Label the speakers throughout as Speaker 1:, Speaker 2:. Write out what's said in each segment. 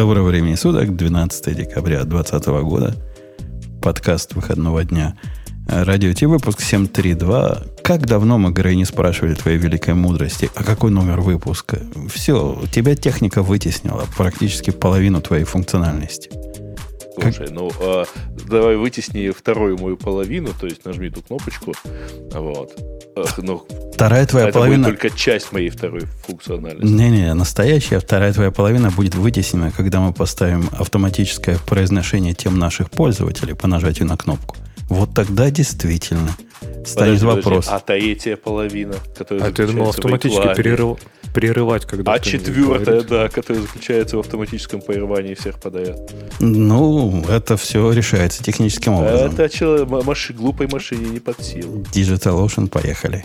Speaker 1: Доброго времени суток, 12 декабря 2020 года. Подкаст выходного дня. Радио Ти, выпуск 732. Как давно мы, Грей, не спрашивали твоей великой мудрости, а какой номер выпуска? Все, тебя техника вытеснила практически половину твоей функциональности.
Speaker 2: Слушай, ну э, давай вытесни вторую мою половину, то есть нажми ту кнопочку. Вот.
Speaker 1: Ну, вторая твоя это половина...
Speaker 2: будет только часть моей второй функциональности.
Speaker 1: Не-не, настоящая вторая твоя половина будет вытеснена, когда мы поставим автоматическое произношение тем наших пользователей по нажатию на кнопку. Вот тогда действительно стоит подожди, вопрос.
Speaker 2: Подожди, а третья половина,
Speaker 3: которая А ты думал автоматически перерыв, прерывать, когда...
Speaker 2: А четвертая, да, которая заключается в автоматическом прерывании всех подряд.
Speaker 1: Ну, это все решается техническим образом.
Speaker 2: Это человек, маши, глупой машине не под силу.
Speaker 1: Digital Ocean, поехали.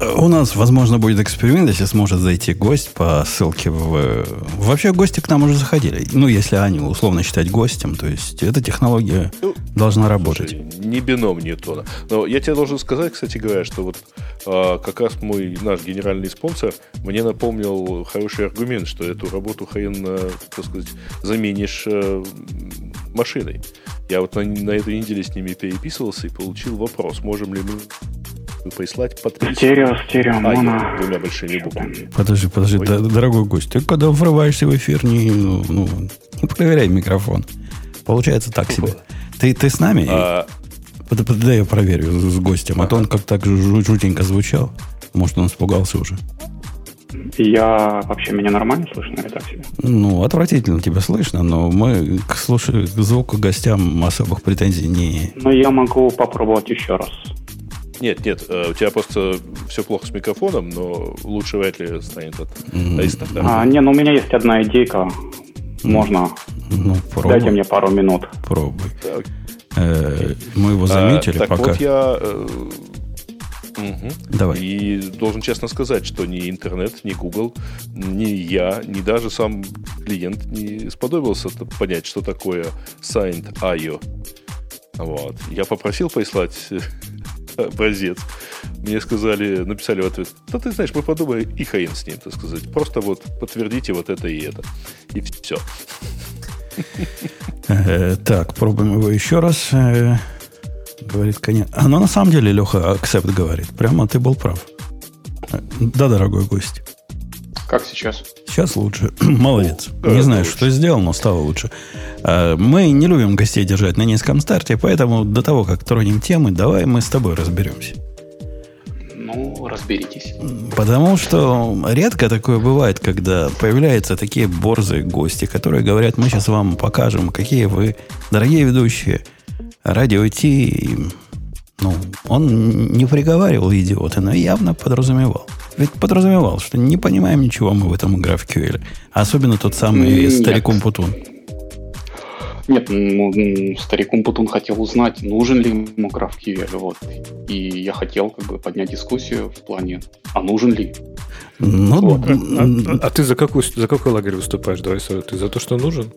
Speaker 1: У нас, возможно, будет эксперимент, если сможет зайти гость по ссылке в... Вообще гости к нам уже заходили. Ну, если они условно считать гостем, то есть эта технология ну, должна работать. Слушай,
Speaker 2: не бином Ньютона. Но я тебе должен сказать, кстати говоря, что вот а, как раз мой наш генеральный спонсор мне напомнил хороший аргумент, что эту работу хрен, э, так сказать, заменишь э, машиной. Я вот на, на этой неделе с ними переписывался и получил вопрос, можем ли мы прислать подписку.
Speaker 4: Стерео, стерео, а, моно.
Speaker 2: двумя большими буквами.
Speaker 1: Подожди, подожди, Ой. дорогой гость, ты когда врываешься в эфир, не, ну, ну, не проверяй микрофон. Получается так себе. Ты, ты с нами? А... Дай я проверю с гостем. А то он как так жутенько звучал. Может, он испугался уже.
Speaker 4: Я вообще меня нормально слышно или так себе?
Speaker 1: Ну, отвратительно тебя слышно, но мы к, слушай, к звуку гостям особых претензий не...
Speaker 4: Ну, я могу попробовать еще раз.
Speaker 2: Нет, нет, э, у тебя просто все плохо с микрофоном, но лучше вряд ли станет от
Speaker 4: mm. А, не, ну у меня есть одна идейка. Можно. Ну, пробуй. Дайте мне пару минут.
Speaker 1: Пробуй. Э, мы его заметили
Speaker 2: а, так
Speaker 1: пока.
Speaker 2: Вот я Угу. Давай. И должен честно сказать, что ни интернет, ни Google, ни я, ни даже сам клиент не сподобился понять, что такое Signed.io. Вот. Я попросил прислать образец. Мне сказали, написали в ответ, да ты знаешь, мы подумали, и хрен с ним, так сказать. Просто вот подтвердите вот это и это. И все.
Speaker 1: Э, так, пробуем его еще раз. Э, говорит, конечно. А, ну, на самом деле, Леха, акцепт говорит. Прямо ты был прав. Э, да, дорогой гость.
Speaker 4: Как сейчас?
Speaker 1: Сейчас лучше. Молодец. Да, не знаю, лучше. что сделал, но стало лучше. А, мы не любим гостей держать на низком старте, поэтому до того, как тронем темы, давай мы с тобой разберемся.
Speaker 4: Ну, разберитесь.
Speaker 1: Потому что редко такое бывает, когда появляются такие борзые гости, которые говорят, мы сейчас вам покажем, какие вы, дорогие ведущие, радио Ти. Ну, он не приговаривал идиоты, но явно подразумевал. Ведь подразумевал, что не понимаем ничего мы в этом GraphQL. Особенно тот самый Нет. стариком Путун.
Speaker 4: Нет, ну, стариком Путун хотел узнать, нужен ли ему GraphQL. Вот. И я хотел как бы поднять дискуссию в плане, а нужен ли.
Speaker 3: Ну, вот. а, а, а ты за, какую, за какой лагерь выступаешь, давай, Ты за то, что нужен?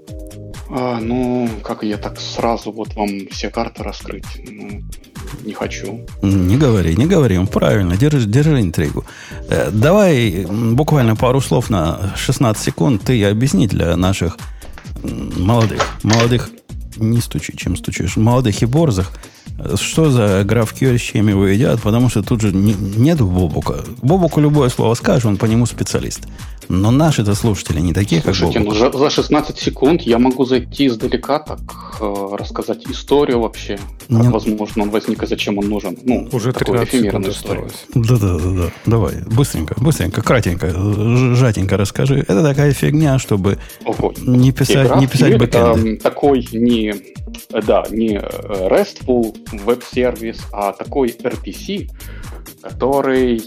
Speaker 4: А, ну, как я так сразу вот вам все карты раскрыть? Ну, не хочу.
Speaker 1: Не говори, не говори. Правильно, держи, держи интригу. Э, давай буквально пару слов на 16 секунд ты объясни для наших молодых, молодых, не стучи, чем стучишь, молодых и борзых, что за GraphQL, с чем его едят, потому что тут же не, нет Бобука. Бобуку любое слово скажешь, он по нему специалист. Но наши-то слушатели не такие,
Speaker 4: Слушайте,
Speaker 1: как
Speaker 4: Слушайте, ну за 16 секунд я могу зайти издалека, так э, рассказать историю вообще, как, Нет. возможно, он возник и зачем он нужен. Ну,
Speaker 3: Уже 13 секунд осталось.
Speaker 1: Да-да-да. Давай, быстренько, быстренько, кратенько, жатенько расскажи. Это такая фигня, чтобы Ого. не писать, не писать бэкэнды.
Speaker 4: Такой не, да, не RESTful веб-сервис, а такой RPC, который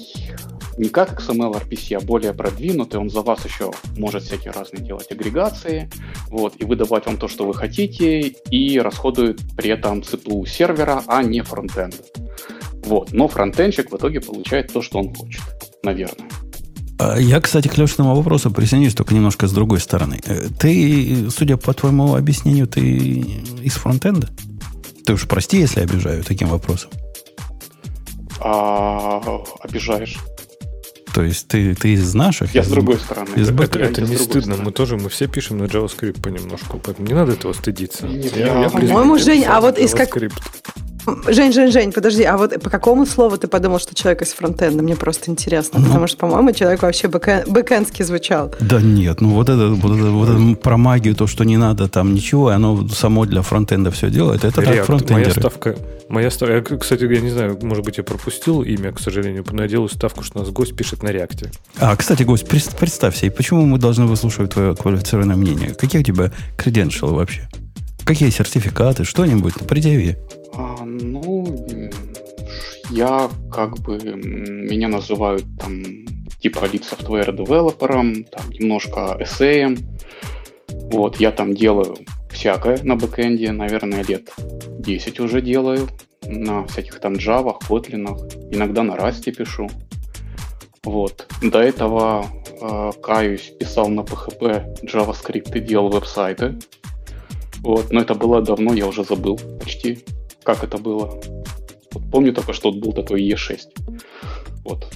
Speaker 4: не как XML RPC, а более продвинутый, он за вас еще может всякие разные делать агрегации, вот, и выдавать вам то, что вы хотите, и расходует при этом CPU сервера, а не фронтенд. Вот, но фронтенчик в итоге получает то, что он хочет, наверное.
Speaker 1: А я, кстати, к Лешиному вопросу присоединюсь только немножко с другой стороны. Э, ты, судя по твоему объяснению, ты из фронтенда? Ты уж прости, если обижаю таким вопросом.
Speaker 4: А, обижаешь.
Speaker 1: То есть ты, ты из наших?
Speaker 4: Я из, с другой стороны.
Speaker 3: Из это это не стыдно. Стороны. Мы тоже, мы все пишем на JavaScript понемножку, поэтому не надо этого стыдиться.
Speaker 5: Нет, я, я, По-моему, Жень, а вот из как... Жень, Жень, Жень, подожди, а вот по какому слову ты подумал, что человек из фронтенда? Мне просто интересно, ну, потому что, по-моему, человек вообще бэкэн, бэкэндский звучал.
Speaker 1: Да нет, ну вот это, вот это, вот это про магию, то, что не надо там ничего, оно само для фронтенда все делает, это React, так фронтендеры.
Speaker 3: Моя ставка, моя ставка, кстати, я не знаю, может быть, я пропустил имя, к сожалению, но я делаю ставку, что у нас гость пишет на реакте.
Speaker 1: А, кстати, гость, представься, и почему мы должны выслушивать твое квалифицированное мнение? Какие у тебя креденшалы вообще? Какие сертификаты, что-нибудь, предъяви.
Speaker 4: А, ну, я как бы, меня называют там типа lead software девелопером, там немножко эссеем. Вот, я там делаю всякое на бэкэнде, наверное, лет 10 уже делаю. На всяких там Java, Kotlin, иногда на Rust пишу. Вот. До этого, э, каюсь, писал на PHP, JavaScript и делал веб-сайты. Вот, но это было давно, я уже забыл почти как это было. Вот помню только, что был такой Е6. Вот.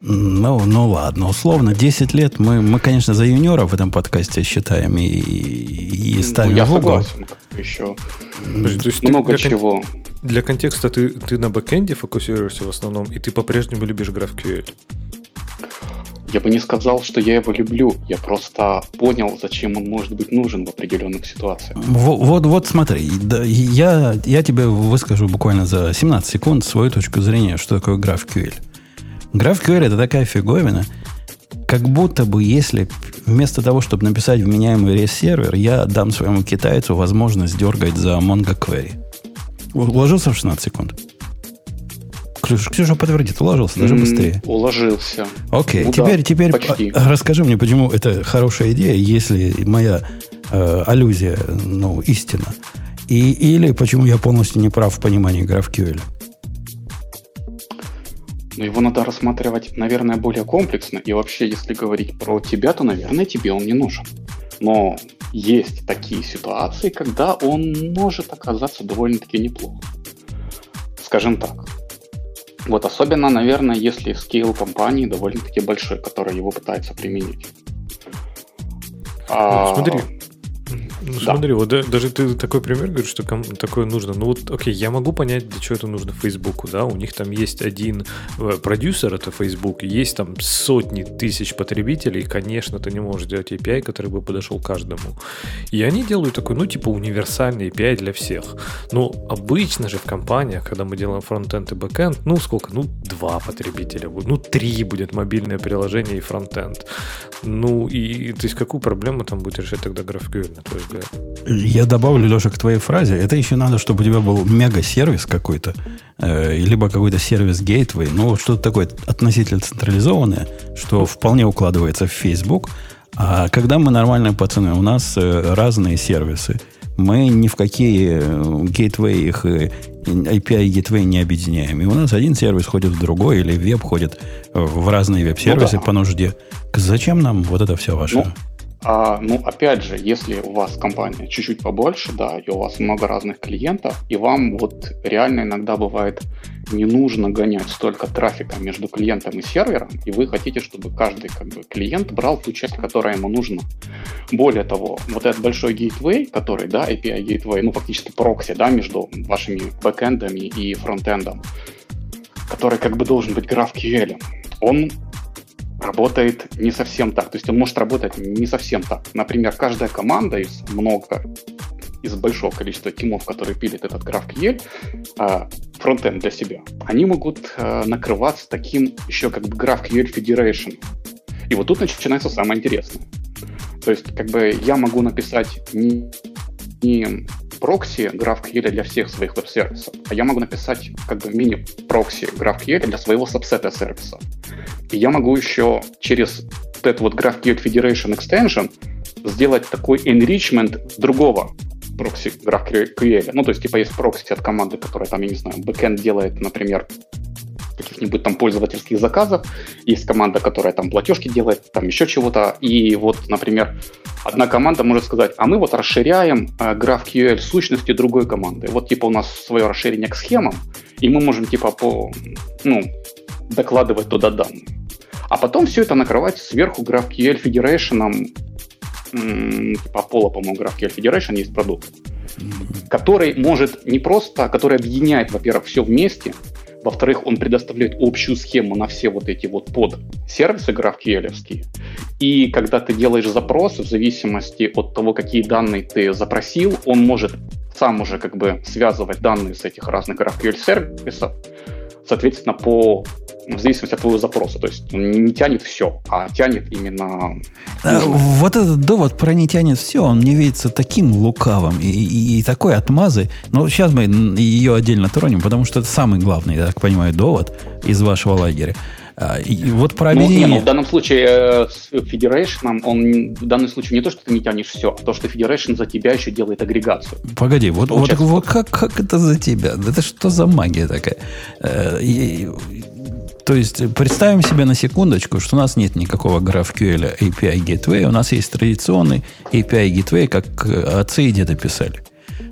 Speaker 1: Ну, ну ладно, условно, 10 лет мы, мы конечно, за юниоров в этом подкасте считаем и, и ставим ну,
Speaker 4: я в угол. согласен, еще Подожди, то есть много
Speaker 3: для
Speaker 4: чего. Кон-
Speaker 3: для контекста ты, ты на бэкэнде фокусируешься в основном, и ты по-прежнему любишь GraphQL?
Speaker 4: Я бы не сказал, что я его люблю. Я просто понял, зачем он может быть нужен в определенных ситуациях.
Speaker 1: Вот, вот, вот смотри, да, я, я тебе выскажу буквально за 17 секунд свою точку зрения, что такое GraphQL. GraphQL это такая фиговина, как будто бы если вместо того, чтобы написать вменяемый рейс-сервер, я дам своему китайцу возможность дергать за Mongo Query. Уложился в 16 секунд? Ксюша, Ксюша подтвердит, уложился даже быстрее.
Speaker 4: Уложился.
Speaker 1: Окей, ну, теперь, да, теперь почти. расскажи мне, почему это хорошая идея, если моя э, аллюзия, ну, истина. И, или почему я полностью не прав в понимании GraphQL.
Speaker 4: Но его надо рассматривать, наверное, более комплексно. И вообще, если говорить про тебя, то, наверное, тебе он не нужен. Но есть такие ситуации, когда он может оказаться довольно-таки неплохо. Скажем так, вот особенно, наверное, если скейл компании довольно-таки большой, который его пытается применить.
Speaker 3: А... смотри, ну, да. смотри, вот даже ты такой пример говоришь, что кому такое нужно. Ну вот, окей, я могу понять, для чего это нужно Фейсбуку, да, у них там есть один э, продюсер, это Facebook, есть там сотни тысяч потребителей, и, конечно, ты не можешь сделать API, который бы подошел каждому. И они делают такой, ну, типа универсальный API для всех. Но обычно же в компаниях, когда мы делаем фронтенд и бэкенд, ну, сколько? Ну, два потребителя, ну, три будет мобильное приложение и фронтенд. Ну, и то есть какую проблему там будет решать тогда GraphQL, на твой взгляд?
Speaker 1: Я добавлю, Леша, к твоей фразе. Это еще надо, чтобы у тебя был мега-сервис какой-то, э, либо какой-то сервис гейтвей, ну, что-то такое относительно централизованное, что вполне укладывается в Facebook. А когда мы нормальные пацаны, у нас э, разные сервисы. Мы ни в какие гейтвей их API гейтвей не объединяем. И у нас один сервис ходит в другой, или веб ходит в разные веб-сервисы ну, да. по нужде. Зачем нам вот это все ваше?
Speaker 4: Ну, а, ну, опять же, если у вас компания чуть-чуть побольше, да, и у вас много разных клиентов, и вам вот реально иногда бывает не нужно гонять столько трафика между клиентом и сервером, и вы хотите, чтобы каждый как бы, клиент брал ту часть, которая ему нужна. Более того, вот этот большой гейтвей, который, да, API гейтвей, ну, фактически прокси, да, между вашими бэкэндами и фронтендом, который как бы должен быть GraphQL, он работает не совсем так. То есть он может работать не совсем так. Например, каждая команда из много из большого количества тимов, которые пилят этот GraphQL, а, фронтенд для себя, они могут а, накрываться таким еще как бы GraphQL Federation. И вот тут начинается самое интересное. То есть, как бы я могу написать не, не прокси GraphQL для всех своих веб-сервисов, а я могу написать как бы мини-прокси GraphQL для своего сабсета сервиса. И я могу еще через вот этот вот GraphQL Federation Extension сделать такой enrichment другого прокси GraphQL. Ну, то есть, типа, есть прокси от команды, которая там, я не знаю, бэкэнд делает, например, каких-нибудь там пользовательских заказов. Есть команда, которая там платежки делает, там еще чего-то. И вот, например, одна команда может сказать, а мы вот расширяем э, GraphQL сущности другой команды. Вот типа у нас свое расширение к схемам, и мы можем типа по, ну, докладывать туда данные. А потом все это накрывать сверху GraphQL Federation, типа Apollo, по-моему, GraphQL Federation есть продукт, который может не просто, который объединяет, во-первых, все вместе, во-вторых, он предоставляет общую схему на все вот эти вот под-сервисы GraphQL. И когда ты делаешь запрос, в зависимости от того, какие данные ты запросил, он может сам уже как бы связывать данные с этих разных GraphQL-сервисов, соответственно, по в зависимости от твоего запроса. То есть он не тянет все, а тянет именно...
Speaker 1: А, вот этот довод про не тянет все, он мне видится таким лукавым и, и, и такой отмазы. Но сейчас мы ее отдельно тронем, потому что это самый главный, я так понимаю, довод из вашего лагеря. А, и вот про объединение... Ну, не, ну,
Speaker 4: в данном случае э, с Federation, он в данном случае не то, что ты не тянешь все, а то, что Federation за тебя еще делает агрегацию.
Speaker 1: Погоди, вот, вот, вот как, как это за тебя? Это что за магия такая? Э, и, то есть представим себе на секундочку, что у нас нет никакого GraphQL API Gateway, у нас есть традиционный API Gateway, как отцы и деды писали.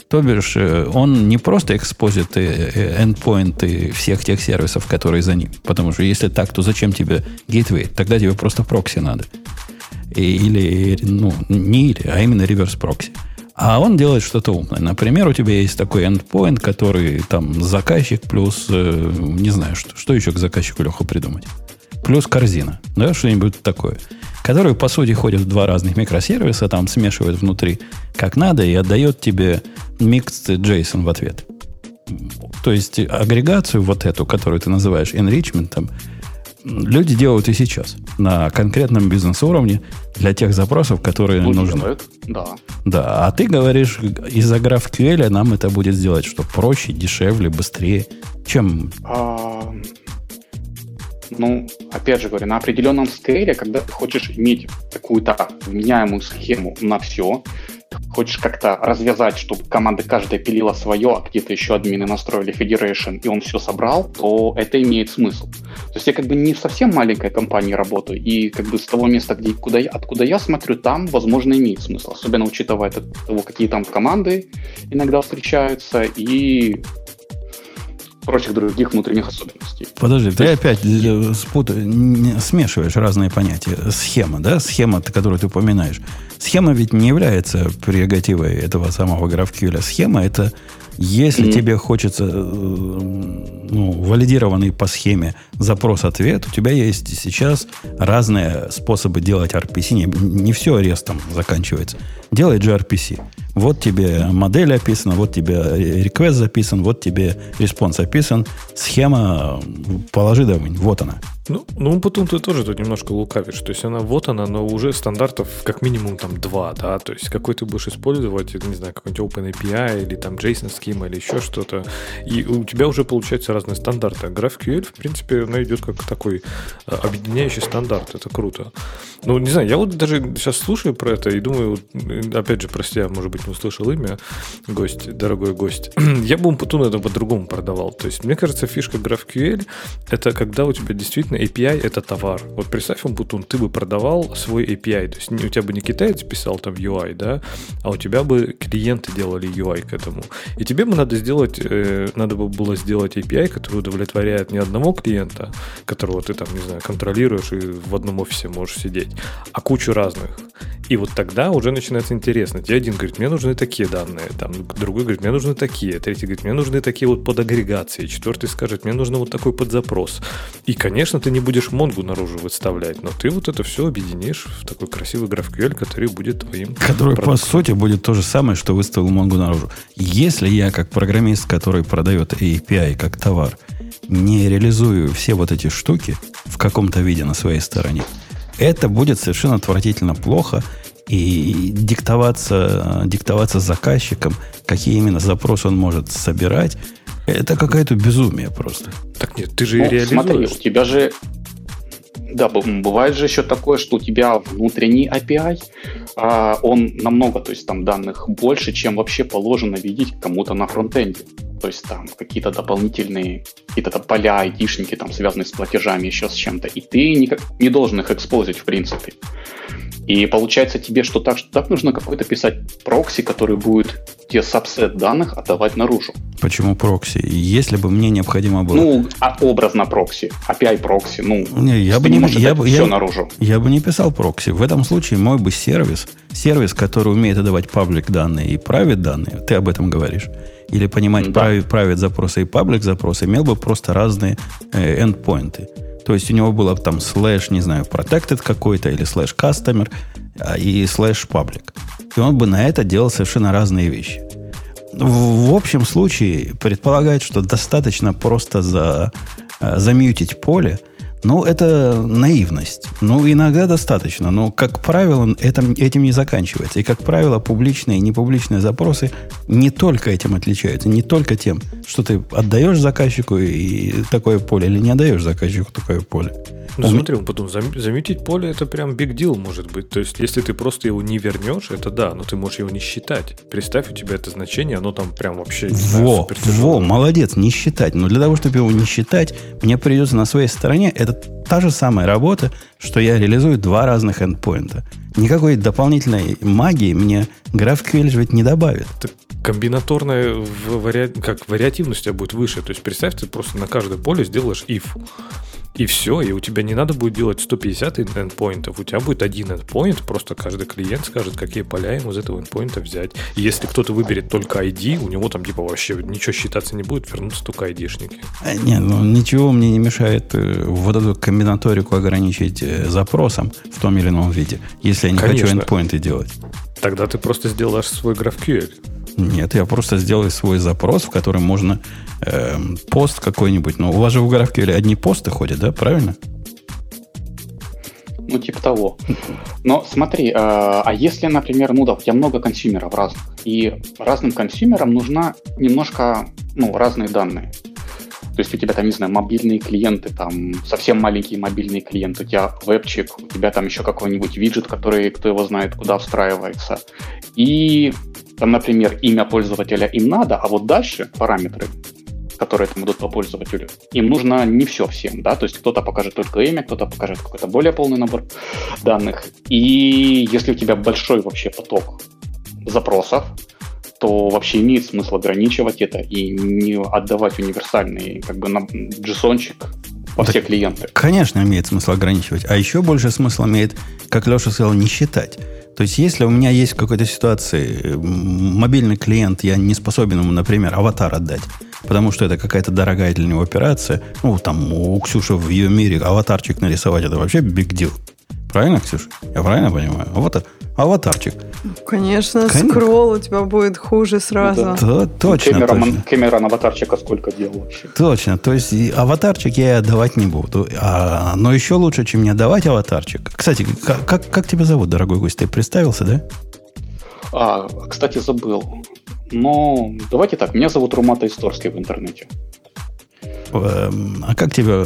Speaker 1: То бишь, э, он не просто экспозит эндпоинты всех тех сервисов, которые за ним. Потому что если так, то зачем тебе gateway? Тогда тебе просто прокси надо. Или, ну, не или, а именно реверс прокси. А он делает что-то умное. Например, у тебя есть такой endpoint, который там заказчик плюс, э, не знаю, что, что еще к заказчику легко придумать. Плюс корзина. Да, что-нибудь такое. Который, по сути, ходит в два разных микросервиса, там смешивает внутри как надо и отдает тебе mixed JSON в ответ. То есть агрегацию вот эту, которую ты называешь enrichment, люди делают и сейчас на конкретном бизнес-уровне для тех запросов, которые ну, нужны. Делают,
Speaker 4: да.
Speaker 1: Да, а ты говоришь, из-за GraphQL нам это будет сделать что? Проще, дешевле, быстрее, чем... А,
Speaker 4: ну, опять же говорю, на определенном скейле, когда ты хочешь иметь какую-то вменяемую схему на все, хочешь как-то развязать, чтобы команда каждая пилила свое, а где-то еще админы настроили Federation, и он все собрал, то это имеет смысл. То есть я как бы не в совсем маленькой компании работаю, и как бы с того места, где, куда я, откуда я смотрю, там, возможно, имеет смысл, особенно учитывая того, какие там команды иногда встречаются, и прочих других внутренних особенностей.
Speaker 1: Подожди, ты опять э, спут... смешиваешь разные понятия. Схема, да? Схема, которую ты упоминаешь. Схема ведь не является прерогативой этого самого GraphQL. Схема это если mm-hmm. тебе хочется э, ну, валидированный по схеме запрос-ответ, у тебя есть сейчас разные способы делать RPC. Не, не все арестом заканчивается. Делай gRPC. Вот тебе модель описана, вот тебе request записан, вот тебе response описан. Схема положи да вот она.
Speaker 3: Ну, ну, потом ты тоже тут немножко лукавишь. То есть она вот она, но уже стандартов как минимум там два, да. То есть какой ты будешь использовать, не знаю, какой-нибудь OpenAPI или там JSON схема или еще что-то. И у тебя уже получаются разные стандарты. GraphQL, в принципе, она идет как такой э, объединяющий стандарт. Это круто. Ну, не знаю, я вот даже сейчас слушаю про это и думаю, опять же, прости, я, может быть, не услышал имя, гость, дорогой гость. я бы Умпутун это по-другому продавал. То есть, мне кажется, фишка GraphQL это когда у тебя действительно API это товар. Вот представь, Умпутун, ты бы продавал свой API. То есть, у тебя бы не китаец писал там UI, да, а у тебя бы клиенты делали UI к этому. И тебе бы надо сделать, э, надо бы было сделать API, который удовлетворяет не одного клиента, которого ты там, не знаю, контролируешь и в одном офисе можешь сидеть, а кучу разных. И вот тогда уже начинается интересно. Тебе один говорит, мне нужны такие данные, там другой говорит, мне нужны такие, третий говорит, мне нужны такие вот под агрегации, четвертый скажет, мне нужно вот такой под запрос. И, конечно, ты не будешь Монгу наружу выставлять, но ты вот это все объединишь в такой красивый GraphQL, который будет твоим...
Speaker 1: Который, продуктом. по сути, будет то же самое, что выставил Монгу наружу. Если я, как программист, который продает API как товар, не реализую все вот эти штуки в каком-то виде на своей стороне, это будет совершенно отвратительно плохо, и диктоваться, диктоваться заказчиком, какие именно запросы он может собирать, это какое-то безумие просто.
Speaker 3: Так нет, ты же ну, реализуешь.
Speaker 4: Смотри, у тебя же да, бывает же еще такое, что у тебя внутренний API, а он намного, то есть там данных больше, чем вообще положено видеть кому-то на фронтенде. То есть там какие-то дополнительные, какие-то поля, айдишники, там связанные с платежами, еще с чем-то. И ты никак не должен их экспозить в принципе. И получается тебе, что так, что так нужно какой-то писать прокси, который будет тебе subset данных отдавать наружу.
Speaker 1: Почему прокси? Если бы мне необходимо было...
Speaker 4: Ну, а образно прокси, API прокси, ну,
Speaker 1: не, я бы не, не я, бы, все я, наружу. Я бы не писал прокси. В этом случае мой бы сервис, сервис, который умеет отдавать public данные и private данные, ты об этом говоришь, или понимать да. private, private запросы и public запросы, имел бы просто разные э, эндпоинты. То есть у него было там слэш, не знаю, protected какой-то, или слэш customer, а, и слэш public. И он бы на это делал совершенно разные вещи. В, в общем случае предполагает, что достаточно просто за, а, замьютить поле – ну, это наивность. Ну, иногда достаточно, но, как правило, это, этим не заканчивается. И, как правило, публичные и непубличные запросы не только этим отличаются, не только тем, что ты отдаешь заказчику и такое поле, или не отдаешь заказчику такое поле.
Speaker 3: Ну, смотри, он потом заметить поле это прям big deal может быть. То есть, если ты просто его не вернешь, это да, но ты можешь его не считать. Представь, у тебя это значение, оно там прям вообще...
Speaker 1: Во, во, молодец, не считать. Но для того, чтобы его не считать, мне придется на своей стороне, это та же самая работа, что я реализую два разных эндпоинта. Никакой дополнительной магии мне GraphQL ведь не добавит. Так
Speaker 3: комбинаторная как вариативность у тебя будет выше. То есть представь, ты просто на каждое поле сделаешь if. И все, и у тебя не надо будет делать 150 эндпоинтов, у тебя будет один эндпоинт, просто каждый клиент скажет, какие поля ему из этого эндпоинта взять. И если кто-то выберет только ID, у него там типа вообще ничего считаться не будет, вернутся только ID-шники.
Speaker 1: А, не, ну ничего мне не мешает э, вот эту комбинаторику ограничить э, запросом в том или ином виде, если я не Конечно. хочу эндпоинты делать.
Speaker 3: Тогда ты просто сделаешь свой GraphQL.
Speaker 1: Нет, я просто сделаю свой запрос, в котором можно э, пост какой-нибудь. Ну, у вас же в GraphQL одни посты ходят, да, правильно?
Speaker 4: Ну, типа того. Но смотри, э, а если, например, ну да, у тебя много консюмеров разных, и разным консюмерам нужна немножко, ну, разные данные. То есть у тебя там, не знаю, мобильные клиенты, там совсем маленькие мобильные клиенты, у тебя вебчик, у тебя там еще какой-нибудь виджет, который, кто его знает, куда встраивается. И там, например, имя пользователя им надо, а вот дальше параметры, которые там идут по пользователю, им нужно не все всем, да, то есть кто-то покажет только имя, кто-то покажет какой-то более полный набор данных. И если у тебя большой вообще поток запросов, то вообще имеет смысл ограничивать это и не отдавать универсальный как бы JSON-чик во все клиенты.
Speaker 1: Конечно, имеет смысл ограничивать. А еще больше смысл имеет, как Леша сказал, не считать. То есть, если у меня есть в какой-то ситуации мобильный клиент, я не способен ему, например, аватар отдать, потому что это какая-то дорогая для него операция, ну, там, у Ксюши в ее мире аватарчик нарисовать, это вообще big deal. Правильно, Ксюша? Я правильно понимаю? Аватар, аватарчик.
Speaker 5: Конечно, Конечно, скролл у тебя будет хуже сразу. Да.
Speaker 1: То, точно,
Speaker 4: Кэмерон,
Speaker 1: точно.
Speaker 4: Кэмерон аватарчика сколько делал вообще?
Speaker 1: Точно. То есть аватарчик я отдавать не буду. А, но еще лучше, чем не отдавать аватарчик. Кстати, как, как, как тебя зовут, дорогой гость? Ты представился, да?
Speaker 4: А, кстати, забыл. Но давайте так, меня зовут Румата Исторский в интернете.
Speaker 1: Эм, а как тебя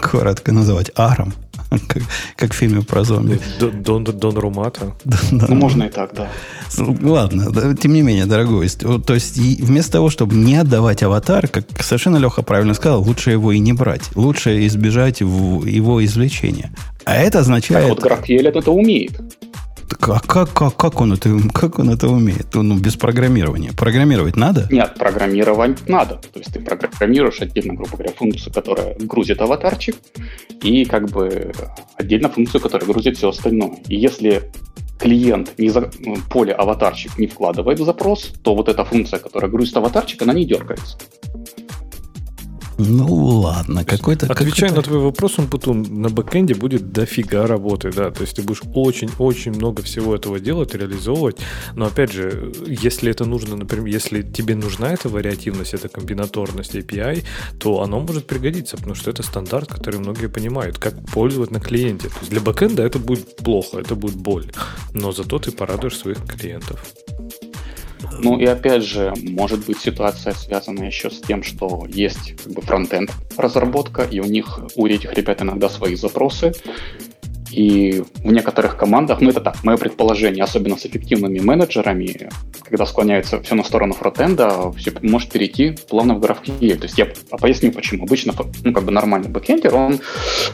Speaker 1: коротко называть? Аром? Как, как в фильме про зомби.
Speaker 3: Дон, Дон Румата.
Speaker 4: Ну, можно и так, да.
Speaker 1: Ладно, да, тем не менее, дорогой. То есть, вместо того, чтобы не отдавать аватар, как совершенно Леха правильно сказал, лучше его и не брать. Лучше избежать его извлечения. А это означает...
Speaker 4: Так вот GraphQL это умеет.
Speaker 1: А как, как, как, он это, как он это умеет? Ну, без программирования. Программировать надо?
Speaker 4: Нет, программировать надо. То есть ты программируешь отдельно, грубо говоря, функцию, которая грузит аватарчик, и как бы отдельно функцию, которая грузит все остальное. И если клиент не за, ну, поле аватарчик не вкладывает в запрос, то вот эта функция, которая грузит аватарчик, она не дергается.
Speaker 1: Ну ладно, какой-то...
Speaker 3: Отвечая на твой вопрос, он потом на бэкэнде будет дофига работы, да. То есть ты будешь очень-очень много всего этого делать, реализовывать. Но опять же, если это нужно, например, если тебе нужна эта вариативность, эта комбинаторность API, то оно может пригодиться, потому что это стандарт, который многие понимают, как пользовать на клиенте. То есть для бэкэнда это будет плохо, это будет боль. Но зато ты порадуешь своих клиентов.
Speaker 4: Ну и опять же, может быть ситуация связана еще с тем, что есть как бы фронтенд разработка, и у них, у этих ребят иногда свои запросы, и в некоторых командах, ну это так, мое предположение, особенно с эффективными менеджерами, когда склоняется все на сторону фронтенда, все может перейти плавно в GraphQL. То есть я поясню почему. Обычно, ну как бы нормальный бэкендер, он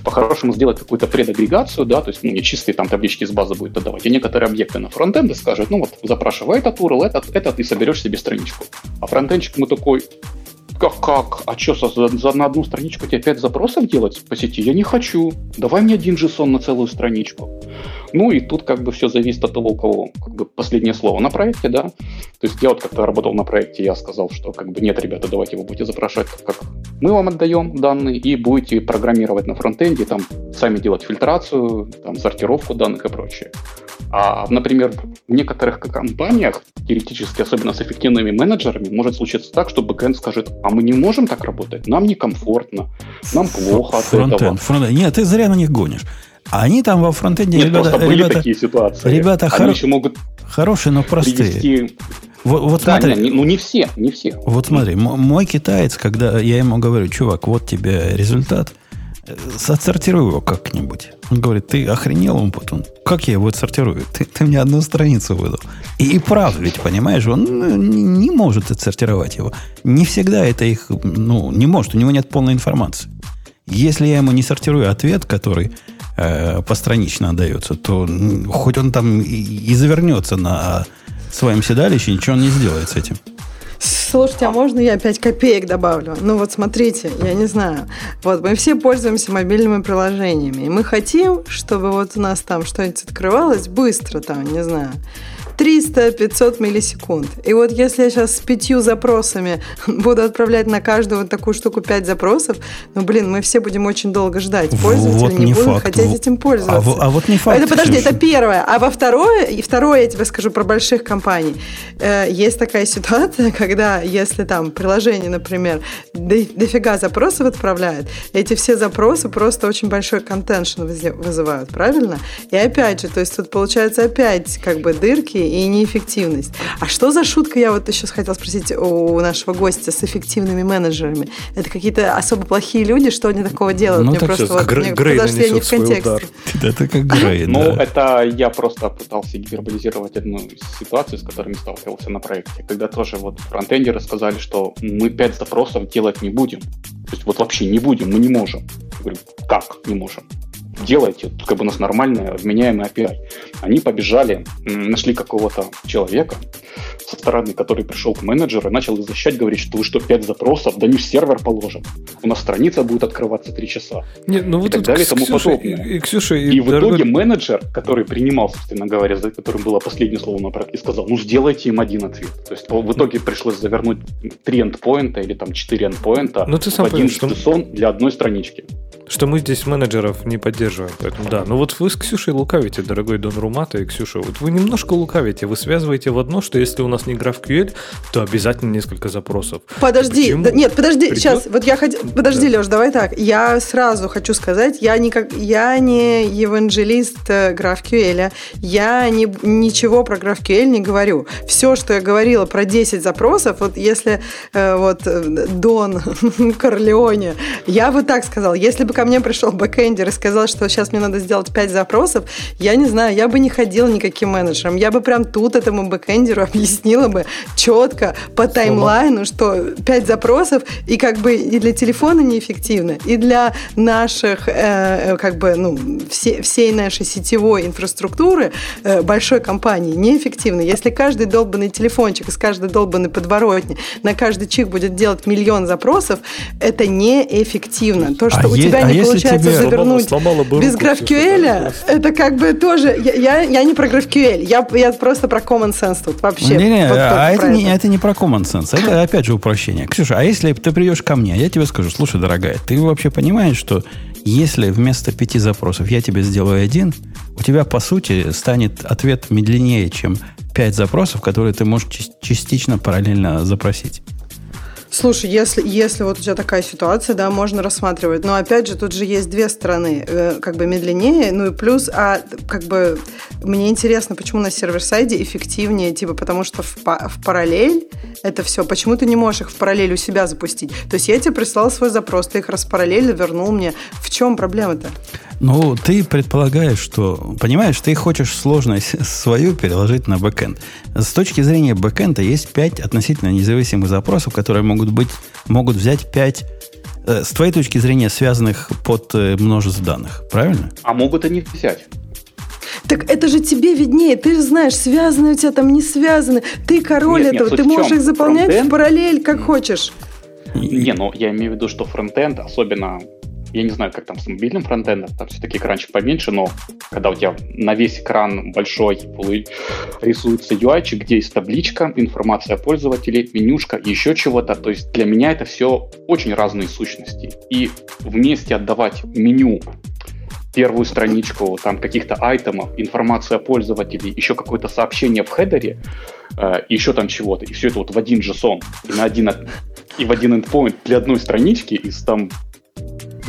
Speaker 4: по-хорошему сделает какую-то предагрегацию, да, то есть ну, не чистые там таблички из базы будет отдавать, и некоторые объекты на фронтенде скажет, ну вот запрашивай этот URL, этот, этот, и соберешь себе страничку. А фронтенчик ему такой, как, как? А что, за, за, на одну страничку тебе 5 запросов делать по сети? Я не хочу. Давай мне один JSON на целую страничку. Ну и тут как бы все зависит от того, у кого как бы последнее слово на проекте, да. То есть я вот как-то работал на проекте, я сказал, что как бы нет, ребята, давайте вы будете запрашивать, как мы вам отдаем данные, и будете программировать на фронтенде, там сами делать фильтрацию, там, сортировку данных и прочее. А, например, в некоторых компаниях, теоретически, особенно с эффективными менеджерами, может случиться так, что бэкэнд скажет, а мы не можем так работать, нам некомфортно, нам плохо от фронтенд, этого.
Speaker 1: Фронтенд. Нет, ты зря на них гонишь. Они там во фронтенде,
Speaker 4: Нет, ребята, были ребята, такие ситуации.
Speaker 1: Ребята Они хоро... еще могут хорошие, но простые. Привести...
Speaker 4: Вот, вот да, смотри, не, ну не все, не все.
Speaker 1: Вот смотри, мой китаец, когда я ему говорю, чувак, вот тебе результат, отсортируй его как-нибудь. Он говорит, ты охренел, он потом. Как я его отсортирую? Ты, ты мне одну страницу выдал. И, и прав ведь, понимаешь, он ну, не может отсортировать его. Не всегда это их, ну, не может, у него нет полной информации. Если я ему не сортирую ответ, который э, постранично отдается, то хоть он там и, и завернется на своем седалище, ничего он не сделает с этим.
Speaker 5: Слушайте, а можно я 5 копеек добавлю? Ну вот смотрите, я не знаю. Вот мы все пользуемся мобильными приложениями. И мы хотим, чтобы вот у нас там что-нибудь открывалось быстро, там, не знаю. 300-500 миллисекунд. И вот если я сейчас с пятью запросами буду отправлять на каждую вот такую штуку 5 запросов, ну, блин, мы все будем очень долго ждать. Пользователи вот не, не будут факт. хотеть этим пользоваться.
Speaker 1: А, а вот не факт.
Speaker 5: Это, подожди, это первое. А во второе, и второе я тебе скажу про больших компаний. Э, есть такая ситуация, когда если там приложение, например, дофига запросов отправляет, эти все запросы просто очень большой контеншн вызывают, правильно? И опять же, то есть тут получается опять как бы дырки и неэффективность. А что за шутка, я вот еще хотела спросить у нашего гостя с эффективными менеджерами? Это какие-то особо плохие люди, что они такого делают?
Speaker 3: Ну, мне просто вот, мне Грей я не в контексте.
Speaker 1: Это как Грей,
Speaker 4: Ну, это я просто пытался гиперболизировать одну ситуацию, с которыми сталкивался на проекте, когда тоже вот фронтендеры сказали, что мы пять запросов делать не будем. То есть вот вообще не будем, мы не можем. Я говорю, как не можем? Делайте, как бы у нас нормальная вменяемая API. Они побежали, нашли какого-то человека со стороны, который пришел к менеджеру и начал защищать, говорить, что вы что, 5 запросов, да не в сервер положим. У нас страница будет открываться 3 часа.
Speaker 3: Нет, ну
Speaker 4: и так далее тому Ксюша, подобное.
Speaker 3: И, и, Ксюша,
Speaker 4: и, и в дорогой... итоге менеджер, который принимал, собственно говоря, за которым было последнее слово на проекте, сказал, ну сделайте им один ответ. То есть в итоге пришлось завернуть 3 эндпоинта или там 4 эндпоинта
Speaker 3: ну, ты сам
Speaker 4: в один что... для одной странички
Speaker 3: что мы здесь менеджеров не поддерживаем. Поэтому да. Но вот вы с Ксюшей лукавите, дорогой Дон Румата и Ксюша. Вот вы немножко лукавите. Вы связываете в одно, что если у нас не GraphQL, то обязательно несколько запросов.
Speaker 5: Подожди. Да, нет, подожди. Придет? Сейчас. Вот я хотел... Подожди, да. Леш, давай так. Я сразу хочу сказать, я не, как... я не евангелист э, GraphQL. Я не... ничего про GraphQL не говорю. Все, что я говорила про 10 запросов, вот если э, вот э, Дон Корлеоне, я бы так сказал, если бы ко мне пришел бэкэндер и сказал, что сейчас мне надо сделать 5 запросов, я не знаю, я бы не ходила никаким менеджером. Я бы прям тут этому бэкэндеру объяснила бы четко по таймлайну, что 5 запросов и как бы и для телефона неэффективно, и для наших, э, э, как бы, ну, все, всей нашей сетевой инфраструктуры э, большой компании неэффективно. Если каждый долбанный телефончик из каждой долбанной подворотни на каждый чих будет делать миллион запросов, это неэффективно. То, что а у тебя а не получается тебе... завернуть сломала, сломала без GraphQL, это как бы тоже... Я, я, я не про GraphQL, я, я просто про common sense тут вообще.
Speaker 1: Не, не, вот, а это, не, это не про common sense, это опять же упрощение. Ксюша, а если ты придешь ко мне, я тебе скажу, слушай, дорогая, ты вообще понимаешь, что если вместо пяти запросов я тебе сделаю один, у тебя, по сути, станет ответ медленнее, чем пять запросов, которые ты можешь частично параллельно запросить.
Speaker 5: Слушай, если, если вот у тебя такая ситуация, да, можно рассматривать. Но опять же, тут же есть две стороны. Э, как бы медленнее, ну и плюс, а как бы мне интересно, почему на сервер-сайде эффективнее, типа, потому что в, в параллель это все. Почему ты не можешь их в параллель у себя запустить? То есть я тебе прислал свой запрос, ты их распараллелил, вернул мне. В чем проблема-то?
Speaker 1: Ну, ты предполагаешь, что, понимаешь, ты хочешь сложность свою переложить на бэкэнд. С точки зрения бэкэнда есть пять относительно независимых запросов, которые могут быть, могут взять пять э, с твоей точки зрения, связанных под э, множество данных, правильно?
Speaker 4: А могут они взять.
Speaker 5: Так это же тебе виднее, ты же знаешь, связаны у тебя там, не связаны. Ты король нет, этого, нет, ты можешь их заполнять фронтенд? в параллель, как хочешь.
Speaker 4: Не, ну я имею в виду, что фронтенд, особенно я не знаю, как там с мобильным фронтендом, там все-таки экранчик поменьше, но когда у тебя на весь экран большой рисуется UI, где есть табличка, информация о пользователе, менюшка, еще чего-то, то есть для меня это все очень разные сущности. И вместе отдавать меню первую страничку там каких-то айтемов, информацию о пользователе, еще какое-то сообщение в хедере, э, еще там чего-то, и все это вот в один JSON, и на один и в один endpoint для одной странички из там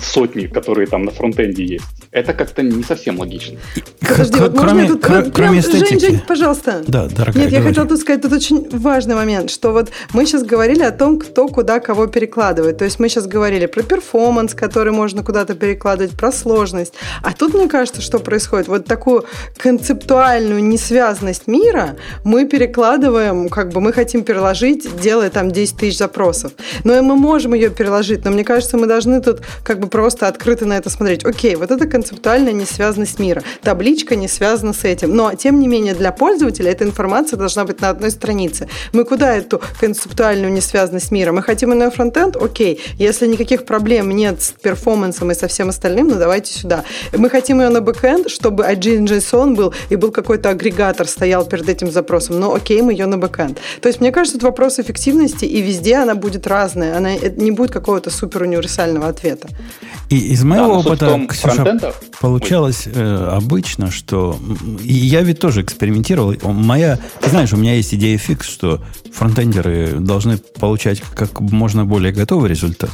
Speaker 4: сотни, которые там на фронтенде есть. Это как-то не совсем логично.
Speaker 5: Подожди, вот кроме, можно тут... Кроме, кроме Жень, Жень, пожалуйста.
Speaker 1: Да, дорогая,
Speaker 5: Нет, я хотела тут сказать, тут очень важный момент, что вот мы сейчас говорили о том, кто куда кого перекладывает. То есть мы сейчас говорили про перформанс, который можно куда-то перекладывать, про сложность. А тут, мне кажется, что происходит? Вот такую концептуальную несвязанность мира мы перекладываем, как бы мы хотим переложить, делая там 10 тысяч запросов. Но мы можем ее переложить, но мне кажется, мы должны тут как бы просто открыто на это смотреть. Окей, вот это концептуальная несвязанность мира. Табличка не связана с этим. Но, тем не менее, для пользователя эта информация должна быть на одной странице. Мы куда эту концептуальную несвязанность мира? Мы хотим ее на фронтенд? Окей. Если никаких проблем нет с перформансом и со всем остальным, ну давайте сюда. Мы хотим ее на бэкенд, чтобы JSON был и был какой-то агрегатор стоял перед этим запросом. Ну окей, мы ее на бэкенд. То есть, мне кажется, это вопрос эффективности, и везде она будет разная. Она не будет какого-то супер универсального ответа.
Speaker 1: И из моего да, опыта, Ксюша, получалось э, обычно, что... И я ведь тоже экспериментировал. Моя... Ты знаешь, у меня есть идея фикс, что фронтендеры должны получать как можно более готовый результат.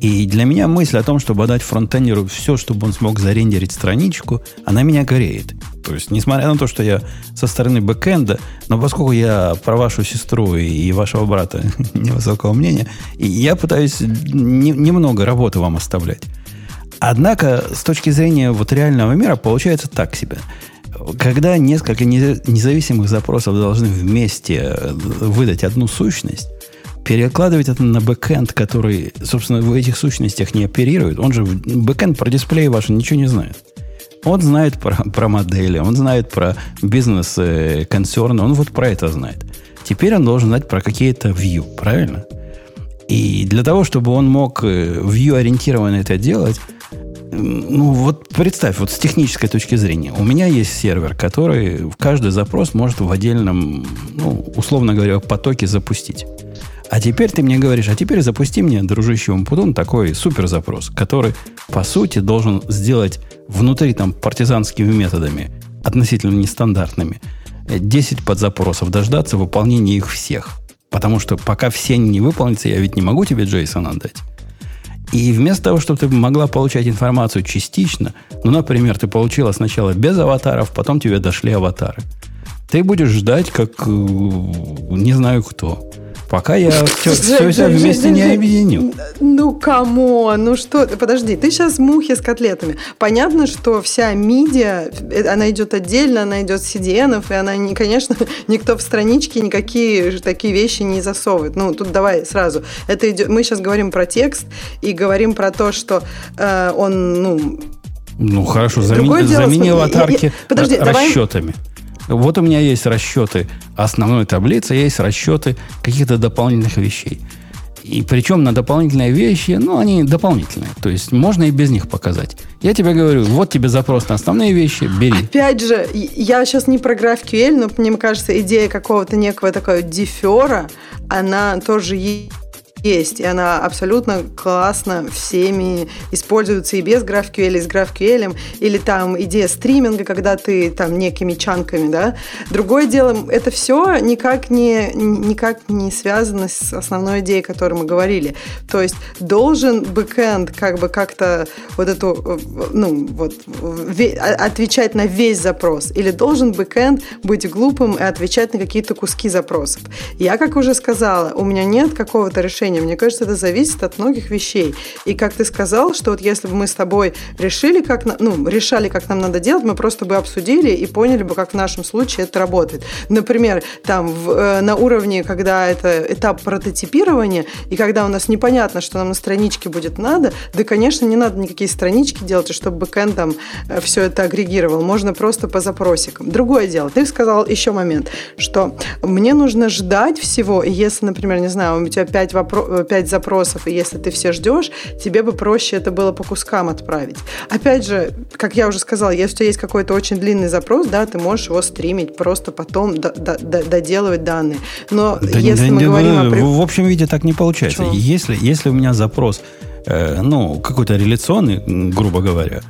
Speaker 1: И для меня мысль о том, чтобы отдать фронтендеру все, чтобы он смог зарендерить страничку, она меня гореет. То есть, несмотря на то, что я со стороны бэкэнда, но поскольку я про вашу сестру и вашего брата невысокого мнения, я пытаюсь не, немного работы вам оставлять. Однако, с точки зрения вот реального мира, получается так себе. Когда несколько независимых запросов должны вместе э, выдать одну сущность, перекладывать это на бэкэнд, который, собственно, в этих сущностях не оперирует, он же бэкэнд про дисплей ваш ничего не знает. Он знает про, про модели, он знает про бизнес-концерны, он вот про это знает. Теперь он должен знать про какие-то view, правильно? И для того, чтобы он мог э, view-ориентированно это делать, ну вот представь, вот с технической точки зрения, у меня есть сервер, который каждый запрос может в отдельном, ну, условно говоря, потоке запустить. А теперь ты мне говоришь, а теперь запусти мне, дружище Умпутун, такой супер запрос, который, по сути, должен сделать внутри там партизанскими методами, относительно нестандартными, 10 подзапросов, дождаться выполнения их всех. Потому что пока все не выполнятся, я ведь не могу тебе JSON отдать. И вместо того, чтобы ты могла получать информацию частично, ну, например, ты получила сначала без аватаров, потом тебе дошли аватары. Ты будешь ждать, как э, не знаю кто. Пока я все, все, все вместе не объединю.
Speaker 5: Ну, кому? Ну что? Подожди, ты сейчас мухи с котлетами. Понятно, что вся медиа, э, она идет отдельно, она идет с CDN, и она, не, конечно, никто в страничке никакие такие вещи не засовывает. Ну, тут давай сразу. Это идет, мы сейчас говорим про текст и говорим про то, что э, он, ну...
Speaker 1: Ну, хорошо, замени, замени аватарки Подожди, расчетами. Давай... Вот у меня есть расчеты основной таблицы, есть расчеты каких-то дополнительных вещей. И причем на дополнительные вещи, ну, они дополнительные. То есть можно и без них показать. Я тебе говорю, вот тебе запрос на основные вещи, бери.
Speaker 5: Опять же, я сейчас не про GraphQL, но мне кажется, идея какого-то некого такого дефера, она тоже есть есть, и она абсолютно классно всеми используется и без GraphQL, и с GraphQL, или там идея стриминга, когда ты там некими чанками, да. Другое дело, это все никак не, никак не связано с основной идеей, о которой мы говорили. То есть должен бэкэнд как бы как-то вот эту, ну, вот, отвечать на весь запрос, или должен бэкэнд быть глупым и отвечать на какие-то куски запросов. Я, как уже сказала, у меня нет какого-то решения решения. Мне кажется, это зависит от многих вещей. И как ты сказал, что вот если бы мы с тобой решили, как, ну, решали, как нам надо делать, мы просто бы обсудили и поняли бы, как в нашем случае это работает. Например, там в, э, на уровне, когда это этап прототипирования, и когда у нас непонятно, что нам на страничке будет надо, да, конечно, не надо никакие странички делать, чтобы бэкэнд там э, все это агрегировал. Можно просто по запросикам. Другое дело. Ты сказал еще момент, что мне нужно ждать всего, если, например, не знаю, у тебя пять вопросов, 5 э, запросов, и если ты все ждешь, тебе бы проще это было по кускам отправить. Опять же, как я уже сказала, если у тебя есть какой-то очень длинный запрос, да, ты можешь его стримить, просто потом доделывать данные. Но да, если да, мы да, говорим
Speaker 1: да, о... В общем виде так не получается. Если, если у меня запрос, э, ну, какой-то реляционный, грубо говоря,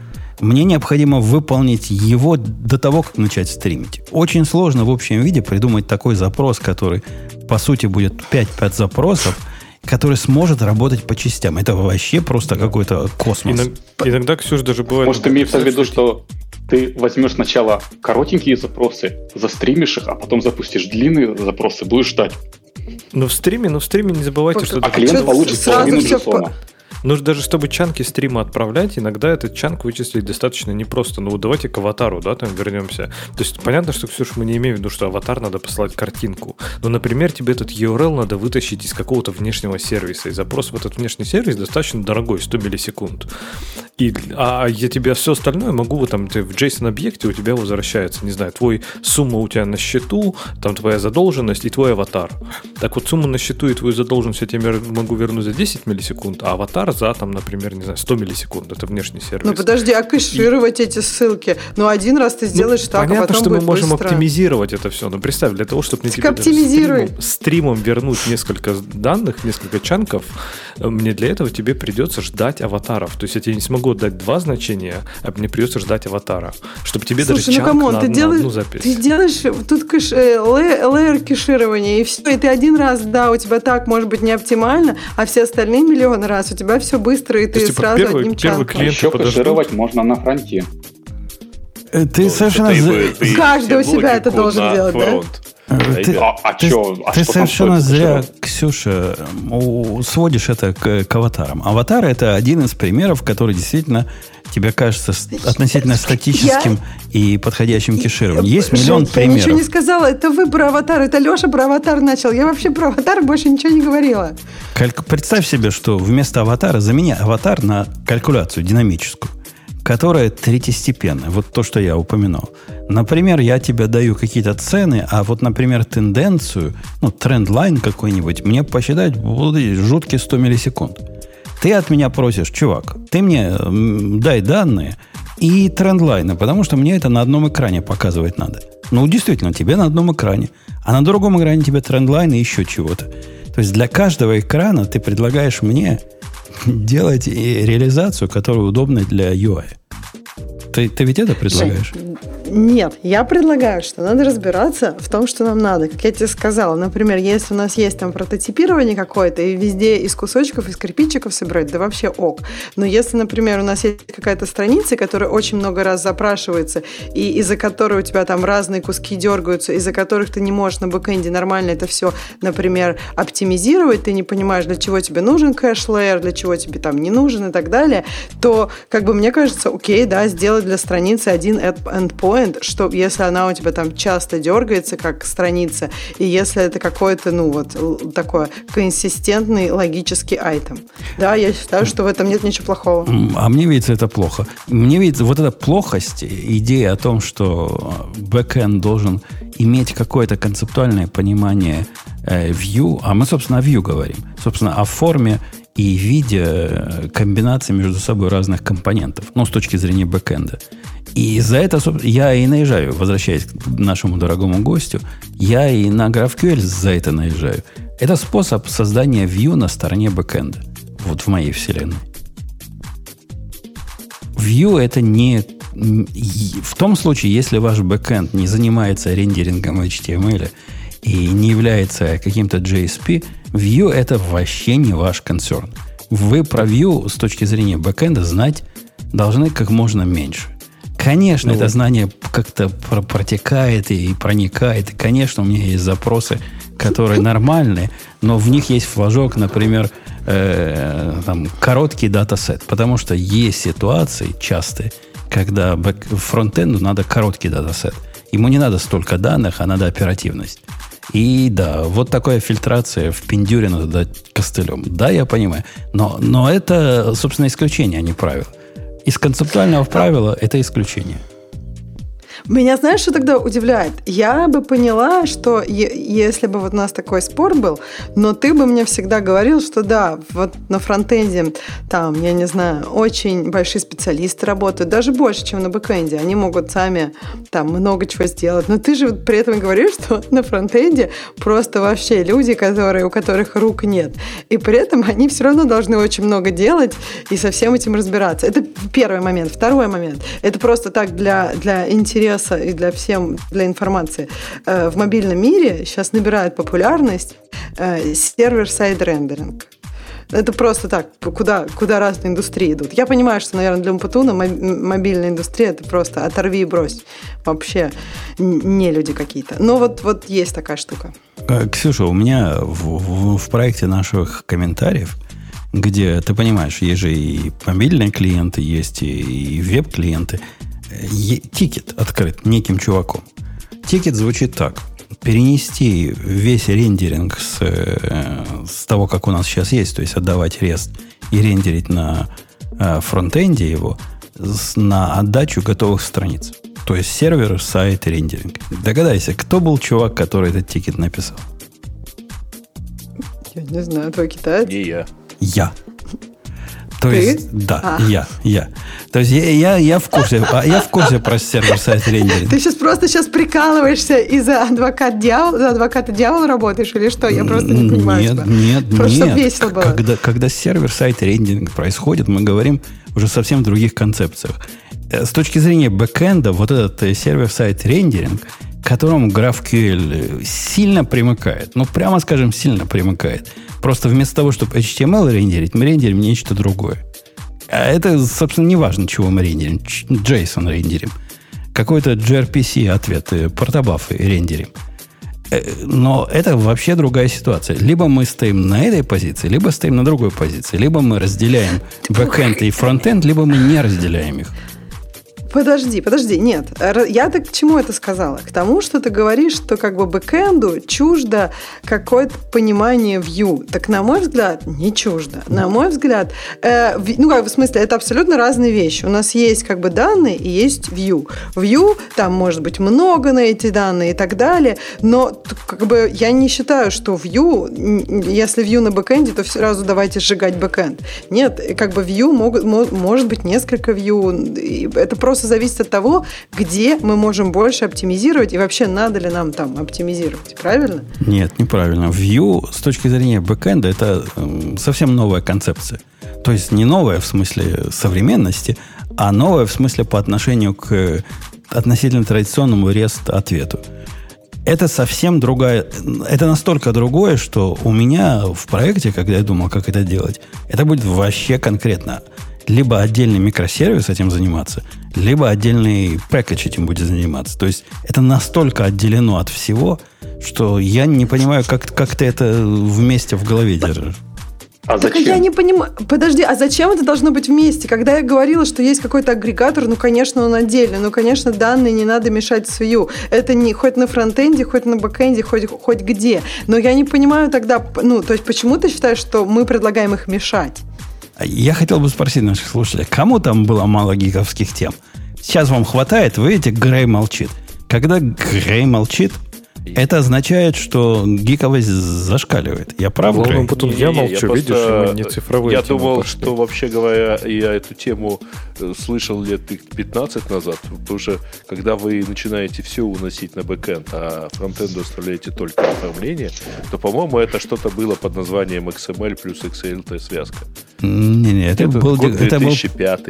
Speaker 1: мне необходимо выполнить его до того, как начать стримить. Очень сложно в общем виде придумать такой запрос, который, по сути, будет 5-5 запросов, который сможет работать по частям. Это вообще просто какой-то космос.
Speaker 3: Иногда, иногда Ксюш, даже бывает...
Speaker 4: Может, имеется в виду, что ты возьмешь сначала коротенькие запросы, застримишь их, а потом запустишь длинные запросы, будешь ждать.
Speaker 3: Но в стриме, но в стриме не забывайте, что...
Speaker 4: А клиент получит половину JSON.
Speaker 3: Нужно даже, чтобы чанки стрима отправлять, иногда этот чанк вычислить достаточно непросто. Ну вот давайте к аватару, да, там вернемся. То есть понятно, что, Ксюша, мы не имеем в виду, что аватар надо послать картинку. Но, например, тебе этот URL надо вытащить из какого-то внешнего сервиса. И запрос в этот внешний сервис достаточно дорогой, 100 миллисекунд. И, а я тебе все остальное могу, там ты в JSON-объекте у тебя возвращается, не знаю, твой сумма у тебя на счету, там твоя задолженность и твой аватар. Так вот, сумму на счету и твою задолженность я тебе могу вернуть за 10 миллисекунд, а аватар за, там, например, не знаю, 100 миллисекунд. Это внешний сервис.
Speaker 5: Ну, подожди, а кэшировать и... эти ссылки? Ну, один раз ты сделаешь ну, так,
Speaker 3: понятно,
Speaker 5: а потом
Speaker 3: что
Speaker 5: мы
Speaker 3: можем
Speaker 5: быстро.
Speaker 3: оптимизировать это все. Но представь, для того, чтобы мне
Speaker 5: тебе стримом,
Speaker 3: стримом вернуть несколько данных, несколько чанков, э, мне для этого тебе придется ждать аватаров. То есть я тебе не смогу отдать два значения, а мне придется ждать аватара. Чтобы тебе
Speaker 5: Слушай,
Speaker 3: даже
Speaker 5: ну, come on,
Speaker 3: на,
Speaker 5: ты
Speaker 3: на
Speaker 5: делаешь,
Speaker 3: одну запись.
Speaker 5: Ты делаешь тут кэш, э, layer кэширования, и все. И ты один раз, да, у тебя так может быть не оптимально, а все остальные миллионы раз у тебя все быстро, и ты есть, типа, сразу первый, одним первый
Speaker 4: клиент Еще кэшировать можно на фронте.
Speaker 1: Э, ты совершенно...
Speaker 5: Каждый у себя это должен делать, да?
Speaker 1: Ты, а, а ты, чё, а ты совершенно зря, Ксюша, сводишь это к, к аватарам. Аватар это один из примеров, который действительно тебе кажется относительно статическим я... и подходящим кешированию. Есть миллион Жень, примеров.
Speaker 5: Я ничего не сказала. Это вы про аватар. Это Леша про аватар начал. Я вообще про аватар больше ничего не говорила.
Speaker 1: Представь себе, что вместо аватара замени аватар на калькуляцию динамическую которая третьестепенная. Вот то, что я упомянул. Например, я тебе даю какие-то цены, а вот, например, тенденцию, ну, тренд-лайн какой-нибудь, мне посчитать будут жуткие 100 миллисекунд. Ты от меня просишь, чувак, ты мне дай данные и трендлайны, потому что мне это на одном экране показывать надо. Ну, действительно, тебе на одном экране. А на другом экране тебе трендлайн и еще чего-то. То есть для каждого экрана ты предлагаешь мне делать реализацию, которая удобна для UI. Ты, ты ведь это предлагаешь?
Speaker 5: Нет, я предлагаю, что надо разбираться в том, что нам надо. Как я тебе сказала, например, если у нас есть там прототипирование какое-то, и везде из кусочков, из кирпичиков собирать, да вообще ок. Но если, например, у нас есть какая-то страница, которая очень много раз запрашивается, и из-за которой у тебя там разные куски дергаются, из-за которых ты не можешь на бэкэнде нормально это все, например, оптимизировать, ты не понимаешь, для чего тебе нужен кэш layer, для чего тебе там не нужен и так далее, то, как бы, мне кажется, окей, да, сделать для страницы один endpoint, endpoint, что если она у тебя там часто дергается, как страница, и если это какой-то, ну вот, такой консистентный логический item. Да, я считаю, что в этом нет ничего плохого.
Speaker 1: А мне видится это плохо. Мне видится вот эта плохость, идея о том, что бэкэнд должен иметь какое-то концептуальное понимание э, View, а мы, собственно, о View говорим. Собственно, о форме и виде э, комбинации между собой разных компонентов, ну, с точки зрения бэкэнда. И за это я и наезжаю, возвращаясь к нашему дорогому гостю, я и на GraphQL за это наезжаю. Это способ создания view на стороне бэкэнда. Вот в моей вселенной. View это не... В том случае, если ваш бэкэнд не занимается рендерингом HTML и не является каким-то JSP, View это вообще не ваш концерн. Вы про View с точки зрения бэкэнда знать должны как можно меньше. Конечно, ну, это знание как-то протекает и проникает. И, конечно, у меня есть запросы, которые нормальные, но в них есть флажок, например, э, там, короткий датасет. Потому что есть ситуации частые, когда фронтенду надо короткий датасет. Ему не надо столько данных, а надо оперативность. И да, вот такая фильтрация в пиндюре надо дать костылем. Да, я понимаю. Но, но это, собственно, исключение, а не правило. Из концептуального правила это исключение.
Speaker 5: Меня знаешь, что тогда удивляет? Я бы поняла, что если бы вот у нас такой спор был, но ты бы мне всегда говорил, что да, вот на фронтенде там, я не знаю, очень большие специалисты работают, даже больше, чем на бэкенде. Они могут сами там много чего сделать. Но ты же при этом говоришь, что на фронтенде просто вообще люди, которые, у которых рук нет. И при этом они все равно должны очень много делать и со всем этим разбираться. Это первый момент. Второй момент. Это просто так для, для интереса интереса и для всем, для информации, э, в мобильном мире сейчас набирает популярность э, server-side рендеринг. Это просто так, куда, куда разные индустрии идут. Я понимаю, что, наверное, для Umputun'а мобильная индустрия это просто оторви и брось. Вообще не люди какие-то. Но вот, вот есть такая штука.
Speaker 1: Э, Ксюша, у меня в, в, в проекте наших комментариев, где, ты понимаешь, есть же и мобильные клиенты, есть и веб-клиенты, тикет открыт неким чуваком. Тикет звучит так. Перенести весь рендеринг с, э, с того, как у нас сейчас есть, то есть отдавать REST и рендерить на э, фронтенде его на отдачу готовых страниц. То есть server-side рендеринг. Догадайся, кто был чувак, который этот тикет написал?
Speaker 5: Я не знаю, твой китаец?
Speaker 2: Не я.
Speaker 1: Я. То Ты? есть, да, а. я, я. То есть я, я, я в курсе, а, я в курсе про server-side рендеринг.
Speaker 5: Ты сейчас просто сейчас прикалываешься и за адвокат дьявол, за адвоката дьявола работаешь или что? Я просто не понимаю.
Speaker 1: Нет,
Speaker 5: тебя.
Speaker 1: нет,
Speaker 5: просто
Speaker 1: нет.
Speaker 5: весело было.
Speaker 1: Когда, когда server-side рендеринг происходит, мы говорим уже совсем в других концепциях. Э, с точки зрения бэкэнда, вот этот э, server-side рендеринг, к которому GraphQL сильно примыкает, ну, прямо скажем, сильно примыкает – Просто вместо того, чтобы HTML рендерить, мы рендерим нечто другое. А это, собственно, не важно, чего мы рендерим. JSON рендерим. Какой-то gRPC ответ, э, портобафы рендерим. Э, но это вообще другая ситуация. Либо мы стоим на этой позиции, либо стоим на другой позиции. Либо мы разделяем бэкэнд и фронтенд, либо мы не разделяем их.
Speaker 5: Подожди, подожди, нет. Я так к чему это сказала? К тому, что ты говоришь, что как бы бэкэнду чуждо какое-то понимание view. Так, на мой взгляд, не чуждо. На мой взгляд, э, ну, как в смысле, это абсолютно разные вещи. У нас есть как бы данные и есть view. View, там может быть много на эти данные и так далее, но как бы я не считаю, что view, если view на бэкэнде, то сразу давайте сжигать бэкэнд. Нет, как бы view могут, может быть несколько view. Это просто просто зависит от того, где мы можем больше оптимизировать и вообще надо ли нам там оптимизировать. Правильно?
Speaker 1: Нет, неправильно. View с точки зрения бэкэнда это совсем новая концепция. То есть не новая в смысле современности, а новая в смысле по отношению к относительно традиционному REST-ответу. Это совсем другая... Это настолько другое, что у меня в проекте, когда я думал, как это делать, это будет вообще конкретно либо отдельный микросервис этим заниматься, либо отдельный пэкэдж этим будет заниматься. То есть это настолько отделено от всего, что я не понимаю, как, как ты это вместе в голове держишь.
Speaker 5: А зачем? Так я не понимаю. Подожди, а зачем это должно быть вместе? Когда я говорила, что есть какой-то агрегатор, ну, конечно, он отдельно. Ну, конечно, данные не надо мешать с view. Это не хоть на фронтенде, хоть на бэкенде, хоть, хоть где. Но я не понимаю тогда, ну, то есть почему ты считаешь, что мы предлагаем их мешать?
Speaker 1: Я хотел бы спросить наших слушателей, кому там было мало гиковских тем? Сейчас вам хватает, вы видите, Грей молчит. Когда Грей молчит, Это означает, что гиковость зашкаливает. Я прав,
Speaker 3: ну, потом я молчу, я видишь, мы не цифровые
Speaker 2: Я думал, пошли. что вообще говоря, я эту тему э, слышал лет 15 назад, потому что когда вы начинаете все уносить на бэкэнд, а фронтенду оставляете только оформление, то, по-моему, это что-то было под названием XML плюс XLT связка.
Speaker 1: Не-не, это, это, был, это был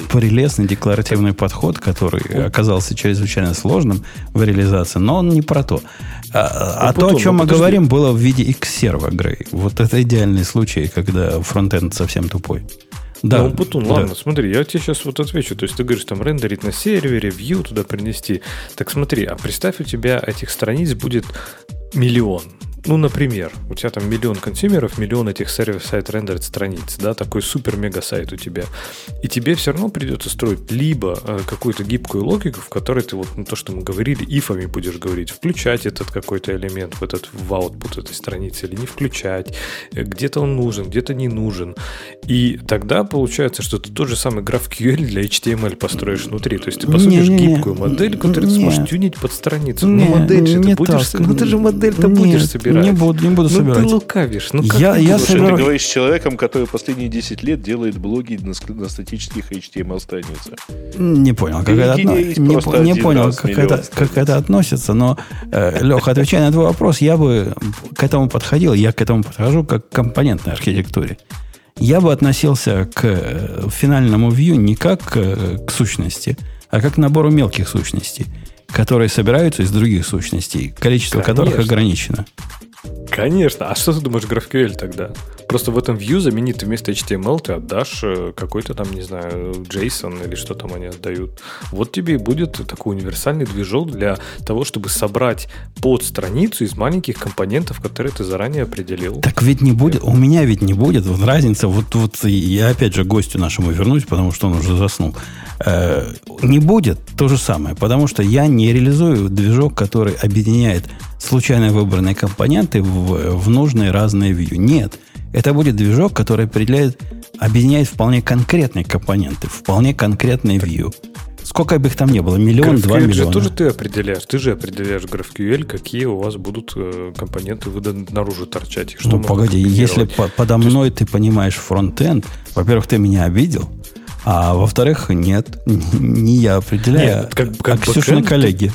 Speaker 1: прелестный декларативный подход, который оказался чрезвычайно сложным в реализации, но он не про то. А, а то, о чем мы говорим, было в виде X-серва, Грей. Вот это идеальный случай, когда фронтенд совсем тупой.
Speaker 3: Да, ну, Путун, да. ладно, смотри, я тебе сейчас вот отвечу. То есть ты говоришь, там, рендерить на сервере, view туда принести. Так смотри, а представь, у тебя этих страниц будет миллион. Ну, например, у тебя там миллион консюмеров, миллион этих сервис-сайт рендерит страниц, да, такой супер-мега-сайт у тебя. И тебе все равно придется строить либо э, какую-то гибкую логику, в которой ты вот ну, то, что мы говорили, ифами будешь говорить, включать этот какой-то элемент в этот в output этой страницы или не включать, э, где-то он нужен, где-то не нужен. И тогда получается, что ты тот же самый GraphQL для HTML построишь внутри. То есть ты посудишь гибкую модель, которую ты сможешь тюнить под страницу.
Speaker 1: Ну, модель же ты будешь...
Speaker 3: Так. Ну, ты же модель-то будешь собирать собирать.
Speaker 1: Не буду, не буду
Speaker 3: ну,
Speaker 1: собирать.
Speaker 3: ты лукавишь. Ну, как
Speaker 1: я,
Speaker 3: ты
Speaker 1: я собираю...
Speaker 2: Ты говоришь с человеком, который последние 10 лет делает блоги на, на статических HTML-страницах.
Speaker 1: Не понял, как это, отно... не, не понял, как это, как это относится, но, э, Леха, отвечая на твой вопрос, я бы к этому подходил, я к этому подхожу как к компонентной архитектуре. Я бы относился к э, финальному view не как э, к сущности, а как к набору мелких сущностей, которые собираются из других сущностей, количество Конечно. которых ограничено.
Speaker 3: Конечно. А что ты думаешь GraphQL тогда? Просто в этом view заменит вместо HTML ты отдашь э, какой-то там, не знаю, JSON или что там они отдают. Вот тебе и будет такой универсальный движок для того, чтобы собрать под страницу из маленьких компонентов, которые ты заранее определил.
Speaker 1: Так ведь не будет, у меня ведь не будет. Вот разница, вот, вот я опять же гостю нашему вернусь, потому что он уже заснул. Э, не будет то же самое, потому что я не реализую движок, который объединяет случайно выбранные компоненты в, в нужные разные view. Нет. Это будет движок, который определяет, объединяет вполне конкретные компоненты, вполне конкретные view. Сколько бы их там не было? Миллион, два миллиона.
Speaker 3: тоже ты определяешь. Ты же определяешь GraphQL, какие у вас будут э, компоненты наружу торчать. И
Speaker 1: что ну, погоди, если по подо мной ты понимаешь фронтенд, во-первых, ты меня обидел, а во-вторых, нет, не я определяю, нет, как, как а Ксюшины коллеги.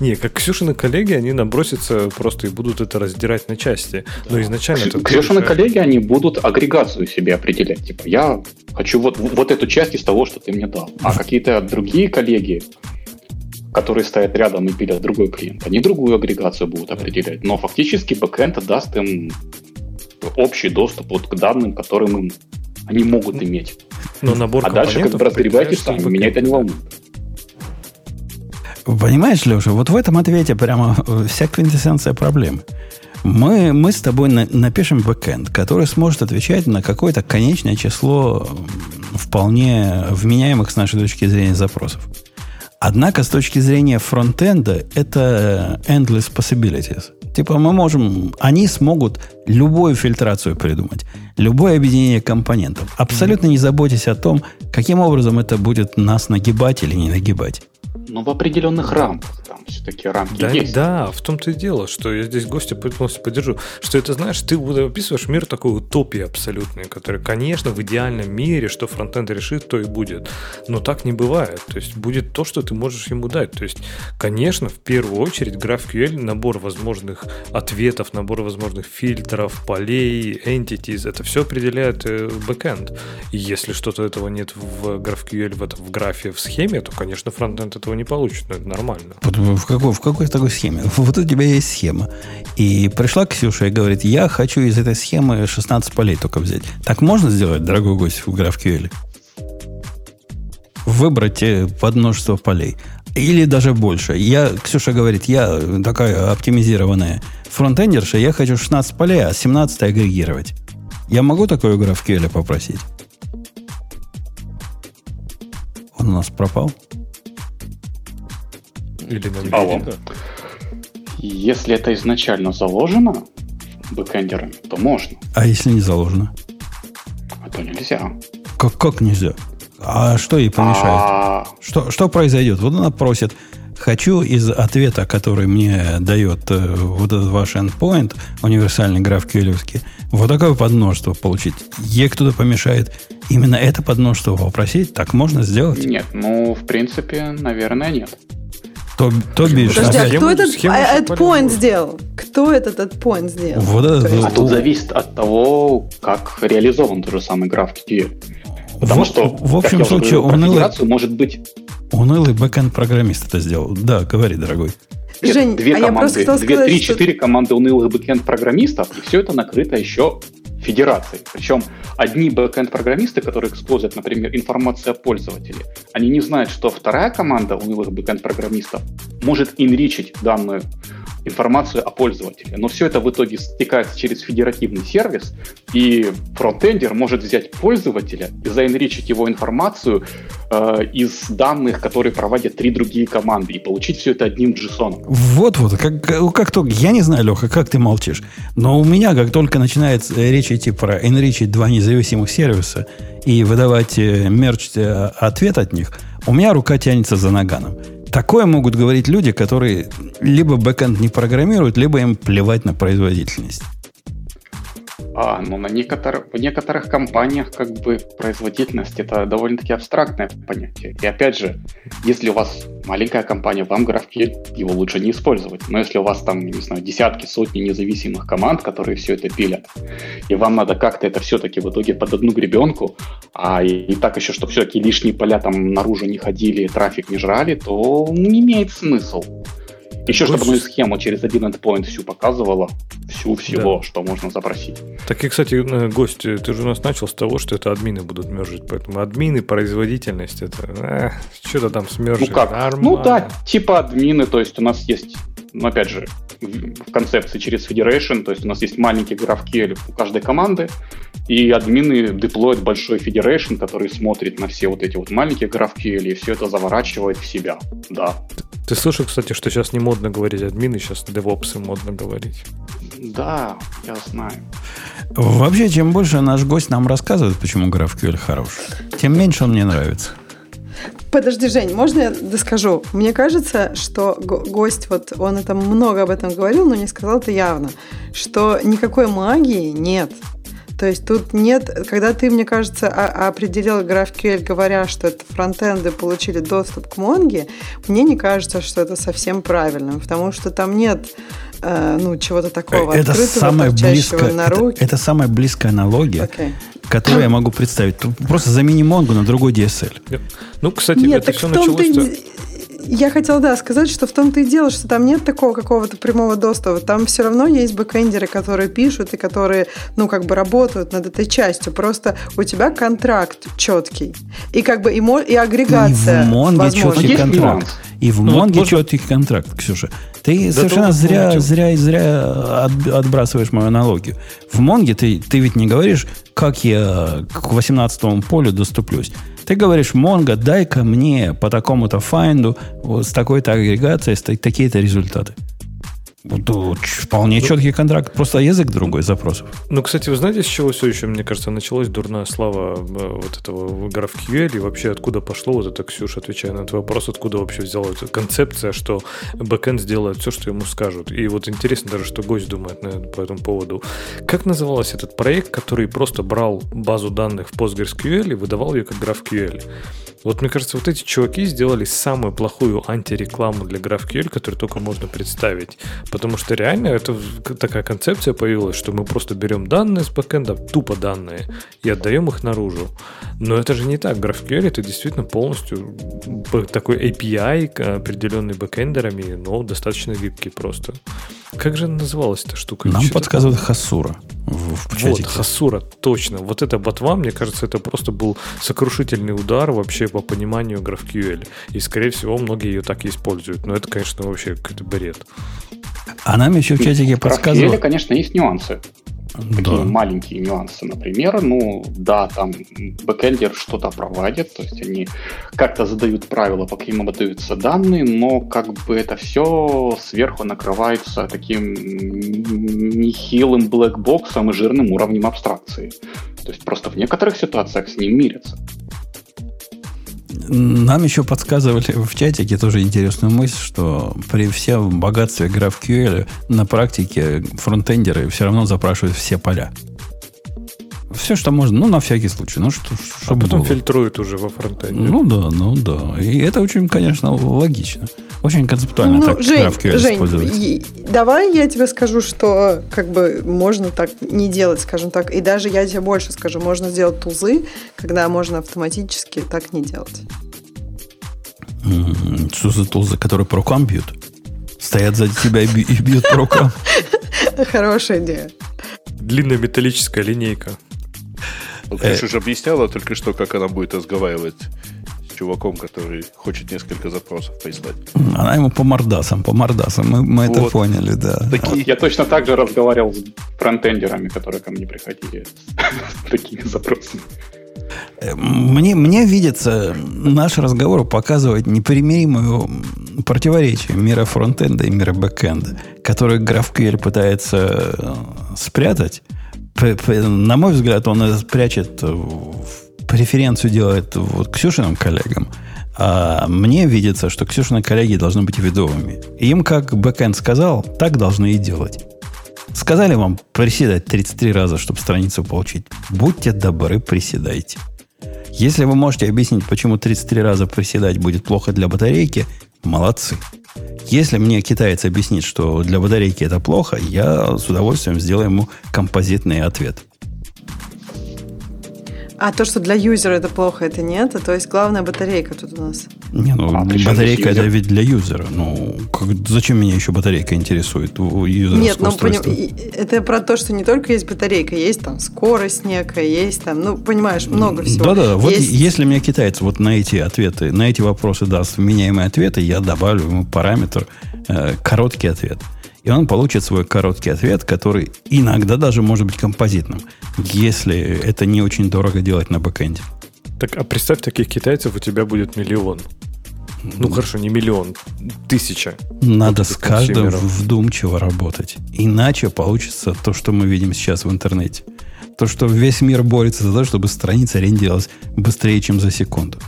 Speaker 3: Не, как Ксюшины коллеги, они набросятся просто и будут это раздирать на части. Но изначально...
Speaker 4: Ксю, Ксюшины решаешь... коллеги, они будут агрегацию себе определять. Типа, я хочу вот, вот эту часть из того, что ты мне дал. А какие-то другие коллеги, которые стоят рядом и пилят другой клиент, они другую агрегацию будут определять. Но фактически бэкэнд даст им общий доступ вот к данным, которым им они могут иметь.
Speaker 3: Но набор
Speaker 4: а дальше как бы разберегайтесь сами. Меня это не волнует.
Speaker 1: Понимаешь, Леша, вот в этом ответе прямо вся квинтэссенция проблемы. Мы, мы с тобой на, напишем бэкэнд, который сможет отвечать на какое-то конечное число вполне вменяемых с нашей точки зрения запросов. Однако с точки зрения фронтенда это endless possibilities. Типа мы можем, они смогут любую фильтрацию придумать, любое объединение компонентов, абсолютно не заботясь о том, каким образом это будет нас нагибать или не нагибать.
Speaker 4: Но в определенных рамках там все-таки рамки
Speaker 3: да,
Speaker 4: есть.
Speaker 3: Да, в том-то и дело, что я здесь гостя полностью поддержу. Что это, знаешь, ты описываешь мир такой утопии абсолютной, который, конечно, в идеальном мире, что фронтенд решит, то и будет. Но так не бывает. То есть будет то, что ты можешь ему дать. То есть, конечно, в первую очередь GraphQL набор возможных ответов, набор возможных фильтров, полей, entities, это все определяет бэкенд. И если что-то этого нет в GraphQL, в, этом, в графе, в схеме, то, конечно, фронтенд этого не получит. Но это нормально.
Speaker 1: В какой, в какой такой схеме? Вот у тебя есть схема. И пришла Ксюша и говорит, я хочу из этой схемы 16 полей только взять. Так можно сделать, дорогой гость, в GraphQL? Выбрать э, под множество полей. Или даже больше. Я, Ксюша говорит, я такая оптимизированная фронтендерша, я хочу 16 полей, а 17 агрегировать. Я могу такое в GraphQL попросить? Он у нас пропал?
Speaker 4: Или на Алло. Если это изначально заложено бэкэндерами, то можно.
Speaker 1: А если не заложено?
Speaker 4: А то нельзя.
Speaker 1: Как, как нельзя? А что ей помешает? А... Что, что произойдет? Вот она просит, хочу из ответа, который мне дает э, вот этот ваш endpoint, универсальный граф Кюлевский, вот такое подмножество получить. Ей кто-то помешает именно это подмножество попросить? Так можно сделать?
Speaker 4: Нет, ну, в принципе, наверное, нет.
Speaker 1: То, то бишь,
Speaker 5: Подожди, а кто этот endpoint сделал? Кто этот endpoint сделал? Вот
Speaker 4: это, а тут зависит от того, как реализован тот же самый граф QL. Потому в, что,
Speaker 1: в общем случае,
Speaker 4: унылый, может быть...
Speaker 1: Унылый бэкэнд программист это сделал. Да, говори, дорогой.
Speaker 4: Нет, Жень, две а команды, две, три, четыре что... команды унылых бэкэнд программистов, и все это накрыто еще федерацией. Причем одни бэкэнд-программисты, которые используют, например, информацию о пользователе, они не знают, что вторая команда унылых бэкэнд-программистов может enrich'ить данную информацию о пользователе. Но все это в итоге стекается через федеративный сервис, и фронтендер может взять пользователя и заинричить его информацию э, из данных, которые проводят три другие команды, и получить все это одним JSON.
Speaker 1: Вот-вот, как, как только, я не знаю, Леха, как ты молчишь, но у меня, как только начинает речь идти про инричить два независимых сервиса и выдавать э, мерч э, ответ от них, у меня рука тянется за наганом. Такое могут говорить люди, которые либо бэкэнд не программируют, либо им плевать на производительность.
Speaker 4: А, ну на некоторых, в некоторых компаниях как бы производительность это довольно-таки абстрактное понятие. И опять же, если у вас маленькая компания, вам GraphQL, его лучше не использовать. Но если у вас там, не знаю, десятки, сотни независимых команд, которые все это пилят, и вам надо как-то это все-таки в итоге под одну гребенку, а и, и так еще, чтобы все-таки лишние поля там наружу не ходили, трафик не жрали, то не имеет смысл. Еще чтобы ну, схему через один endpoint всю показывала, всю всего, да. что можно запросить.
Speaker 3: Так и, кстати, э, гость, ты же у нас начал с того, что это админы будут мержить, поэтому админы, производительность, это э, что-то там смержить.
Speaker 4: Ну как? Нормально. Ну да, типа админы, то есть у нас есть, опять же, в концепции через Federation, то есть у нас есть маленький GraphQL у каждой команды, и админы деплоят большой Federation, который смотрит на все вот эти вот маленькие GraphQL и все это заворачивает в себя, да.
Speaker 3: Ты слышал, кстати, что сейчас не модно говорить админы, сейчас девопсы модно говорить.
Speaker 4: Да, я знаю.
Speaker 1: Вообще, чем больше наш гость нам рассказывает, почему GraphQL хорош, тем меньше он мне нравится.
Speaker 5: Подожди, Жень, можно я доскажу? Мне кажется, что гость, вот он это много об этом говорил, но не сказал это явно, что никакой магии нет. То есть тут нет, когда ты, мне кажется, определил GraphQL, говоря, что это фронтенды получили доступ к Монге, мне не кажется, что это совсем правильным, потому что там нет э, ну, чего-то такого
Speaker 1: это самая близкая, на руки. Это, это самая близкая аналогия, okay. которую я могу представить. Просто замени Монгу на другой DSL.
Speaker 3: Ну, кстати, Нет, это все началось...
Speaker 5: Я хотела, да, сказать, что в том-то и дело, что там нет такого какого-то прямого доступа. Там все равно есть бэкэндеры, которые пишут и которые, ну, как бы работают над этой частью. Просто у тебя контракт четкий. И как бы и, и агрегация.
Speaker 1: И в Монге четкий контракт. И в ну, Монге вот четкий контракт, Ксюша. Ты да совершенно зря, зря и зря от, отбрасываешь мою аналогию. В Монге ты, ты ведь не говоришь, как я к 18 полю доступлюсь. Ты говоришь, Монго, дай-ка мне по такому-то файнду вот с такой-то агрегацией, такие-то результаты. Тут вполне ну, четкий контракт, просто язык другой запросов.
Speaker 3: Ну, кстати, вы знаете, с чего все еще, мне кажется, началась дурная слава э, вот этого GraphQL и вообще откуда пошло вот это, Ксюша, отвечая на этот вопрос, откуда вообще взяла эта концепция, что бэкэнд сделает все, что ему скажут. И вот интересно даже, что гость думает на, по этому поводу. Как назывался этот проект, который просто брал базу данных в PostgreSQL и выдавал ее как GraphQL? Вот мне кажется, вот эти чуваки сделали самую плохую антирекламу для GraphQL, которую только можно представить. Потому что реально это такая концепция появилась, что мы просто берем данные с бэкэнда, тупо данные, и отдаем их наружу. Но это же не так. GraphQL это действительно полностью такой API, определенный бэкэндерами, но достаточно гибкий просто. Как же называлась эта штука?
Speaker 1: Нам подсказывает Хасура. В,
Speaker 3: в вот, Хасура, точно. Вот эта ботва, мне кажется, это просто был сокрушительный удар вообще по пониманию GraphQL. И, скорее всего, многие ее так и используют. Но это, конечно, вообще какой-то бред.
Speaker 1: А нам еще в чатике подсказывали...
Speaker 4: В конечно, есть нюансы. Такие да. маленькие нюансы, например, ну да, там бэкэндер что-то проводит, то есть они как-то задают правила, по каким отдаются данные, но как бы это все сверху накрывается таким нехилым блэкбоксом и жирным уровнем абстракции. То есть просто в некоторых ситуациях с ним мирятся.
Speaker 1: Нам еще подсказывали в чатике тоже интересную мысль, что при всем богатстве GraphQL на практике фронтендеры все равно запрашивают все поля. Все, что можно, ну, на всякий случай. Ну, что,
Speaker 3: а потом было. фильтруют уже во фронтенде.
Speaker 1: Ну да, ну да. И это очень, конечно, логично. Очень концептуально ну, так
Speaker 5: Жень, Жень, давай я тебе скажу, что как бы можно так не делать, скажем так. И даже я тебе больше скажу, можно сделать тузы, когда можно автоматически так не делать.
Speaker 1: Что за тулзы, которые по рукам бьют? Стоят сзади тебя и бьют по рукам.
Speaker 5: Хорошая идея.
Speaker 3: Длинная металлическая линейка.
Speaker 2: Ну, Ксюша же объясняла только что, как она будет разговаривать с чуваком, который хочет несколько запросов прислать.
Speaker 1: Она ему по мордасам, по мордасам. Мы, мы вот. это поняли, да.
Speaker 4: Такие... Я точно так же разговаривал с фронтендерами, которые ко мне приходили с такими запросами.
Speaker 1: Э, мне, мне видится, наш разговор показывает непримиримое противоречие мира фронтенда и мира бэкенда, который GraphQL пытается э, спрятать, на мой взгляд, он прячет преференцию делает вот Ксюшиным коллегам, а мне видится, что Ксюшины коллеги должны быть ведомыми. Им, как бэкэнд сказал, так должны и делать. Сказали вам приседать 33 раза, чтобы страницу получить. Будьте добры, приседайте. Если вы можете объяснить, почему 33 раза приседать будет плохо для батарейки, молодцы. Если мне китаец объяснит, что для батарейки это плохо, я с удовольствием сделаю ему композитный ответ.
Speaker 5: А то, что для юзера это плохо, это нет? То есть главная батарейка тут у нас.
Speaker 1: Не, ну а, батарейка это ведь для юзера. Ну, как, зачем меня еще батарейка интересует? У юзера
Speaker 5: Нет, ну поним, это про то, что не только есть батарейка, есть там скорость некая, есть там, ну, понимаешь, много всего.
Speaker 1: Да-да, вот если мне китаец вот на эти ответы, на эти вопросы даст вменяемые ответы, я добавлю ему параметр э, короткий ответ. И он получит свой короткий ответ, который иногда даже может быть композитным, если это не очень дорого делать на бэкэнде.
Speaker 3: Так, а представь, таких китайцев у тебя будет миллион. Ну хорошо, не миллион, тысяча.
Speaker 1: Надо вот с каждым вдумчиво работать. Иначе получится то, что мы видим сейчас в интернете. То, что весь мир борется за то, чтобы страница рендилась быстрее, чем за секунду.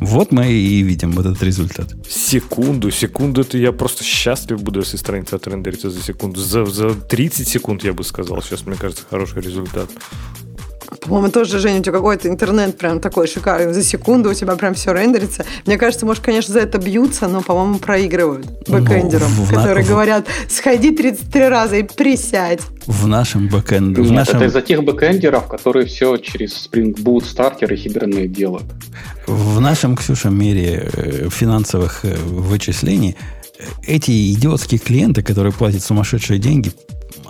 Speaker 1: Вот мы и видим вот этот результат.
Speaker 3: Секунду, секунду, это я просто счастлив буду, если страница отрендерится за секунду. За, за 30 секунд, я бы сказал. Сейчас, мне кажется, хороший результат.
Speaker 5: По-моему, тоже, Женя, у тебя какой-то интернет прям такой шикарный. За секунду у тебя прям все рендерится. Мне кажется, может, конечно, за это бьются, но, по-моему, проигрывают бэкэндерам, ну, которые в... говорят, сходи 33 раза и присядь.
Speaker 1: В нашем бэкэнде...
Speaker 4: Нет,
Speaker 1: нашем...
Speaker 4: это из-за тех бэкэндеров, которые все через Spring Boot starter и Hibernate делают.
Speaker 1: В нашем, Ксюша, мире э, финансовых э, вычислений э, эти идиотские клиенты, которые платят сумасшедшие деньги,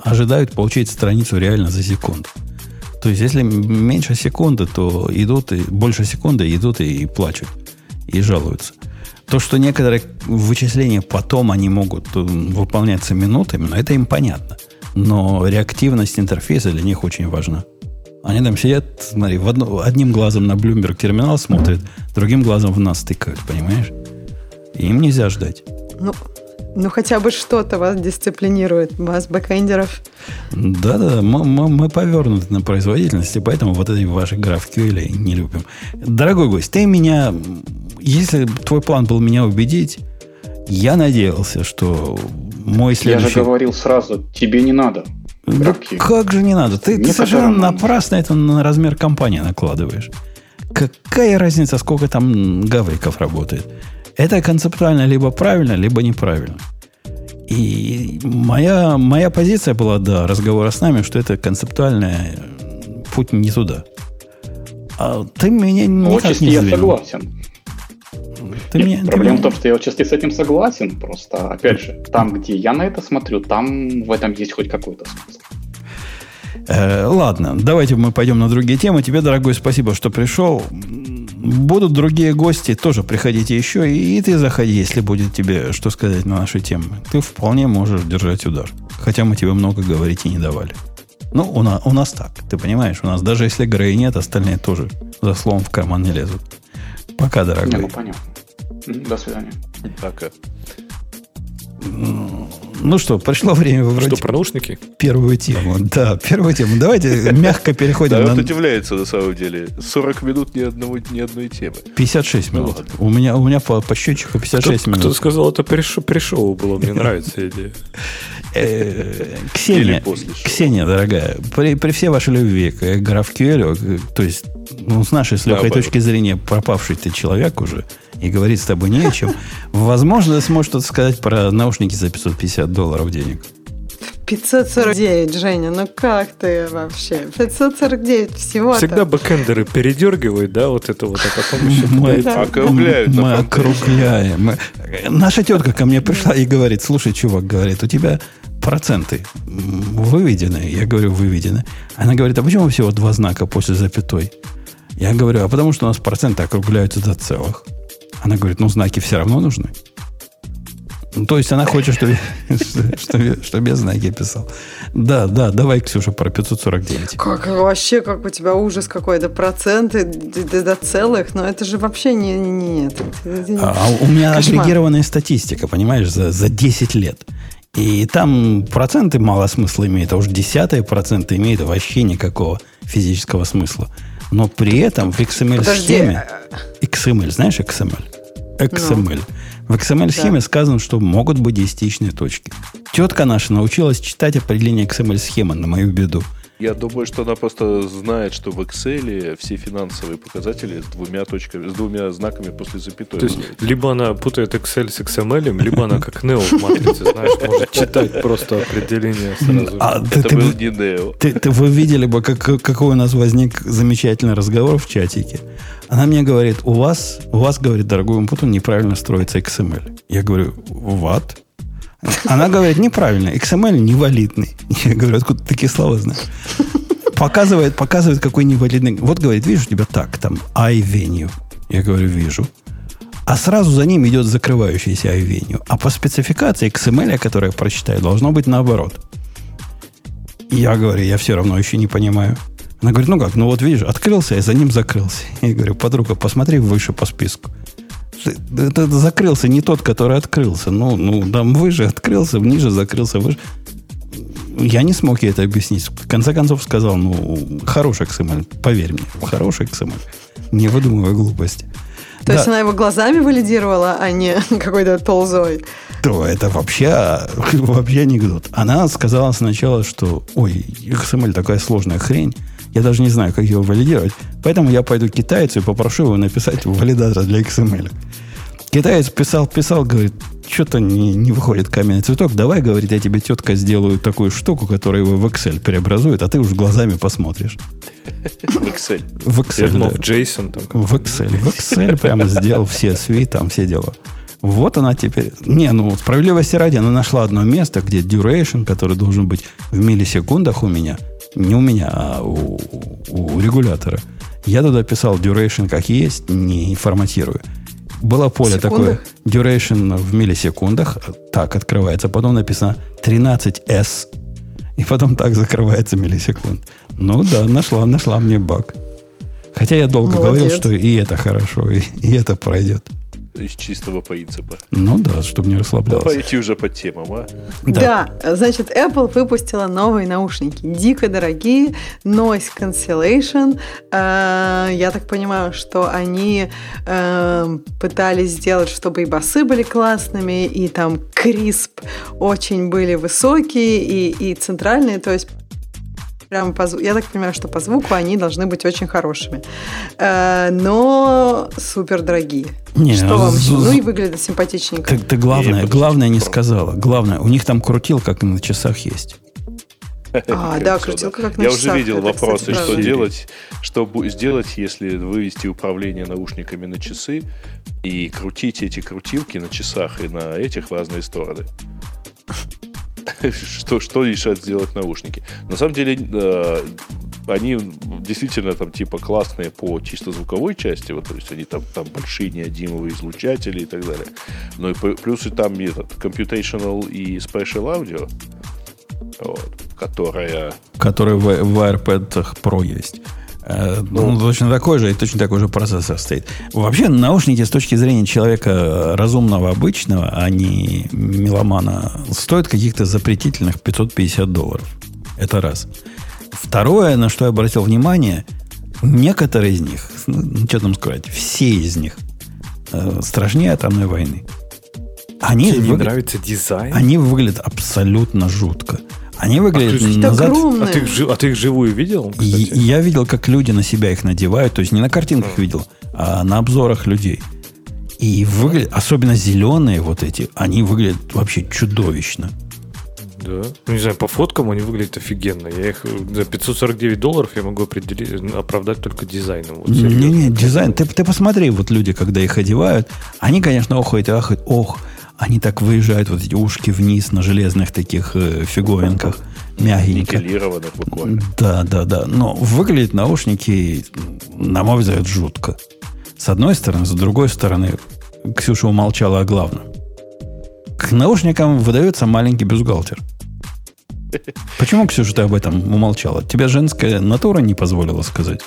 Speaker 1: ожидают получить страницу реально за секунду. То есть, если меньше секунды, то идут и больше секунды идут и, плачут, и жалуются. То, что некоторые вычисления потом они могут э, выполняться минутами, ну, это им понятно. Но реактивность интерфейса для них очень важна. Они там сидят, смотри, в одно, одним глазом на Bloomberg терминал смотрят, другим глазом в нас тыкают, понимаешь? Им нельзя ждать.
Speaker 5: Ну, ну, хотя бы что-то вас дисциплинирует, вас, бэкэндеров.
Speaker 1: Да-да, мы, мы, мы повернуты на производительности, поэтому вот эти ваши GraphQL не любим. Дорогой гость, ты меня... Если твой план был меня убедить, я надеялся, что мой следующий...
Speaker 4: Я же говорил сразу, тебе не надо.
Speaker 1: Да как же не надо? Ты, ты совершенно напрасно это на размер компании накладываешь. Какая разница, сколько там гавриков работает? Это концептуально либо правильно, либо неправильно. И моя, моя позиция была, да, разговора с нами, что это концептуальный путь не туда. А ты меня не
Speaker 4: Отчасти не я согласен. Ты Нет, меня, проблема ты... в том, что я отчасти с этим согласен. Просто, опять же, там, где я на это смотрю, там в этом есть хоть какой-то смысл.
Speaker 1: Э, ладно, давайте мы пойдем на другие темы. Тебе, дорогой, спасибо, что пришел. Будут другие гости, тоже приходите еще, и, и ты заходи, если будет тебе что сказать на наши темы. Ты вполне можешь держать удар. Хотя мы тебе много говорить и не давали. Ну, у нас, у нас так, ты понимаешь, у нас даже если Грей нет, остальные тоже за словом в карман не лезут. Пока, дорогой. Не,
Speaker 4: ну понятно. До свидания.
Speaker 2: Пока.
Speaker 1: Ну что, пришло время выбрать...
Speaker 3: Что, про наушники?
Speaker 1: Первую тему. Да, первую тему. Давайте мягко переходим.
Speaker 2: Да, вот удивляется на самом деле. 40 минут ни, одного, ни одной темы.
Speaker 1: 56 ну минут. У меня, у меня по, по счетчику 56 минут.
Speaker 3: Кто сказал, это пришел было. Мне нравится идея.
Speaker 1: Э, Ксения, Ксения, дорогая, при, при всей вашей любви к GraphQL, то есть ну, с нашей с легкой точки зрения пропавший ты человек уже, и говорить с тобой не о чем, возможно, сможешь что-то сказать про наушники за 550 долларов денег.
Speaker 5: 549, Женя, ну как ты вообще? 549 всего -то.
Speaker 3: Всегда бэкэндеры передергивают, да, вот это вот, а потом еще мы,
Speaker 2: округляют.
Speaker 1: Мы округляем. Мы... Наша тетка ко мне пришла и говорит, слушай, чувак, говорит, у тебя проценты выведены. Я говорю, выведены. Она говорит, а почему всего два знака после запятой? Я говорю, а потому что у нас проценты округляются до целых. Она говорит, ну знаки все равно нужны. Ну, то есть она хочет, чтобы, чтобы, я знаки писал. Да, да, давай, Ксюша, про 549.
Speaker 5: Как вообще, как у тебя ужас какой-то, проценты до целых, но это же вообще не... не, нет.
Speaker 1: А, а у меня Кошмар. агрегированная статистика, понимаешь, за, за 10 лет. И там проценты мало смысла имеют, а уж десятые проценты имеют вообще никакого физического смысла. Но при этом в XML-схеме... XML, знаешь XML? XML. Ну, в XML-схеме да. сказано, что могут быть десятичные точки. Тетка наша научилась читать определение XML-схемы на мою беду.
Speaker 2: Я думаю, что она просто знает, что в Excel все финансовые показатели с двумя точками, с двумя знаками после запятой.
Speaker 3: То есть, либо она путает Excel с XML, либо она как Neo в матрице, знаешь, может читать просто определение сразу. А,
Speaker 2: ты, Это ты, был не Neo.
Speaker 1: Ты, ты, вы видели бы, как, какой у нас возник замечательный разговор в чатике. Она мне говорит, у вас, у вас, говорит, дорогой Умпутун, неправильно строится XML. Я говорю, what? Она говорит, неправильно, XML невалидный. Я говорю, откуда ты такие слова знаешь? Показывает, показывает, какой невалидный. Вот говорит, видишь, у тебя так, там, iVenue. Я говорю, вижу. А сразу за ним идет закрывающийся iVenue. А по спецификации XML, которую я прочитаю, должно быть наоборот. Я говорю, я все равно еще не понимаю. Она говорит, ну как, ну вот видишь, открылся, и за ним закрылся. Я говорю, подруга, посмотри выше по списку это закрылся не тот, который открылся. Ну, ну, там выше открылся, ниже закрылся, выше. Я не смог ей это объяснить. В конце концов сказал, ну, хороший XML, поверь мне, хороший XML. Не выдумывай глупости.
Speaker 5: То да. есть она его глазами валидировала, а не какой-то ползой?
Speaker 1: То это вообще, вообще анекдот. Она сказала сначала, что, ой, XML такая сложная хрень, я даже не знаю, как его валидировать. Поэтому я пойду к китайцу и попрошу его написать валидатор для XML. Китаец писал, писал, говорит, что-то не, не выходит каменный цветок. Давай, говорит, я тебе, тетка, сделаю такую штуку, которая его в Excel преобразует, а ты уж глазами посмотришь.
Speaker 2: В Excel.
Speaker 1: В Excel,
Speaker 3: да. в JSON.
Speaker 1: Там. В Excel. В Excel прямо сделал все SVI, там все дела. Вот она теперь... Не, ну, справедливости ради, она нашла одно место, где duration, который должен быть в миллисекундах у меня – не у меня, а у, у регулятора. Я туда писал duration как есть, не форматирую. Было поле такое duration в миллисекундах, так открывается, потом написано 13S, и потом так закрывается миллисекунд. Ну да, нашла, нашла мне баг. Хотя я долго Молодец. говорил, что и это хорошо, и, и это пройдет
Speaker 2: из чистого принципа.
Speaker 1: Ну да, чтобы не расслаблялся.
Speaker 2: Давайте уже по темам, а?
Speaker 5: Да. да, значит, Apple выпустила новые наушники. Дико дорогие, Noise Cancellation. Э, я так понимаю, что они э, пытались сделать, чтобы и басы были классными, и там крисп очень были высокие, и, и центральные, то есть прямо по звуку. Я так понимаю, что по звуку они должны быть очень хорошими. Э, но супер дорогие. Не, что вам еще? Ну и выглядят симпатичненько.
Speaker 1: Ты, ты главное, главное не сказала. Главное, у них там крутил, как и на часах есть.
Speaker 5: А, да, крутилка как на
Speaker 2: Я
Speaker 5: уже
Speaker 2: видел вопросы, что делать, что сделать, если вывести управление наушниками на часы и крутить эти крутилки на часах и на этих в разные стороны. что, что решат сделать наушники. На самом деле, э, они действительно там типа классные по чисто звуковой части, вот, то есть они там, там большие неодимовые излучатели и так далее. Но и плюс и там этот computational и special audio, вот, которая...
Speaker 1: Которая в, в AirPad Pro есть. Ну, ну, точно такой же и точно такой же процессор стоит. Вообще, наушники с точки зрения человека разумного, обычного, а не меломана, стоят каких-то запретительных 550 долларов. Это раз. Второе, на что я обратил внимание, некоторые из них, ну, что там сказать, все из них э, страшнее атомной войны.
Speaker 3: Они Тебе выгля... не нравится дизайн?
Speaker 1: Они выглядят абсолютно жутко. Они выглядят а назад.
Speaker 3: А ты, их, а ты их живую видел?
Speaker 1: И, я видел, как люди на себя их надевают. То есть не на картинках а. видел, а на обзорах людей. И выглядят, особенно зеленые вот эти, они выглядят вообще чудовищно.
Speaker 3: Да. Ну, не знаю, по фоткам они выглядят офигенно. Я их за 549 долларов я могу определить, оправдать только дизайном.
Speaker 1: Вот, не, не, дизайн. Ты, ты посмотри, вот люди, когда их одевают, они, конечно, охают и ахают. Ох, они так выезжают, вот эти ушки вниз на железных таких э, фиговинках, мягенько. буквально. Да, да, да. Но выглядят наушники, на мой взгляд, жутко. С одной стороны, с другой стороны, Ксюша умолчала о главном. К наушникам выдается маленький бюстгальтер. Почему, Ксюша, ты об этом умолчала? Тебя женская натура не позволила сказать?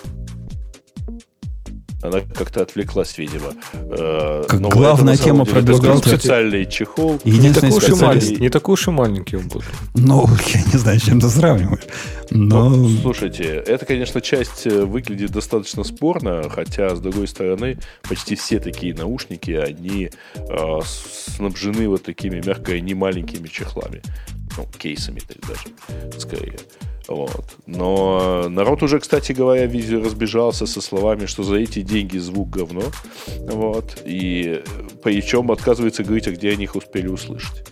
Speaker 2: Она как-то отвлеклась, видимо.
Speaker 1: Э, как Но главная это, тема про бюстгальтер.
Speaker 2: специальный чехол.
Speaker 3: Не такой, уж маленький, не такой уж и маленький он был.
Speaker 1: Ну, я не знаю, с чем ты сравниваешь. Но...
Speaker 2: Ну, слушайте, это, конечно, часть э, выглядит достаточно спорно, хотя, с другой стороны, почти все такие наушники, они э, снабжены вот такими, мягко, не маленькими чехлами. Ну, кейсами даже, скорее. Вот. Но народ уже, кстати говоря, видео разбежался со словами, что за эти деньги звук говно. Вот. И причем отказывается говорить, а где они их успели услышать.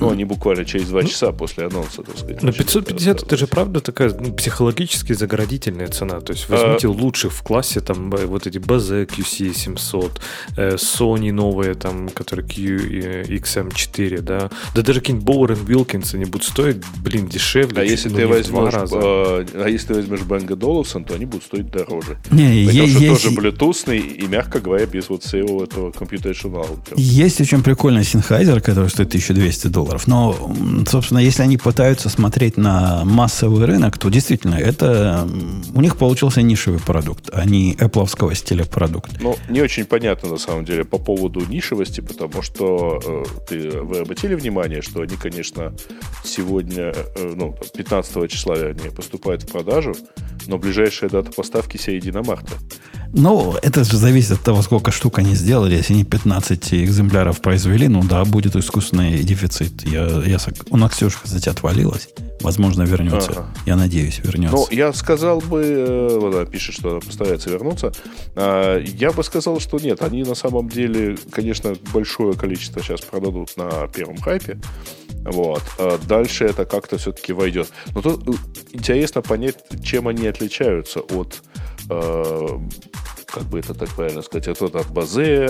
Speaker 2: Ну, они буквально через два ну, часа после анонса, так сказать.
Speaker 3: Но 550 это же правда такая ну, психологически заградительная цена. То есть возьмите а... лучших в классе, там вот эти BZ QC700, э, Sony новые, там, которые QXM4, да. Да даже какие-нибудь Bower Wilkins, они будут стоить, блин, дешевле.
Speaker 2: А если ты возьмешь, а, а если ты возьмешь Bang Olufsen, то они будут стоить дороже.
Speaker 1: Не,
Speaker 2: Потому есть, что тоже Bluetooth и, мягко говоря, без вот всего этого computational.
Speaker 1: Есть очень прикольный Sennheiser, который стоит 1200 долларов долларов. Но, собственно, если они пытаются смотреть на массовый рынок, то действительно это у них получился нишевый продукт, а не Apple стиля продукт.
Speaker 2: Ну, не очень понятно на самом деле по поводу нишевости, потому что э, ты, вы обратили внимание, что они, конечно, сегодня, э, ну, 15 числа они поступают в продажу, но ближайшая дата поставки середина марта.
Speaker 1: Ну, это же зависит от того, сколько штук они сделали. Если они 15 экземпляров произвели, ну да, будет искусственный дефицит. Я, я, у нас Ксюша, кстати, отвалилась. Возможно, вернется. Ага. Я надеюсь, вернется. Ну,
Speaker 2: я сказал бы, э, вот она пишет, что она постарается вернуться. А, я бы сказал, что нет, они на самом деле, конечно, большое количество сейчас продадут на первом хайпе. Вот. А дальше это как-то все-таки войдет. Но тут э, интересно понять, чем они отличаются от э, как бы это так правильно сказать, от, от базе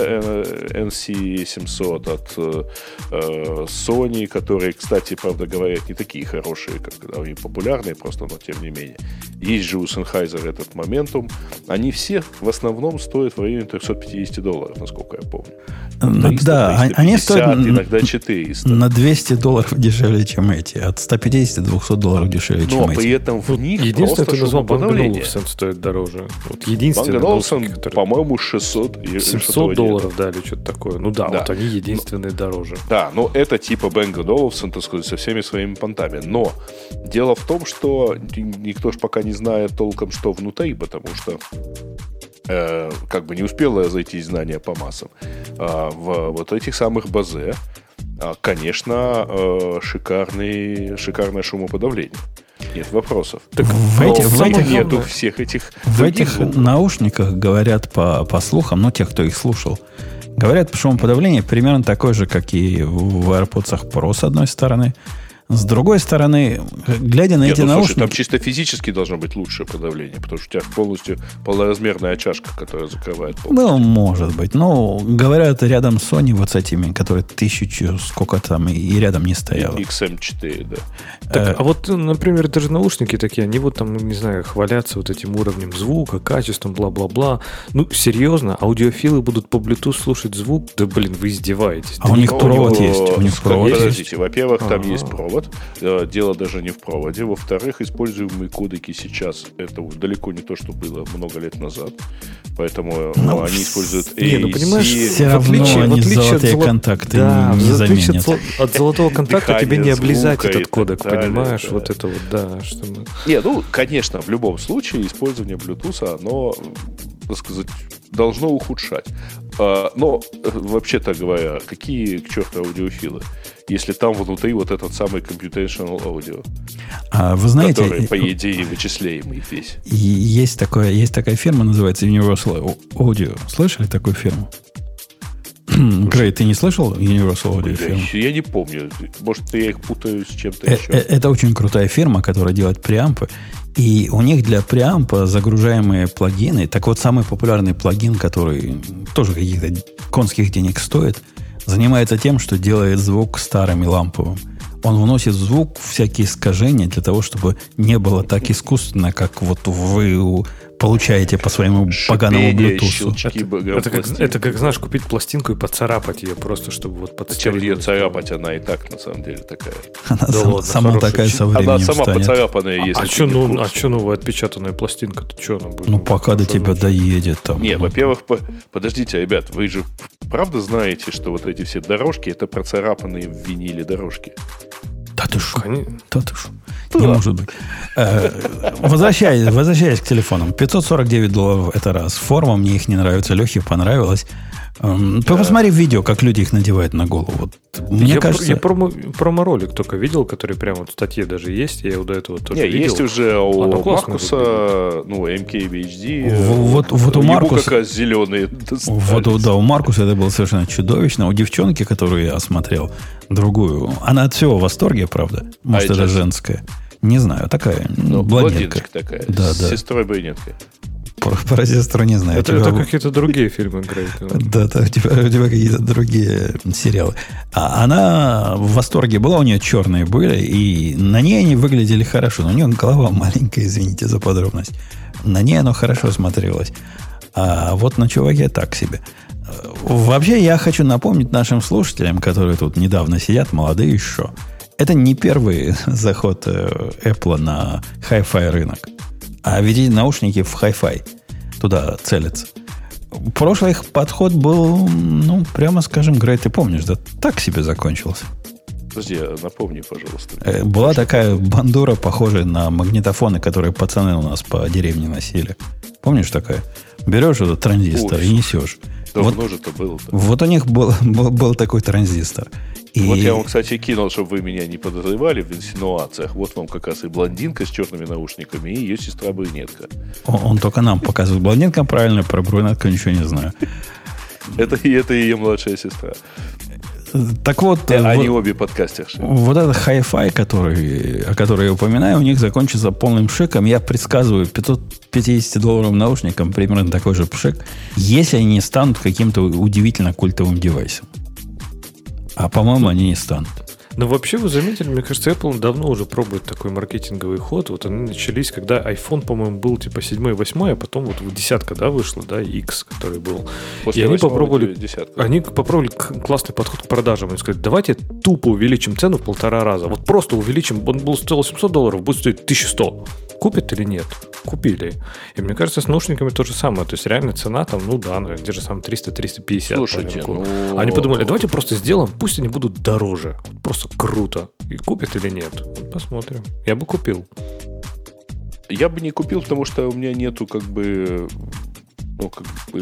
Speaker 2: NC700, от э, Sony, которые, кстати, правда говоря, не такие хорошие, как они популярные, просто, но тем не менее. Есть же у Sennheiser этот моментум. Они все в основном стоят в районе 350 долларов, насколько я помню.
Speaker 1: 300, да, 350, они стоят
Speaker 2: иногда 400.
Speaker 1: На 200 долларов дешевле, чем эти. От 150 до 200 долларов дешевле, чем
Speaker 2: но
Speaker 1: эти.
Speaker 2: при этом в них
Speaker 3: Единственное, ты назвал Bang стоит дороже. Вот единственное.
Speaker 2: Bang который... по-моему, 600.
Speaker 3: 700 долларов, да, или что-то такое. Ну да, да. вот они единственные ну, дороже.
Speaker 2: Да, но это типа Bang Olufsen, так сказать, со всеми своими понтами. Но дело в том, что никто же пока не знает толком, что внутри, потому что э, как бы не успела зайти знания по массам. Э, в вот этих самых базе, конечно, э, шикарный, шикарное шумоподавление. Нет вопросов.
Speaker 1: Так в, эти, в этих
Speaker 2: нету всех этих.
Speaker 1: В этих звуков. наушниках говорят по, по слухам, ну, тех, кто их слушал, говорят, шумоподавление примерно такое же, как и в AirPods Pro, с одной стороны. С другой стороны, глядя на Нет, эти ну, наушники... Слушай,
Speaker 2: там чисто физически должно быть лучшее подавление, потому что у тебя полностью полноразмерная чашка, которая закрывает
Speaker 1: пол. Ну, может быть. Но говорят, рядом Sony вот с этими, которые тысячу сколько там и рядом не стояло.
Speaker 2: XM4, да.
Speaker 3: Так, э, а вот, например, даже наушники такие, они вот там, не знаю, хвалятся вот этим уровнем звука, качеством, бла-бла-бла. Ну, серьезно, аудиофилы будут по Bluetooth слушать звук? Да, блин, вы издеваетесь.
Speaker 1: А да у них провод есть. У них провод
Speaker 2: Подождите, во-первых, там есть провод провод. Э, дело даже не в проводе. Во-вторых, используемые кодеки сейчас это далеко не то, что было много лет назад. Поэтому э, ну, они используют AAC. Не, ну понимаешь,
Speaker 1: все равно отличие, они в отличие золотые от контакты да, не заменят.
Speaker 3: От, от золотого контакта тебе не облизать этот кодек, понимаешь? Да. Вот это вот, да. Что мы...
Speaker 2: Не, ну, конечно, в любом случае использование Bluetooth, оно, так сказать, должно ухудшать. А, но, вообще-то говоря, какие к черту аудиофилы, если там внутри вот этот самый computational audio,
Speaker 1: а вы знаете,
Speaker 2: который, по идее, вычисляемый весь.
Speaker 1: Есть, такое, есть такая фирма, называется Universal Audio. Слышали такую фирму? Грей, ты не слышал Universal Audio фирму?
Speaker 2: Я не помню. Может, я их путаю с чем-то э, еще. Э,
Speaker 1: это очень крутая фирма, которая делает преампы. И у них для преампа загружаемые плагины, так вот самый популярный плагин, который тоже каких-то конских денег стоит, занимается тем, что делает звук старым и ламповым. Он вносит звук, всякие искажения для того, чтобы не было так искусственно, как вот вы получаете по своему поганому Bluetooth.
Speaker 3: Это, это, как, это как, знаешь, купить пластинку и поцарапать ее просто, чтобы вот
Speaker 2: подстереть. Зачем ее царапать? Она и так, на самом деле, такая.
Speaker 1: Она да сам, ладно, сама такая со временем
Speaker 2: Она сама станет. поцарапанная,
Speaker 3: если А, что ну, а что новая отпечатанная пластинка-то? Что она
Speaker 1: будет? Ну, пока до тебя доедет. Там,
Speaker 2: Не, ну. во-первых, по... подождите, ребят, вы же правда знаете, что вот эти все дорожки, это процарапанные в виниле дорожки?
Speaker 1: Да ты что? Да ты что? Не может быть. Э, возвращаясь, возвращаясь к телефонам. 549 долларов это раз. Форма мне их не нравится. Лехе понравилось. Эм, да. Посмотри видео, как люди их надевают на голову. Вот, мне
Speaker 3: я
Speaker 1: кажется...
Speaker 3: Я промо, промо-ролик только видел, который прямо вот в статье даже есть. Я его до этого тоже Не, видел.
Speaker 2: есть уже у Оно Маркуса, ну, MKBHD.
Speaker 1: Вот, вот у Маркуса...
Speaker 2: как зеленые
Speaker 1: Вот, да, у Маркуса это было совершенно чудовищно. У девчонки, которую я осмотрел, другую, она от всего в восторге, правда. Может, а это женская. Не знаю, такая ну, блондинка.
Speaker 2: такая, да, с да. сестрой-блондинкой.
Speaker 1: Про, про сестру не знаю.
Speaker 3: Это, тебя... это какие-то другие фильмы играют.
Speaker 1: Да, да, у тебя, у тебя какие-то другие сериалы. А она в восторге была, у нее черные были, и на ней они выглядели хорошо. Но у нее голова маленькая, извините за подробность. На ней оно хорошо смотрелось. А вот на чуваке так себе. Вообще, я хочу напомнить нашим слушателям, которые тут недавно сидят, молодые еще, это не первый заход э, Apple на Hi-Fi рынок. А ведь наушники в Hi-Fi туда целятся. Прошлый их подход был, ну, прямо скажем, Грей, ты помнишь, да, так себе закончился.
Speaker 2: Подожди, а напомни, пожалуйста.
Speaker 1: Э, была такая бандура, похожая на магнитофоны, которые пацаны у нас по деревне носили. Помнишь такая? Берешь этот транзистор Ой, и несешь.
Speaker 2: Давно вот, же это было. -то.
Speaker 1: Вот у них был, был, был такой транзистор.
Speaker 2: И... Вот я вам, кстати, кинул, чтобы вы меня не подозревали в инсинуациях. Вот вам как раз и блондинка с черными наушниками, и ее сестра-брюнетка.
Speaker 1: Он, он только нам показывает блондинка правильно, про брюнетку ничего не знаю.
Speaker 2: Это, это ее младшая сестра.
Speaker 1: Так вот...
Speaker 2: Э, Они вот, обе подкастерши.
Speaker 1: Вот этот хай-фай, который, о котором я упоминаю, у них закончится полным пшиком. Я предсказываю 550 долларов наушникам примерно такой же пшик, если они не станут каким-то удивительно культовым девайсом. А по-моему, они не станут.
Speaker 3: Но вообще, вы заметили, мне кажется, Apple давно уже пробует такой маркетинговый ход. Вот они начались, когда iPhone, по-моему, был типа 7 8 а потом вот десятка, да, вышла, да, X, который был. После и они попробовали, десятка. они попробовали классный подход к продажам. Они сказали, давайте тупо увеличим цену в полтора раза. Вот просто увеличим, он был стоил 700 долларов, будет стоить 1100. Купят или нет? Купили. И мне кажется, с наушниками то же самое. То есть реально цена там, ну да, наверное, те же самые 300-350. Слушайте, ну... Они подумали, давайте просто сделаем, пусть они будут дороже. Просто круто. И купят или нет? Посмотрим. Я бы купил.
Speaker 2: Я бы не купил, потому что у меня нету как бы ну, как бы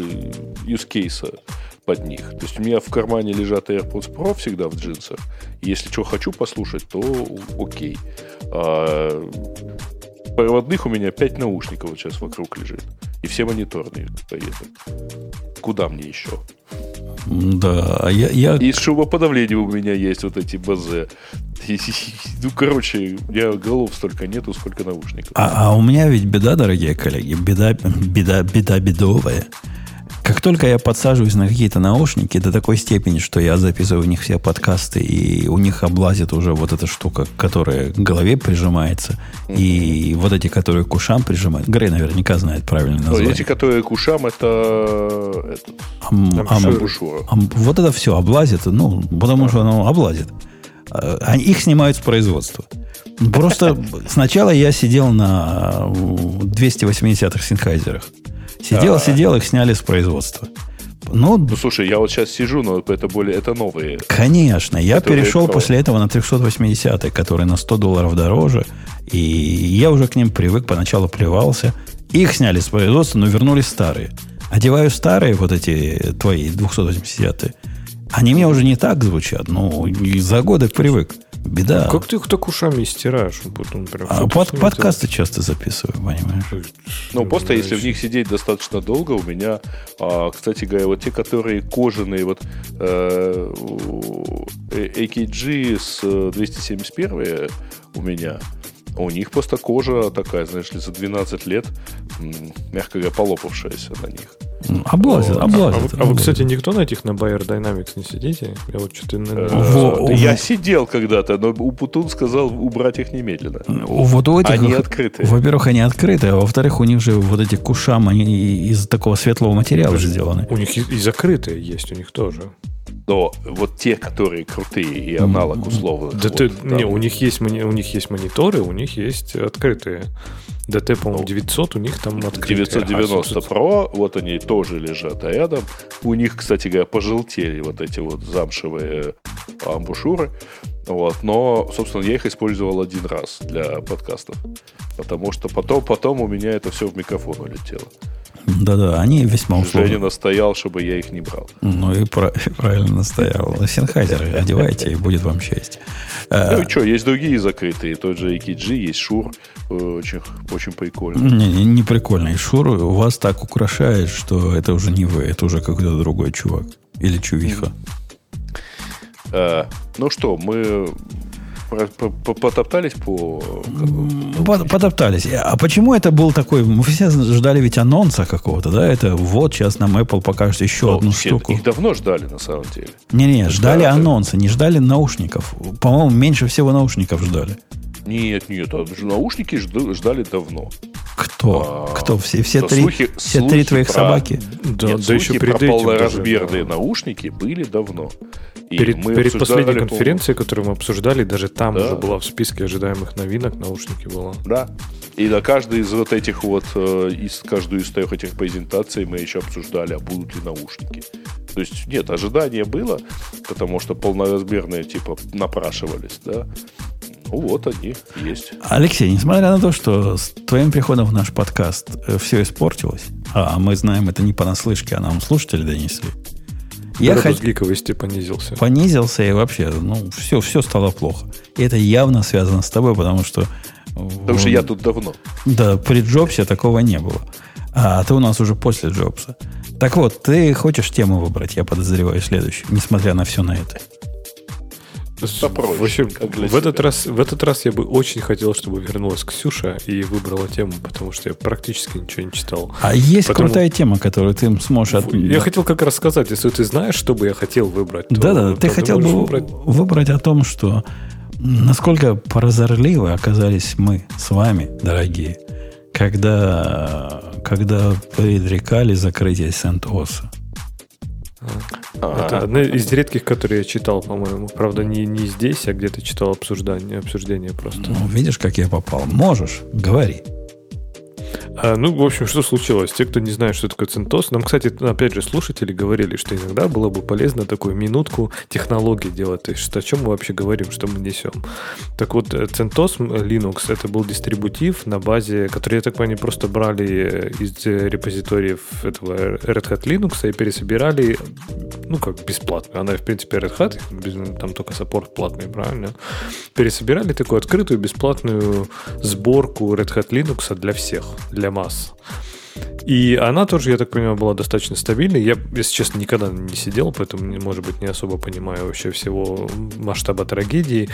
Speaker 2: use case под них. То есть у меня в кармане лежат AirPods Pro всегда в джинсах. Если что хочу послушать, то окей. А проводных у меня 5 наушников вот сейчас вокруг лежит. И все мониторные поедут. Куда мне еще?
Speaker 1: Да, я, я...
Speaker 2: И шумоподавление у меня есть, вот эти БЗ. Ну, короче, у меня голов столько нету, сколько наушников.
Speaker 1: А, а у меня ведь беда, дорогие коллеги, беда, беда, беда бедовая. Как только я подсаживаюсь на какие-то наушники до такой степени, что я записываю в них все подкасты, и у них облазит уже вот эта штука, которая к голове прижимается, и вот эти, которые к ушам прижимают. Грей наверняка знает правильное название.
Speaker 2: эти, которые к ушам, это... это
Speaker 1: ам, ам, ам, вот это все облазит, ну, потому что оно облазит. А, их снимают с производства. Просто сначала я сидел на 280-х синхайзерах. Сидел, а сидел, их сняли с производства.
Speaker 2: Ну, ну, слушай, я вот сейчас сижу, но это более, это новые.
Speaker 1: Конечно, я перешел про... после этого на 380 которые на 100 долларов дороже, и я уже к ним привык, поначалу плевался. Их сняли с производства, но вернулись старые. Одеваю старые, вот эти твои 280 они мне уже не так звучат, ну, за годы привык. Беда.
Speaker 3: Как ты их так ушами стираешь? Потом
Speaker 1: прям а под, подкасты делать? часто записываю, понимаешь?
Speaker 2: Ну, просто если в них сидеть достаточно долго, у меня, а, кстати говоря, вот те, которые кожаные, вот э, AKG с 271 у меня, у них просто кожа такая, знаешь ли, за 12 лет, мягко говоря, полопавшаяся на них.
Speaker 1: Облазит, облазит.
Speaker 3: А, а, вы, кстати, никто на этих на Bayer Dynamics не сидите?
Speaker 2: Я вот что-то... Э, я сидел когда-то, но Путун сказал убрать их немедленно.
Speaker 1: Вот у этих... Они открытые. Во-первых, они открытые, а во-вторых, у них же вот эти кушам, они из такого светлого материала сделаны.
Speaker 3: У них и закрытые есть, у них тоже.
Speaker 2: Но вот те, которые крутые и аналог условно.
Speaker 3: Да вот, ты, не, у них есть у них есть мониторы, у них есть открытые. DT, по-моему, 900, у них там
Speaker 2: открытые. 990 Pro, вот они тоже лежат рядом. У них, кстати говоря, пожелтели вот эти вот замшевые амбушюры. Вот, но, собственно, я их использовал один раз для подкастов. Потому что потом, потом у меня это все в микрофон улетело.
Speaker 1: Да-да, они весьма условны.
Speaker 2: Женя настоял, чтобы я их не брал.
Speaker 1: Ну и правильно настоял. Синхайзер одевайте, и будет вам счастье.
Speaker 2: Ну и что, есть другие закрытые. Тот же AKG, есть Шур. Очень, очень прикольно.
Speaker 1: Не, не, не прикольно. И Шур вас так украшает, что это уже не вы, это уже какой-то другой чувак. Или чувиха.
Speaker 2: А, ну что, мы Потоптались по...
Speaker 1: Потоптались. А почему это был такой... Мы все ждали ведь анонса какого-то, да? Это вот сейчас нам Apple покажет еще Но одну штуку.
Speaker 2: Их давно ждали, на самом деле.
Speaker 1: Не-не, ждали да, анонса, не ждали наушников. По-моему, меньше всего наушников ждали.
Speaker 2: Нет, нет, а наушники ждали давно.
Speaker 1: Кто? А, Кто? Все, все, три, слухи, все слухи три твоих про, собаки?
Speaker 2: Да, нет, да еще про полноразмерные да. наушники были давно.
Speaker 3: И перед перед последней конференцией, которую мы обсуждали, даже там да. уже была в списке ожидаемых новинок, наушники было.
Speaker 2: Да. И на каждый из вот этих вот, э, из каждую из трех этих презентаций мы еще обсуждали, а будут ли наушники. То есть, нет, ожидание было, потому что полноразмерные, типа, напрашивались, да. Ну вот они есть.
Speaker 1: Алексей, несмотря на то, что с твоим приходом в наш подкаст э, все испортилось, а мы знаем это не понаслышке, а нам слушатели донесли,
Speaker 3: я хот... гиковости понизился.
Speaker 1: Понизился и вообще, ну, все, все стало плохо. И это явно связано с тобой, потому что...
Speaker 2: Потому что я тут давно.
Speaker 1: Да, при Джобсе такого не было. А ты у нас уже после Джобса. Так вот, ты хочешь тему выбрать, я подозреваю, следующую, несмотря на все на это.
Speaker 3: Попроще, в общем, в этот, раз, в этот раз я бы очень хотел, чтобы вернулась Ксюша и выбрала тему, потому что я практически ничего не читал.
Speaker 1: А есть Потому... крутая тема, которую ты сможешь... От...
Speaker 3: Я хотел как раз сказать, если ты знаешь, что бы я хотел выбрать,
Speaker 1: Да-да, ты хотел бы выбрать... выбрать о том, что насколько прозорливы оказались мы с вами, дорогие, когда, когда предрекали закрытие Сент-Оса.
Speaker 3: Это одна из редких, которые я читал, по-моему. Правда, не, не здесь, а где-то читал обсуждение, обсуждение просто.
Speaker 1: Ну, видишь, как я попал. Можешь, говори.
Speaker 3: А, ну, в общем, что случилось? Те, кто не знает, что такое CentOS, нам, кстати, опять же, слушатели говорили, что иногда было бы полезно такую минутку технологии делать, то есть о чем мы вообще говорим, что мы несем. Так вот, э, CentOS Linux это был дистрибутив на базе, который, я так понимаю, просто брали из репозиториев этого Red Hat Linux и пересобирали, ну, как бесплатно. Она, в принципе, Red Hat, там только саппорт платный, правильно? Пересобирали такую открытую бесплатную сборку Red Hat Linux для всех, для масс. И она тоже, я так понимаю, была достаточно стабильной. Я, если честно, никогда не сидел, поэтому, может быть, не особо понимаю вообще всего масштаба трагедии.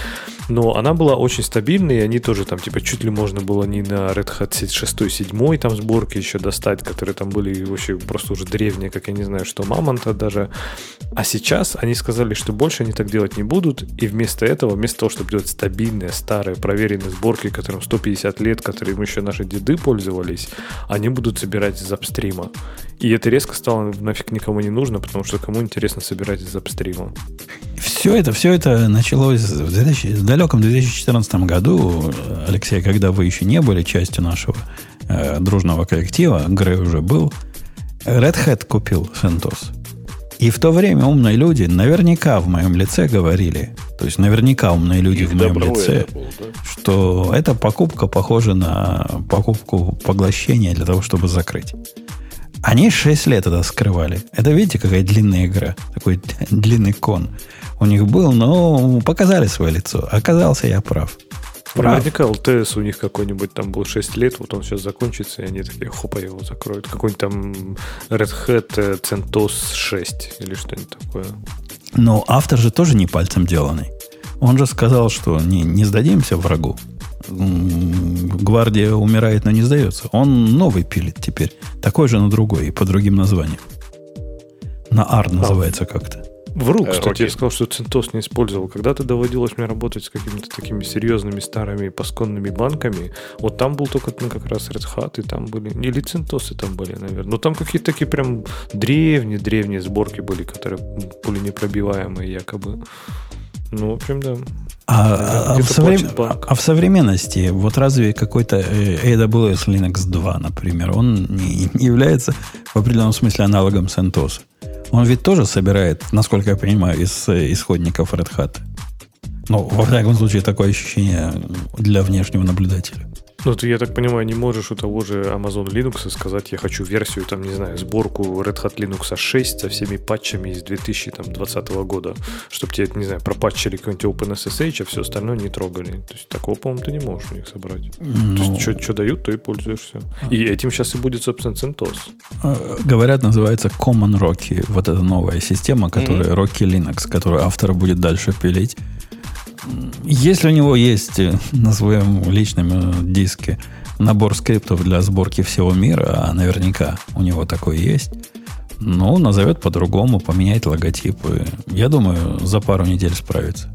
Speaker 3: Но она была очень стабильной, и они тоже там, типа, чуть ли можно было не на Red Hat 6 7 там сборки еще достать, которые там были вообще просто уже древние, как я не знаю, что Мамонта даже. А сейчас они сказали, что больше они так делать не будут, и вместо этого, вместо того, чтобы делать стабильные, старые, проверенные сборки, которым 150 лет, которыми еще наши деды пользовались, они будут собирать из апстрима. И это резко стало нафиг никому не нужно, потому что кому интересно собирать из апстрима.
Speaker 1: Все это, все это началось в, 2000, в далеком 2014 году, Алексей, когда вы еще не были частью нашего э, дружного коллектива, Грей уже был, Red Hat купил CentOS. И в то время умные люди наверняка в моем лице говорили, то есть наверняка умные люди Их в моем лице, был, да? что эта покупка похожа на покупку поглощения для того, чтобы закрыть. Они 6 лет это скрывали. Это видите, какая длинная игра, такой длинный кон у них был, но показали свое лицо. Оказался я прав.
Speaker 3: Наверняка ЛТС у них какой-нибудь там был 6 лет, вот он сейчас закончится, и они такие, хопа, его закроют. Какой-нибудь там Red Hat э, CentOS 6 или что-нибудь такое.
Speaker 1: Но автор же тоже не пальцем деланный. Он же сказал, что не, не сдадимся врагу. Гвардия умирает, но не сдается. Он новый пилит теперь. Такой же, но другой, и по другим названиям. На AR а. называется как-то.
Speaker 3: Вру, э, кстати, я сказал, что CentOS не использовал. Когда-то доводилось мне работать с какими-то такими серьезными старыми пасконными банками. Вот там был только ну, как раз Red Hat, и там были... Или CentOS там были, наверное. Но там какие-то такие прям древние-древние сборки были, которые были непробиваемые якобы. Ну, в общем, да.
Speaker 1: А, а, в соврем... а в современности, вот разве какой-то э, AWS Linux 2, например, он не, не является в определенном смысле аналогом CentOS? Он ведь тоже собирает, насколько я понимаю, из э, исходников Red Hat. Ну, во всяком случае, такое ощущение для внешнего наблюдателя.
Speaker 3: Ну, ты, я так понимаю, не можешь у того же Amazon Linux сказать, я хочу версию, там, не знаю, сборку Red Hat Linux 6 со всеми патчами из 2020 года, чтобы тебе, не знаю, пропатчили какой-нибудь OpenSSH, а все остальное не трогали. То есть такого, по-моему, ты не можешь у них собрать. Ну... То есть что дают, то и пользуешься. И этим сейчас и будет, собственно, CentOS.
Speaker 1: А, говорят, называется Common Rocky, вот эта новая система, которая mm-hmm. Rocky Linux, которую автор будет дальше пилить. Если у него есть на своем личном э, диске набор скриптов для сборки всего мира, а наверняка у него такой есть, ну, назовет по-другому, поменяет логотипы. Я думаю, за пару недель справится.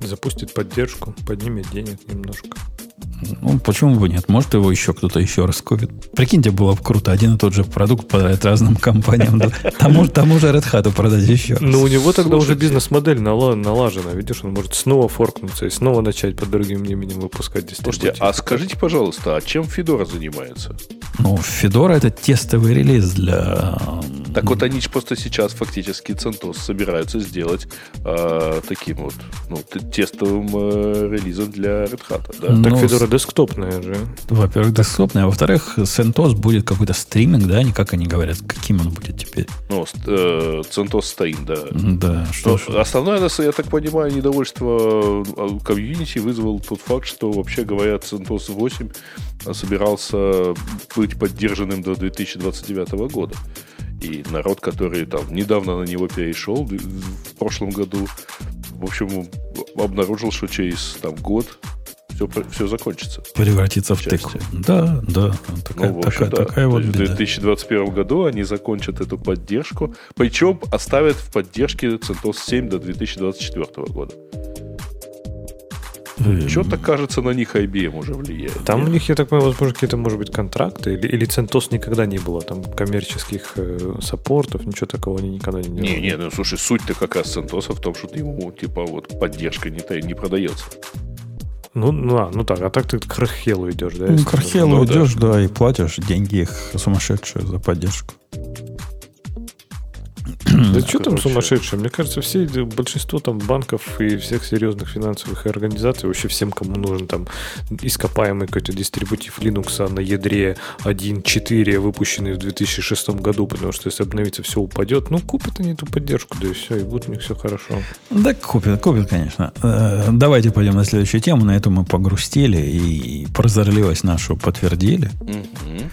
Speaker 3: Запустит поддержку, поднимет денег немножко.
Speaker 1: Ну, почему бы нет? Может, его еще кто-то еще раз купит. Прикиньте, было бы круто. Один и тот же продукт продать разным компаниям. Тому, тому же Red Hat продать еще раз.
Speaker 3: Ну, у него тогда уже бизнес-модель налажена. Видишь, он может снова форкнуться и снова начать под другим именем выпускать
Speaker 2: Слушайте, а скажите, пожалуйста, а чем Федора занимается?
Speaker 1: Ну, Федора это тестовый релиз для...
Speaker 2: Так вот, они просто сейчас фактически CentOS собираются сделать э, таким вот ну, тестовым э, релизом для Red Hat. Да?
Speaker 3: Так Федора десктопная же.
Speaker 1: Во-первых, десктопная. А во-вторых, CentOS будет какой-то стриминг, да? Они как они говорят, каким он будет теперь?
Speaker 2: Ну, э, CentOS стоит, да.
Speaker 1: Да,
Speaker 2: что, что Основное, я так понимаю, недовольство э, комьюнити вызвал тот факт, что, вообще говоря, CentOS 8 собирался быть поддержанным до 2029 года. И народ, который там недавно на него перешел в прошлом году, в общем, обнаружил, что через там, год все, все закончится.
Speaker 1: Превратится в тыку. Да, да. Такая, ну, общем, такая, да. такая вот
Speaker 2: В 2021 году они закончат эту поддержку. Причем оставят в поддержке CentOS 7 до 2024 года. Что-то, кажется, на них IBM уже влияет.
Speaker 3: Там нет? у них, я так понимаю, возможно, какие-то, может быть, контракты, или, или CentOS никогда не было, там, коммерческих э, саппортов, ничего такого они никогда не делали.
Speaker 2: Не, не, ну, слушай, суть-то как раз CentOS в том, что ему, типа, вот, поддержка не, не продается.
Speaker 3: Ну, ну, а, ну так, а так ты к Рахелу идешь, да?
Speaker 1: Ну, к Рахелу ну, идешь, да. да, и платишь деньги их сумасшедшие за поддержку.
Speaker 3: Да что там сумасшедшее? Мне кажется, все, большинство там банков и всех серьезных финансовых организаций, вообще всем, кому нужен там ископаемый какой-то дистрибутив Linux на ядре 1.4, выпущенный в 2006 году, потому что если обновиться, все упадет, ну, купят они эту поддержку, да и все, и будет у них все хорошо.
Speaker 1: Да, купят, купят, конечно. Э, давайте пойдем на следующую тему. На эту мы погрустили и прозорливость нашу подтвердили. Mm-hmm.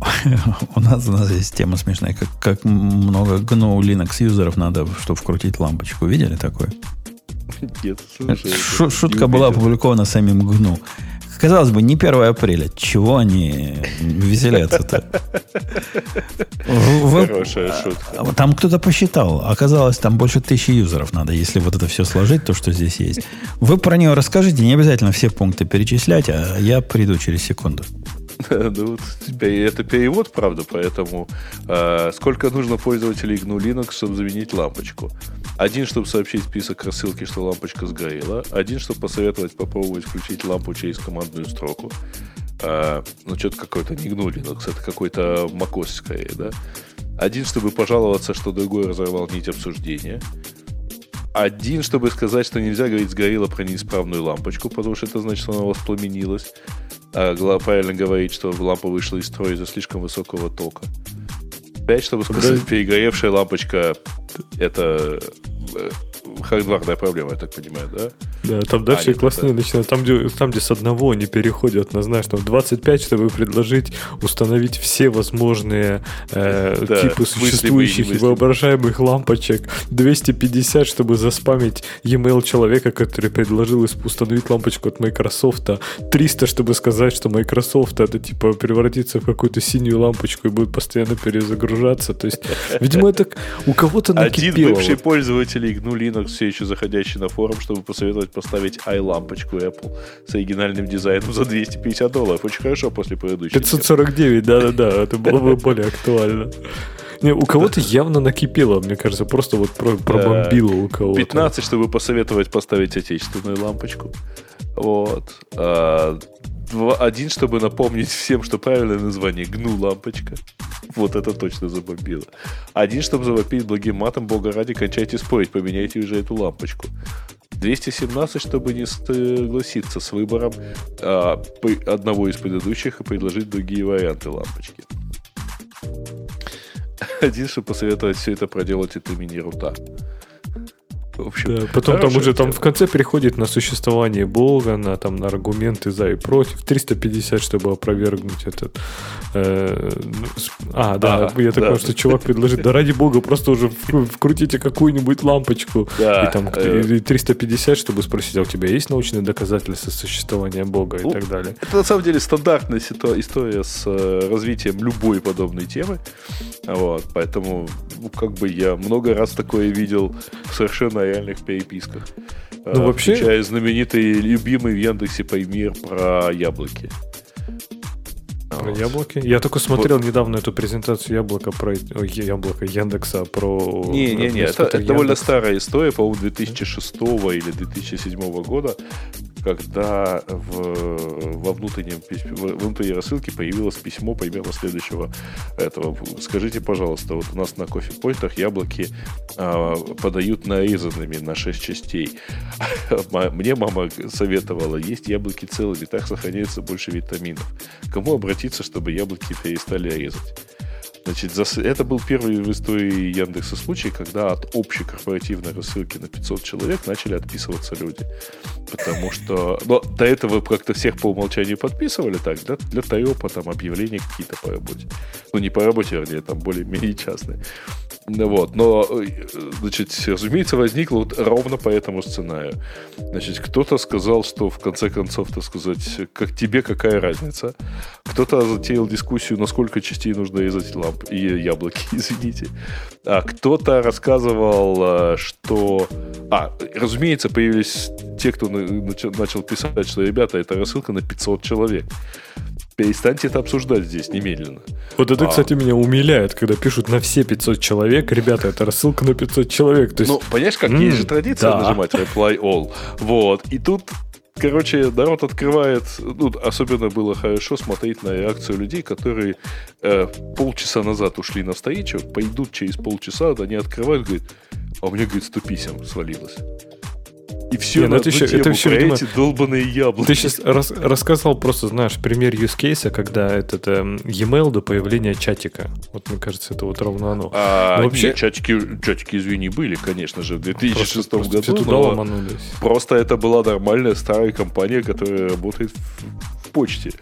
Speaker 1: у, нас, у нас есть тема смешная, как, как много GNU Linux юзеров надо, чтобы вкрутить лампочку. Видели такое?
Speaker 2: Нет,
Speaker 1: слушай, Шутка была опубликована самим GNU. Казалось бы, не 1 апреля. Чего они веселятся-то?
Speaker 2: Хорошая шутка.
Speaker 1: Там кто-то посчитал. Оказалось, там больше тысячи юзеров надо, если вот это все сложить, то, что здесь есть. Вы про нее расскажите. Не обязательно все пункты перечислять, а я приду через секунду.
Speaker 2: Ну, это перевод, правда, поэтому э, сколько нужно пользователей GNU Linux, чтобы заменить лампочку? Один, чтобы сообщить список рассылки, что лампочка сгорела. Один, чтобы посоветовать попробовать включить лампу через командную строку. Э, ну, что-то какой-то не GNU Linux, это какой-то macOS скорее, да? Один, чтобы пожаловаться, что другой разорвал нить обсуждения. Один, чтобы сказать, что нельзя говорить сгорело про неисправную лампочку, потому что это значит, что она воспламенилась. А правильно говорить, что лампа вышла из строя из-за слишком высокого тока. Пять, чтобы сказать, перегоревшая лампочка это э, хардварная проблема, я так понимаю, да?
Speaker 3: Да, там дальше а, класснее это... начинают. Там где, там, где с одного они переходят на, знаешь, там 25, чтобы предложить установить все возможные э, да, типы существующих и воображаемых лампочек. 250, чтобы заспамить e-mail человека, который предложил установить лампочку от Microsoft. 300, чтобы сказать, что Microsoft это типа превратится в какую-то синюю лампочку и будет постоянно перезагружаться. То есть, видимо, это у кого-то накипело.
Speaker 2: Один бывший пользователь GNU Linux все еще заходящий на форум, чтобы посоветовать поставить i-лампочку Apple с оригинальным дизайном за 250 долларов. Очень хорошо после предыдущего.
Speaker 3: 549, да-да-да, это было бы более актуально. Не, у кого-то явно накипело, мне кажется, просто вот пробомбило у кого-то.
Speaker 2: 15, чтобы посоветовать поставить отечественную лампочку. Вот. А, один, чтобы напомнить всем, что правильное название гну лампочка. Вот это точно забомбило. Один, чтобы завопить благим матом, бога ради, кончайте спорить, поменяйте уже эту лампочку. 217, чтобы не согласиться с выбором а, одного из предыдущих и предложить другие варианты лампочки. Один, чтобы посоветовать все это проделать от имени Рута.
Speaker 3: В общем, да, потом там уже там в конце переходит на существование Бога, на, там, на аргументы за и против. 350, чтобы опровергнуть этот... Э, ну, а, да, а, я так да. что чувак предложит, да ради Бога, просто уже вкрутите какую-нибудь лампочку. Да, и там э, и 350, чтобы спросить, а у тебя есть научные доказательства существования Бога ну, и так далее.
Speaker 2: Это на самом деле стандартная история с э, развитием любой подобной темы. Вот, поэтому, ну, как бы я много раз такое видел совершенно реальных переписках. Ну, вообще... Включая знаменитый любимый в Яндексе Паймир про яблоки.
Speaker 3: Вот. яблоки? Я только смотрел вот. недавно эту презентацию яблока про ой, яблоко Яндекса про.
Speaker 2: Не, не, не, это, это довольно старая история, по-моему, 2006 или 2007 года, когда в, во внутреннем во внутренней рассылке появилось письмо примерно следующего этого. Скажите, пожалуйста, вот у нас на кофе-пойнтах яблоки а, подают нарезанными на 6 частей. Мне мама советовала есть яблоки целыми, так сохраняется больше витаминов. Кому обратиться, чтобы яблоки перестали резать? Значит, это был первый в истории Яндекса случай, когда от общей корпоративной рассылки на 500 человек начали отписываться люди. Потому что но до этого как-то всех по умолчанию подписывали так, для, для Тайопа там объявления какие-то по работе. Ну, не по работе, вернее, там более-менее частные. Ну Вот, но, э, значит, разумеется, возникло вот ровно по этому сценарию. Значит, кто-то сказал, что в конце концов, так сказать, как тебе какая разница. Кто-то затеял дискуссию, насколько частей нужно резать ламп и яблоки, извините. А кто-то рассказывал, э, что... А, разумеется, появились те, кто начал писать, что, ребята, это рассылка на 500 человек. Перестаньте это обсуждать здесь немедленно.
Speaker 3: Вот это, а... кстати, меня умиляет, когда пишут на все 500 человек. Ребята, это рассылка на 500 человек. То есть...
Speaker 2: Ну, понимаешь, как mm, есть же традиция да. нажимать reply all. Вот. И тут короче, народ открывает, ну, особенно было хорошо смотреть на реакцию людей, которые э, полчаса назад ушли на встречу, пойдут через полчаса, они открывают, говорят, а у меня, говорит, 100 писем свалилось. И все Не, ну это еще, это еще, видимо, эти долбанные яблоки.
Speaker 3: Ты сейчас рас, рассказал просто, знаешь, пример use case, когда этот э, e-mail до появления чатика. Вот мне кажется, это вот ровно оно.
Speaker 2: А, но вообще... нет, чатики, чатики, извини, были, конечно же, в 2006 просто, году. Просто туда ломанулись. Просто это была нормальная старая компания, которая работает почте.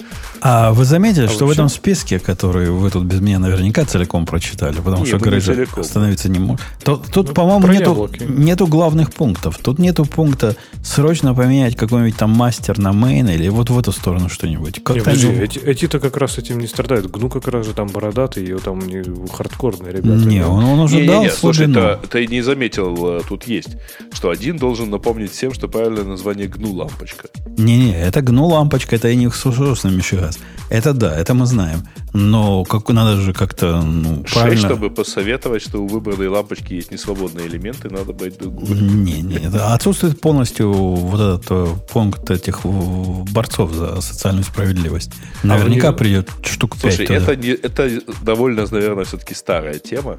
Speaker 1: А вы заметили, а что в этом списке, который вы тут без меня наверняка целиком прочитали, потому не, что Грейжа остановиться не может. Тут, тут ну, по-моему, нету, нету главных пунктов. Тут нету пункта срочно поменять какой-нибудь там мастер на мейн или вот в эту сторону что-нибудь.
Speaker 3: Как не, подожди, эти, эти-то как раз этим не страдают. Гну как раз же там бородатый, и там не хардкорные ребята.
Speaker 1: Не, он, он уже не, дал не, не,
Speaker 2: слушай, ты, ты не заметил, э, тут есть, что один должен напомнить всем, что правильное название гну лампочка.
Speaker 1: Не-не, это гну лампочка, это я не собственно, Мишигаз. Это да, это мы знаем. Но как, надо же как-то ну,
Speaker 2: 6, правильно... чтобы посоветовать, что у выбранной лампочки есть несвободные элементы, надо брать другую.
Speaker 1: Не, не, отсутствует полностью вот этот э, пункт этих борцов за социальную справедливость. Наверняка а придет штук 5
Speaker 2: Слушай, это, не, это довольно, наверное, все-таки старая тема.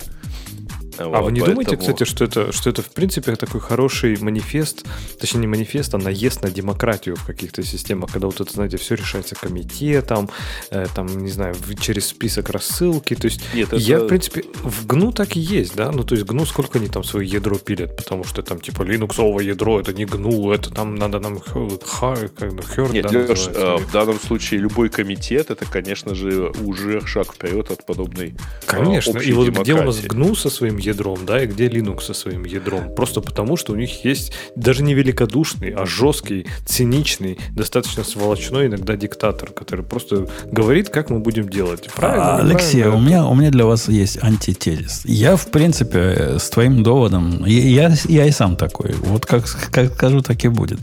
Speaker 3: А вот, вы не поэтому... думаете, кстати, что это, что это в принципе такой хороший манифест, точнее не манифест, а наезд на демократию в каких-то системах, когда вот это, знаете, все решается комитетом, э, там, не знаю, через список рассылки, то есть Нет, это... я, в принципе, в GNU так и есть, да, ну то есть GNU сколько они там свое ядро пилят, потому что там типа линуксовое ядро, это не GNU, это там надо нам бы хер,
Speaker 2: Нет, да, Леш, э, в данном случае любой комитет, это, конечно же, уже шаг вперед от подобной
Speaker 3: э, Конечно, и вот демократии. где у нас GNU со своим ядром, да, и где Linux со своим ядром. Просто потому, что у них есть даже не великодушный, а жесткий, циничный, достаточно сволочной иногда диктатор, который просто говорит, как мы будем делать.
Speaker 1: Правильно? Алексей, у меня, у меня для вас есть антитезис. Я, в принципе, с твоим доводом, я, я, я и сам такой. Вот как, как скажу, так и будет.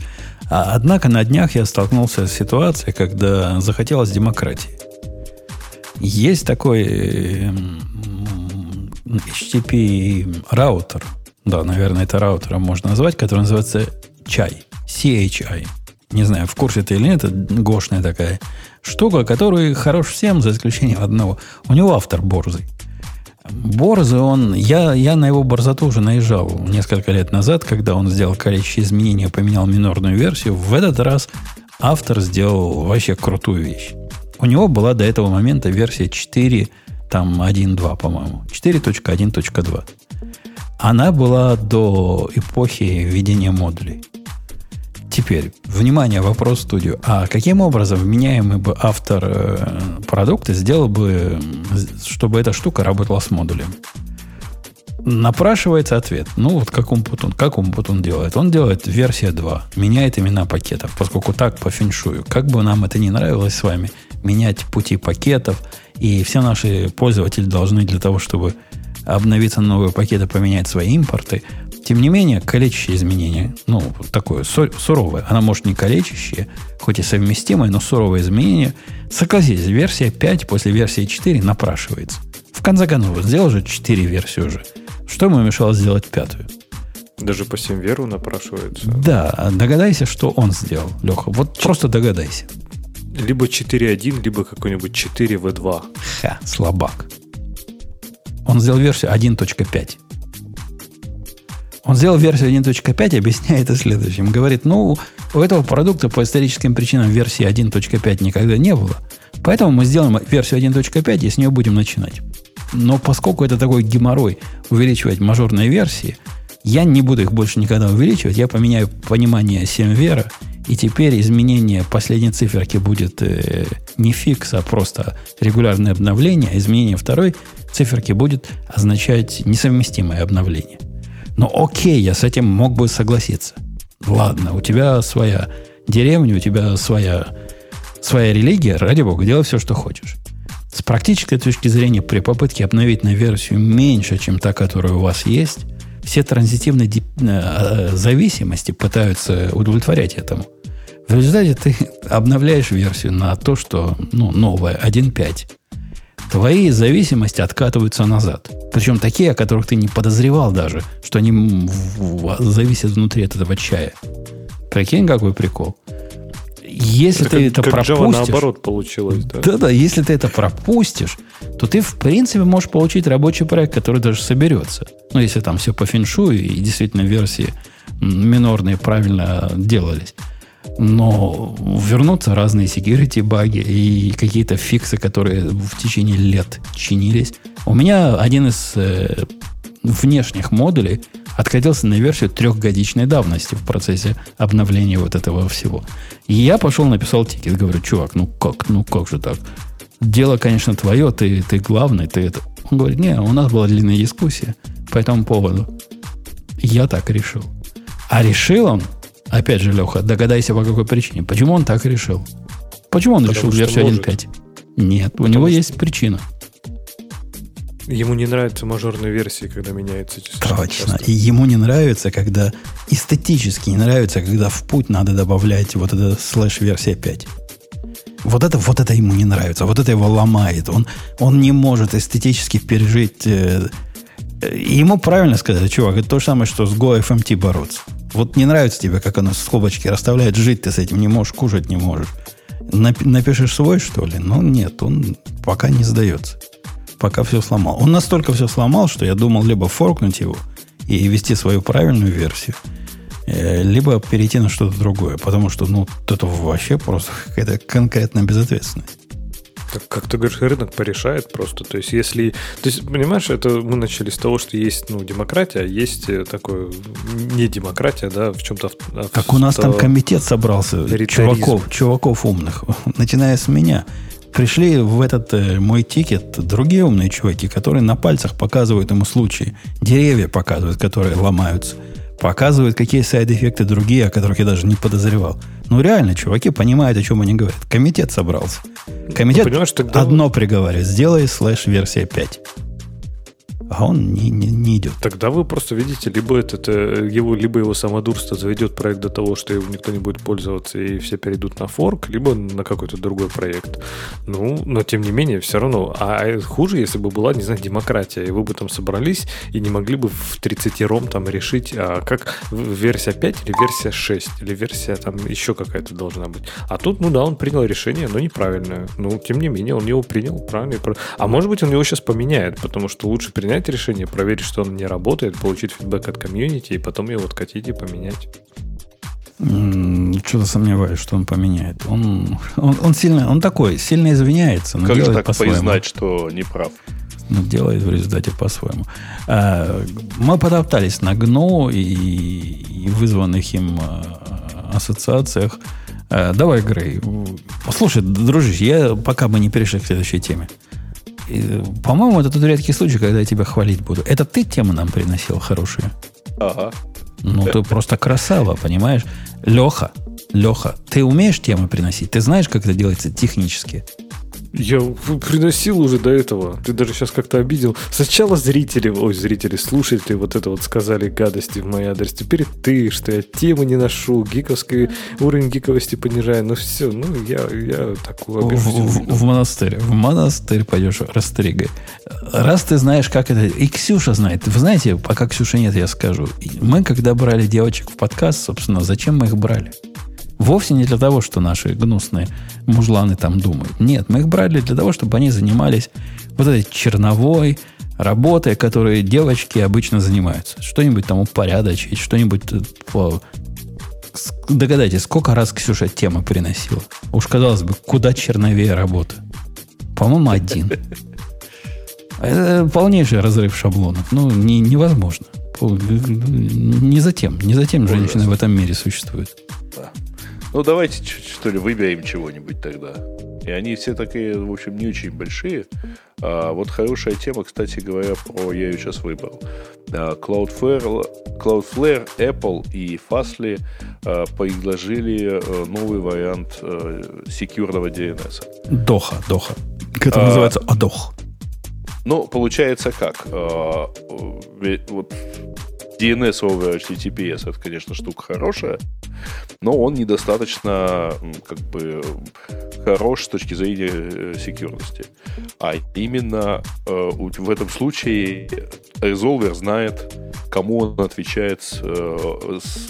Speaker 1: А, однако на днях я столкнулся с ситуацией, когда захотелось демократии. Есть такой HTTP раутер, да, наверное, это раутером можно назвать, который называется Chai, CHI. Не знаю, в курсе ты или нет, это гошная такая штука, которая хорош всем, за исключением одного. У него автор борзый. Борзый он... Я, я на его борзоту уже наезжал несколько лет назад, когда он сделал количество изменений, поменял минорную версию. В этот раз автор сделал вообще крутую вещь. У него была до этого момента версия 4 там 1.2, по-моему. 4.1.2. Она была до эпохи введения модулей. Теперь, внимание, вопрос в студию. А каким образом вменяемый бы автор э, продукта сделал бы, чтобы эта штука работала с модулем? Напрашивается ответ. Ну, вот как Умпутун. Как Умпутун делает? Он делает версия 2. Меняет имена пакетов, поскольку так по феншую. Как бы нам это не нравилось с вами, менять пути пакетов – и все наши пользователи должны для того, чтобы обновиться на новые пакеты, поменять свои импорты. Тем не менее, калечащее изменение, ну, такое суровое, она может не калечащее, хоть и совместимое, но суровое изменение. Согласитесь, версия 5 после версии 4 напрашивается. В конце концов, сделал же 4 версии уже. Что ему мешало сделать пятую?
Speaker 3: Даже по веру напрашивается.
Speaker 1: Да, догадайся, что он сделал, Леха. Вот Ч... просто догадайся.
Speaker 3: Либо 4.1, либо какой-нибудь 4 V2.
Speaker 1: Ха, слабак. Он сделал версию 1.5. Он сделал версию 1.5 и объясняет это следующим. Говорит, ну, у этого продукта по историческим причинам версии 1.5 никогда не было. Поэтому мы сделаем версию 1.5 и с нее будем начинать. Но поскольку это такой геморрой увеличивать мажорные версии, я не буду их больше никогда увеличивать. Я поменяю понимание 7 вера и теперь изменение последней циферки будет э, не фикс, а просто регулярное обновление. А изменение второй циферки будет означать несовместимое обновление. Но окей, я с этим мог бы согласиться. Ладно, у тебя своя деревня, у тебя своя, своя религия, ради бога, делай все, что хочешь. С практической точки зрения, при попытке обновить на версию меньше, чем та, которая у вас есть, все транзитивные э, зависимости пытаются удовлетворять этому. В результате ты обновляешь версию на то, что ну, новое, 1.5. Твои зависимости откатываются назад. Причем такие, о которых ты не подозревал даже, что они зависят внутри от этого чая. Прикинь, какой прикол. Если это ты как, это как пропустишь... Java
Speaker 3: наоборот получилось.
Speaker 1: Да-да, если ты это пропустишь, то ты, в принципе, можешь получить рабочий проект, который даже соберется. Ну, если там все по феншую и действительно версии минорные правильно делались. Но вернутся разные security баги и какие-то фиксы, которые в течение лет чинились. У меня один из э, внешних модулей откатился на версию трехгодичной давности в процессе обновления вот этого всего. И я пошел, написал тикет, говорю, чувак, ну как, ну как же так? Дело, конечно, твое, ты, ты главный, ты это... Он говорит, не, у нас была длинная дискуссия по этому поводу. Я так решил. А решил он, опять же, Леха, догадайся, по какой причине. Почему он так решил? Почему он Потому решил версию 1.5? Нет, Потому у него что... есть причина.
Speaker 3: Ему не нравятся мажорные версии, когда меняются
Speaker 1: Точно. Часто. И ему не нравится, когда эстетически не нравится, когда в путь надо добавлять вот это слэш версия 5. Вот это, вот это ему не нравится, вот это его ломает. Он, он не может эстетически пережить... Э, э ему правильно сказали, чувак, это то же самое, что с GoFMT бороться. Вот не нравится тебе, как оно скобочки расставляет, жить ты с этим не можешь, кушать не можешь. Напишешь свой, что ли? Ну, нет, он пока не сдается. Пока все сломал. Он настолько все сломал, что я думал либо форкнуть его и ввести свою правильную версию, э, либо перейти на что-то другое. Потому что, ну, это вообще просто какая-то конкретная безответственность.
Speaker 3: Так, как ты говоришь, рынок порешает просто. То есть, если... То есть, понимаешь, это мы начали с того, что есть, ну, демократия, а есть э, такое не демократия, да, в чем-то...
Speaker 1: Так у нас там комитет собрался чуваков, чуваков умных, начиная с меня. Пришли в этот э, мой тикет другие умные чуваки, которые на пальцах показывают ему случаи. Деревья показывают, которые ломаются – показывают, какие сайд-эффекты другие, о которых я даже не подозревал. Ну, реально, чуваки понимают, о чем они говорят. Комитет собрался. Комитет ну, тогда... одно приговаривает. Сделай слэш-версия 5 а он не, не, не идет.
Speaker 3: Тогда вы просто видите, либо это, это его, либо его самодурство заведет проект до того, что его никто не будет пользоваться, и все перейдут на форк, либо на какой-то другой проект. Ну, но тем не менее, все равно. А хуже, если бы была, не знаю, демократия, и вы бы там собрались и не могли бы в 30 ром там решить, а как версия 5 или версия 6, или версия там еще какая-то должна быть. А тут, ну да, он принял решение, но неправильное. Ну, тем не менее, он его принял правильно. А может быть, он его сейчас поменяет, потому что лучше принять принять решение, проверить, что он не работает, получить фидбэк от комьюнити и потом его откатить и поменять.
Speaker 1: Что-то сомневаюсь, что он поменяет. Он, он, он сильно, он такой, сильно извиняется, но
Speaker 2: как
Speaker 1: делает
Speaker 2: же так
Speaker 1: по-своему.
Speaker 2: признать, что не прав?
Speaker 1: Но делает в результате по-своему. А, мы подоптались на ГНУ и, и вызванных им а, ассоциациях. А, давай, Грей. Слушай, дружище, я пока мы не перешли к следующей теме. По-моему, это тот редкий случай, когда я тебя хвалить буду. Это ты тему нам приносил хорошие?
Speaker 2: Ага.
Speaker 1: Ну, ты просто красава, понимаешь? Леха, Леха, ты умеешь темы приносить? Ты знаешь, как это делается технически?
Speaker 3: Я приносил уже до этого. Ты даже сейчас как-то обидел. Сначала зрители, ой, зрители, слушатели вот это вот сказали гадости в мой адрес. Теперь ты, что я темы не ношу, гиковский уровень гиковости понижаю. Ну все, ну я, я такую
Speaker 1: обижусь. В, в, в монастырь. В монастырь пойдешь растригай. Раз ты знаешь, как это... И Ксюша знает. Вы знаете, пока Ксюши нет, я скажу. Мы, когда брали девочек в подкаст, собственно, зачем мы их брали? Вовсе не для того, что наши гнусные мужланы там думают. Нет, мы их брали для того, чтобы они занимались вот этой черновой работой, которой девочки обычно занимаются. Что-нибудь там упорядочить, что-нибудь э. Догадайтесь, сколько раз Ксюша темы приносила? Уж казалось бы, куда черновее работа? По-моему, один. Это полнейший разрыв шаблонов. Ну, не, невозможно. Не затем, не затем женщины в этом мире существуют. Да.
Speaker 2: Ну, давайте, что ли, выберем чего-нибудь тогда. И они все такие, в общем, не очень большие. А, вот хорошая тема, кстати говоря, про я ее сейчас выбрал. А, Cloudflare, Cloudflare, Apple и Fastly а, предложили а, новый вариант а, секьюрного DNS.
Speaker 1: Доха, Доха. Это а, называется Адох.
Speaker 2: Ну, получается как? А, вот DNS over HTTPS это, конечно, штука хорошая, но он недостаточно как бы хорош с точки зрения э, секьюрности. А именно э, в этом случае резолвер знает, кому он отвечает с, э, с,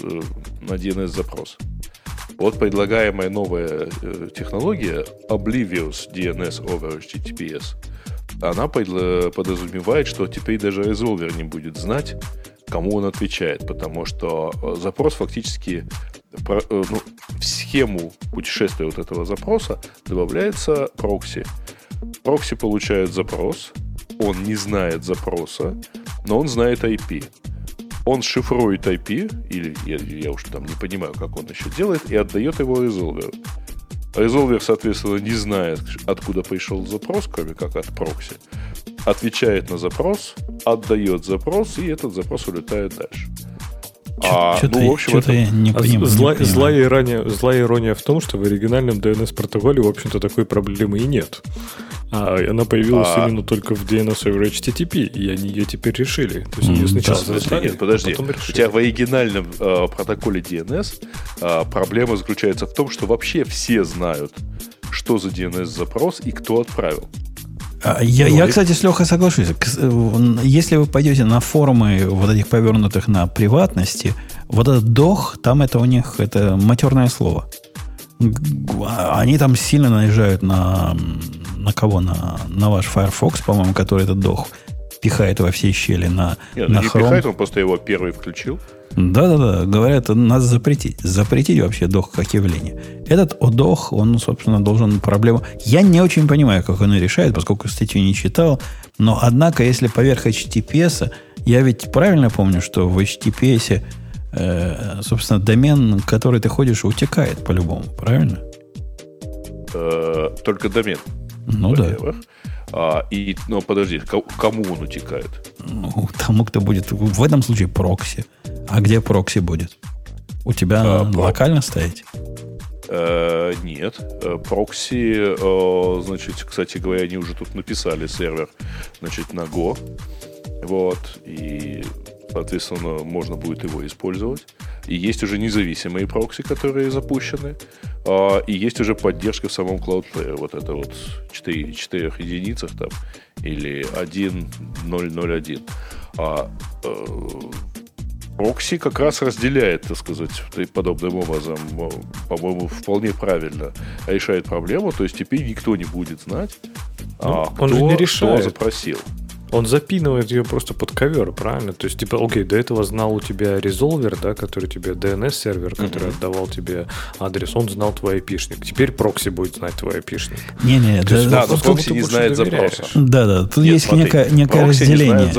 Speaker 2: на DNS-запрос. Вот предлагаемая новая технология Oblivious DNS over HTTPS, она подразумевает, что теперь даже резолвер не будет знать, кому он отвечает, потому что э, запрос фактически э, ну, в схему путешествия вот этого запроса добавляется прокси. Прокси получает запрос, он не знает запроса, но он знает IP. Он шифрует IP, или я, я уж там не понимаю, как он еще делает, и отдает его резолверу. Резолвер, соответственно, не знает, откуда пришел запрос, кроме как от прокси. Отвечает на запрос, отдает запрос, и этот запрос улетает дальше.
Speaker 1: А, что-то, ну, в общем, это... я не понимаю.
Speaker 3: Зла,
Speaker 1: не понимаю.
Speaker 3: Злая, ирония, злая ирония в том, что в оригинальном DNS-протоколе, в общем-то, такой проблемы и нет. А она появилась а... именно только в DNS over HTTP, и они ее теперь решили. То есть mm, ее сначала
Speaker 2: да, застали, Нет, подожди. Потом решили. У тебя в оригинальном э, протоколе DNS э, проблема заключается в том, что вообще все знают, что за DNS-запрос и кто отправил.
Speaker 1: А, я, я, кстати, с Лехой соглашусь. Если вы пойдете на форумы вот этих повернутых на приватности, вот этот дох, там это у них это матерное слово. Они там сильно наезжают на, на кого? На, на ваш Firefox, по-моему, который этот дох пихает во все щели на,
Speaker 2: Нет,
Speaker 1: на
Speaker 2: не
Speaker 1: Chrome.
Speaker 2: пихает, он просто его первый включил.
Speaker 1: Да-да-да, говорят, надо запретить. Запретить вообще дох как явление. Этот одох, он, собственно, должен проблему... Я не очень понимаю, как он ее решает, поскольку статью не читал. Но, однако, если поверх HTTPS, я ведь правильно помню, что в HTTPS, э, собственно, домен, который ты ходишь, утекает по-любому, правильно?
Speaker 2: Э, только домен.
Speaker 1: Ну да.
Speaker 2: А, и, ну, подожди, кому он утекает?
Speaker 1: Ну, тому, кто будет... В этом случае прокси. А где прокси будет? У тебя а, локально прок... стоять?
Speaker 2: Э, нет. Э, прокси, э, значит, кстати говоря, они уже тут написали сервер, значит, на Go. Вот. И, соответственно, можно будет его использовать. И есть уже независимые прокси, которые запущены. А, и есть уже поддержка в самом Cloudflare. Вот это вот 4, 4 единицах там. Или 1.001. А э, прокси как раз разделяет, так сказать, подобным образом, по-моему, вполне правильно решает проблему. То есть теперь никто не будет знать, ну, а
Speaker 3: он
Speaker 2: кто,
Speaker 3: же не решает.
Speaker 2: кто запросил.
Speaker 3: Он запинывает ее просто под ковер, правильно? То есть, типа, окей, до этого знал у тебя резолвер, да, который тебе DNS-сервер, который mm-hmm. отдавал тебе адрес, он знал твой IP-шник. Теперь прокси будет знать твой IP-шник.
Speaker 1: Не-не,
Speaker 2: да, да, но прокси не знает запроса.
Speaker 1: Да-да, тут Нет, есть смотри, некое, некое разделение.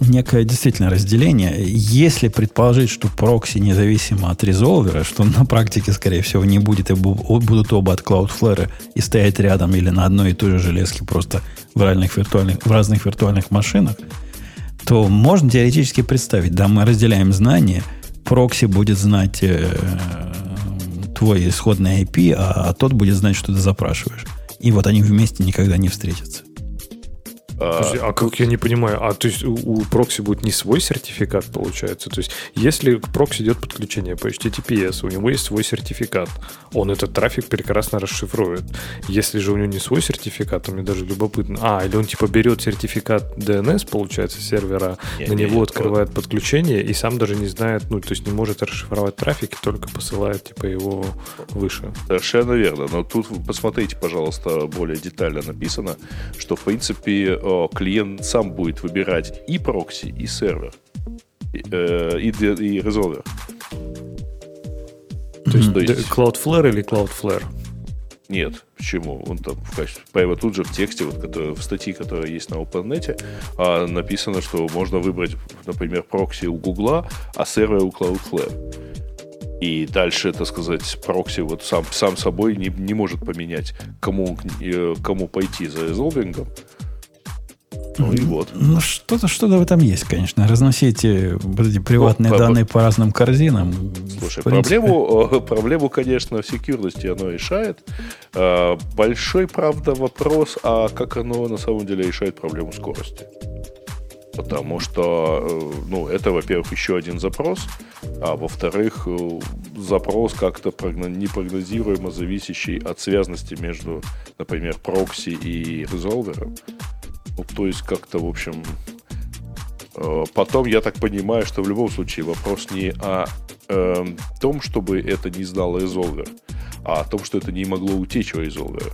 Speaker 1: Некое действительно разделение. Если предположить, что прокси независимо от резолвера, что на практике, скорее всего, не будет, и будут оба от Cloudflare и стоять рядом или на одной и той же железке просто в, разных виртуальных, в разных виртуальных машинах, то можно теоретически представить, да, мы разделяем знания, прокси будет знать э, твой исходный IP, а, а тот будет знать, что ты запрашиваешь. И вот они вместе никогда не встретятся.
Speaker 3: Подожди, а как я не понимаю, а то есть у, у прокси будет не свой сертификат, получается? То есть, если к прокси идет подключение по HTTPS, у него есть свой сертификат, он этот трафик прекрасно расшифрует. Если же у него не свой сертификат, то мне даже любопытно. А, или он типа берет сертификат DNS, получается, сервера, не, на не, него не, открывает вот. подключение и сам даже не знает, ну, то есть не может расшифровать трафик и только посылает типа его выше.
Speaker 2: Совершенно верно. Но тут посмотрите, пожалуйста, более детально написано, что в принципе клиент сам будет выбирать и прокси, и сервер, и, э, и, и резолвер.
Speaker 3: То есть, то есть Cloudflare или Cloudflare?
Speaker 2: Нет, почему? Он там в качестве, прямо тут же в тексте, вот, который, в статье, которая есть на OpenNet, а, написано, что можно выбрать, например, прокси у Гугла, а сервер у Cloudflare. И дальше, так сказать, прокси вот сам, сам собой не, не может поменять, кому, э, кому пойти за резолвингом.
Speaker 1: Ну и вот. Ну, что-то что в этом есть, конечно. Разносить вот эти приватные ну, данные по разным корзинам.
Speaker 2: Слушай, проблему, проблему, конечно, в секьюрности оно решает. А, большой, правда, вопрос, а как оно на самом деле решает проблему скорости? Потому что, э, ну, это, во-первых, еще один запрос, а во-вторых, э, запрос как-то непрогнозируемо зависящий от связности между, например, прокси и резолвером. Ну, то есть как-то, в общем... Э, потом я так понимаю, что в любом случае вопрос не о э, том, чтобы это не знал резолвер, а о том, что это не могло утечь у резолвера.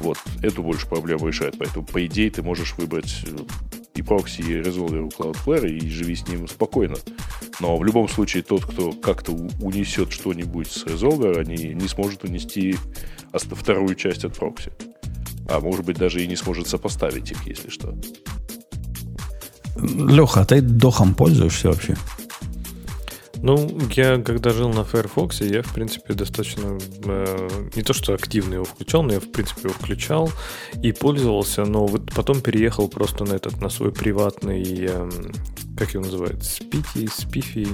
Speaker 2: Вот, эту больше проблему решает. Поэтому, по идее, ты можешь выбрать э, и прокси, и резолвер у Cloudflare и живи с ним спокойно. Но в любом случае тот, кто как-то унесет что-нибудь с резолвера, не, не сможет унести вторую часть от прокси. А может быть, даже и не сможет сопоставить их, если что.
Speaker 1: Леха, а ты дохом пользуешься вообще?
Speaker 3: Ну, я когда жил на Firefox, я, в принципе, достаточно э, не то что активно его включал, но я, в принципе, его включал и пользовался, но вот потом переехал просто на этот, на свой приватный, э, как его называют, спити, спифи.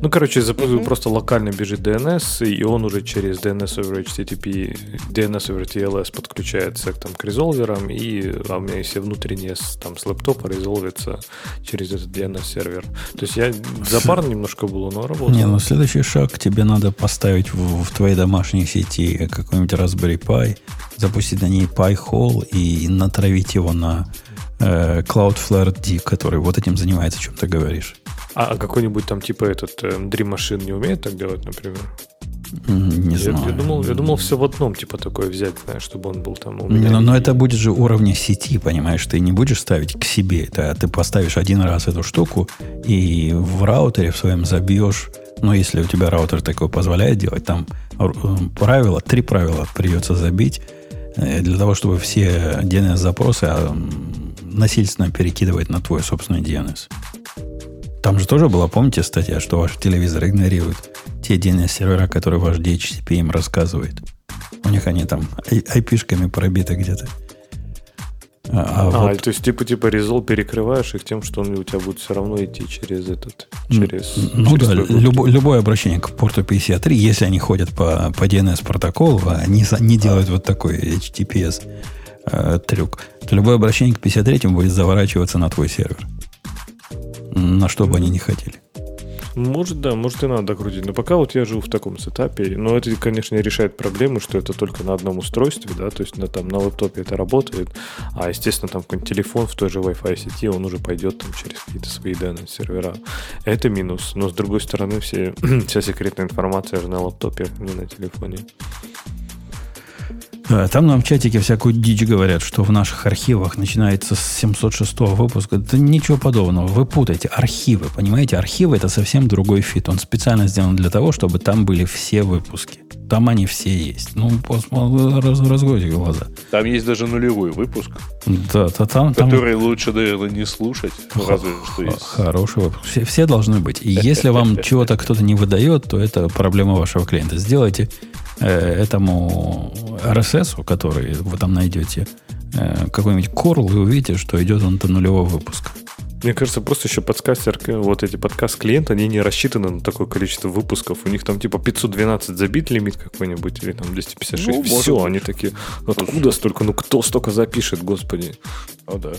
Speaker 3: Ну, короче, mm-hmm. просто локально бежит DNS, и он уже через DNS over HTTP, DNS over TLS подключается там, к резолверам, и а у меня все внутренние там, с лэптопа резолвится через этот DNS-сервер. То есть я запарно немножко было, но работал.
Speaker 1: Не, ну следующий шаг тебе надо поставить в, в твоей домашней сети какой-нибудь Raspberry Pi, запустить на ней Pi-hole и натравить его на э, Cloudflare D, который вот этим занимается, о чем ты говоришь.
Speaker 3: А, а какой-нибудь там типа этот э, Dream Machine не умеет так делать, например?
Speaker 1: Не
Speaker 3: я,
Speaker 1: знаю.
Speaker 3: Я думал, я думал все в одном, типа такое взять, знаешь, чтобы он был там у меня.
Speaker 1: Но, но это будет же уровня сети, понимаешь? Ты не будешь ставить к себе это, ты поставишь один раз эту штуку и в раутере в своем забьешь. Ну, если у тебя раутер такой позволяет делать, там э, правила, три правила придется забить э, для того, чтобы все DNS-запросы а, насильственно перекидывать на твой собственный DNS. Там же тоже была, помните, статья, что ваш телевизор игнорирует те DNS-сервера, которые ваш DHCP им рассказывает. У них они там IP-шками пробиты где-то.
Speaker 3: А, а, вот... то есть типа типа резол перекрываешь их тем, что он у тебя будет все равно идти через этот, через.
Speaker 1: Ну
Speaker 3: через
Speaker 1: да, любо, любое обращение к порту 53, если они ходят по, по DNS протоколу, а они не делают вот такой HTTPS э, трюк, то любое обращение к 53 будет заворачиваться на твой сервер. На что бы они не хотели.
Speaker 3: Может, да, может и надо докрутить. Но пока вот я живу в таком сетапе. Но это, конечно, решает проблему, что это только на одном устройстве, да, то есть на, там, на лэптопе это работает, а, естественно, там какой-нибудь телефон в той же Wi-Fi сети, он уже пойдет там через какие-то свои DNS-сервера. Это минус. Но, с другой стороны, все, вся секретная информация же на лэптопе, не на телефоне.
Speaker 1: Там нам в чатике всякую дичь говорят, что в наших архивах начинается с 706 выпуска. Это ничего подобного. Вы путаете архивы. Понимаете, архивы это совсем другой feed. Он специально сделан для того, чтобы там были все выпуски. Там они все есть. Ну, раз, разуйте глаза.
Speaker 2: Там есть даже нулевой выпуск.
Speaker 1: Да, то там,
Speaker 2: который там... лучше, наверное, не слушать. Разве что есть.
Speaker 1: Хороший выпуск. Все, все должны быть. И если вам чего-то кто-то не выдает, то это проблема вашего клиента. Сделайте э, этому RSS, который вы там найдете, э, какой-нибудь корл, и увидите, что идет он до нулевого выпуска.
Speaker 3: Мне кажется, просто еще подкастер, вот эти подкаст клиенты, они не рассчитаны на такое количество выпусков. У них там типа 512 забит лимит какой-нибудь, или там 256. Ну, Все, может. они такие, откуда столько, ну кто столько запишет, господи.
Speaker 2: Ну да.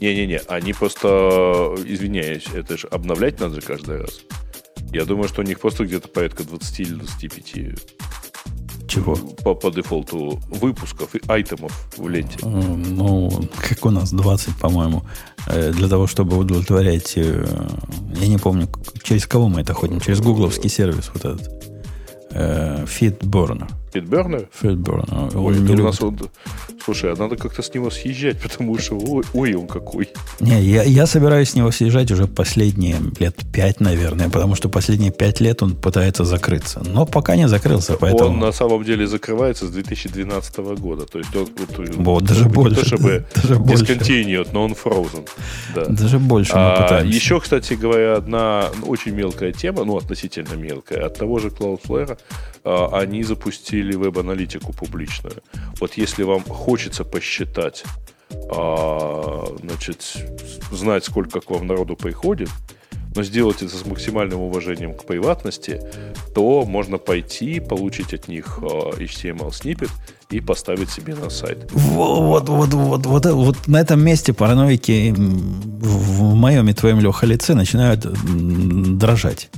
Speaker 2: Не-не-не, они просто, извиняюсь, это же обновлять надо же каждый раз. Я думаю, что у них просто где-то порядка 20 или 25
Speaker 1: чего?
Speaker 2: По, по дефолту выпусков и айтемов в ленте.
Speaker 1: Ну, как у нас 20, по-моему. Э, для того, чтобы удовлетворять... Э, я не помню, через кого мы это ходим. Через гугловский сервис вот этот. Фитборнер.
Speaker 2: Фитбернер?
Speaker 1: Фитбернер.
Speaker 2: Ой, у нас он... Слушай, а надо как-то с него съезжать, потому что ой, ой он какой.
Speaker 1: Не, я, я собираюсь с него съезжать уже последние лет пять, наверное, потому что последние пять лет он пытается закрыться. Но пока не закрылся, поэтому...
Speaker 2: Он на самом деле закрывается с 2012 года. То есть он... Вот,
Speaker 1: вот даже больше. То,
Speaker 2: чтобы даже discontinued, но он frozen. Да.
Speaker 1: Даже больше мы а, пытаемся.
Speaker 2: Еще, кстати говоря, одна очень мелкая тема, ну, относительно мелкая, от того же Cloudflare, а, они запустили веб-аналитику публичную. Вот если вам хочется посчитать, а, значит, знать, сколько к вам народу приходит, но сделать это с максимальным уважением к приватности, то можно пойти, получить от них а, HTML снипет и поставить себе на сайт.
Speaker 1: Вот, вот, вот, вот, вот на этом месте параноики в моем и твоем Леха лице начинают дрожать.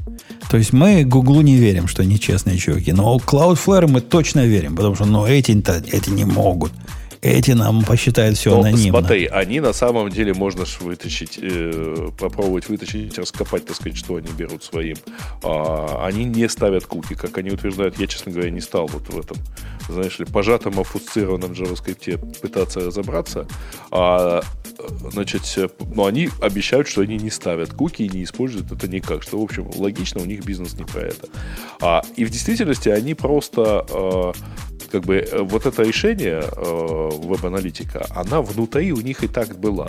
Speaker 1: То есть мы Гуглу не верим, что они честные чуваки, но Cloudflare мы точно верим, потому что ну, эти, эти не могут. Эти нам посчитают все Но, анонимно.
Speaker 2: Смотри, они на самом деле можно вытащить, э, попробовать вытащить, раскопать, так сказать, что они берут своим. А, они не ставят куки, как они утверждают. Я, честно говоря, не стал вот в этом, знаешь ли, пожатом, офуцированном JavaScript пытаться разобраться. А, значит, ну, они обещают, что они не ставят куки и не используют это никак. Что, в общем, логично, у них бизнес не про это. А, и в действительности они просто а, как бы э, вот это решение э, веб-аналитика, она внутри у них и так была.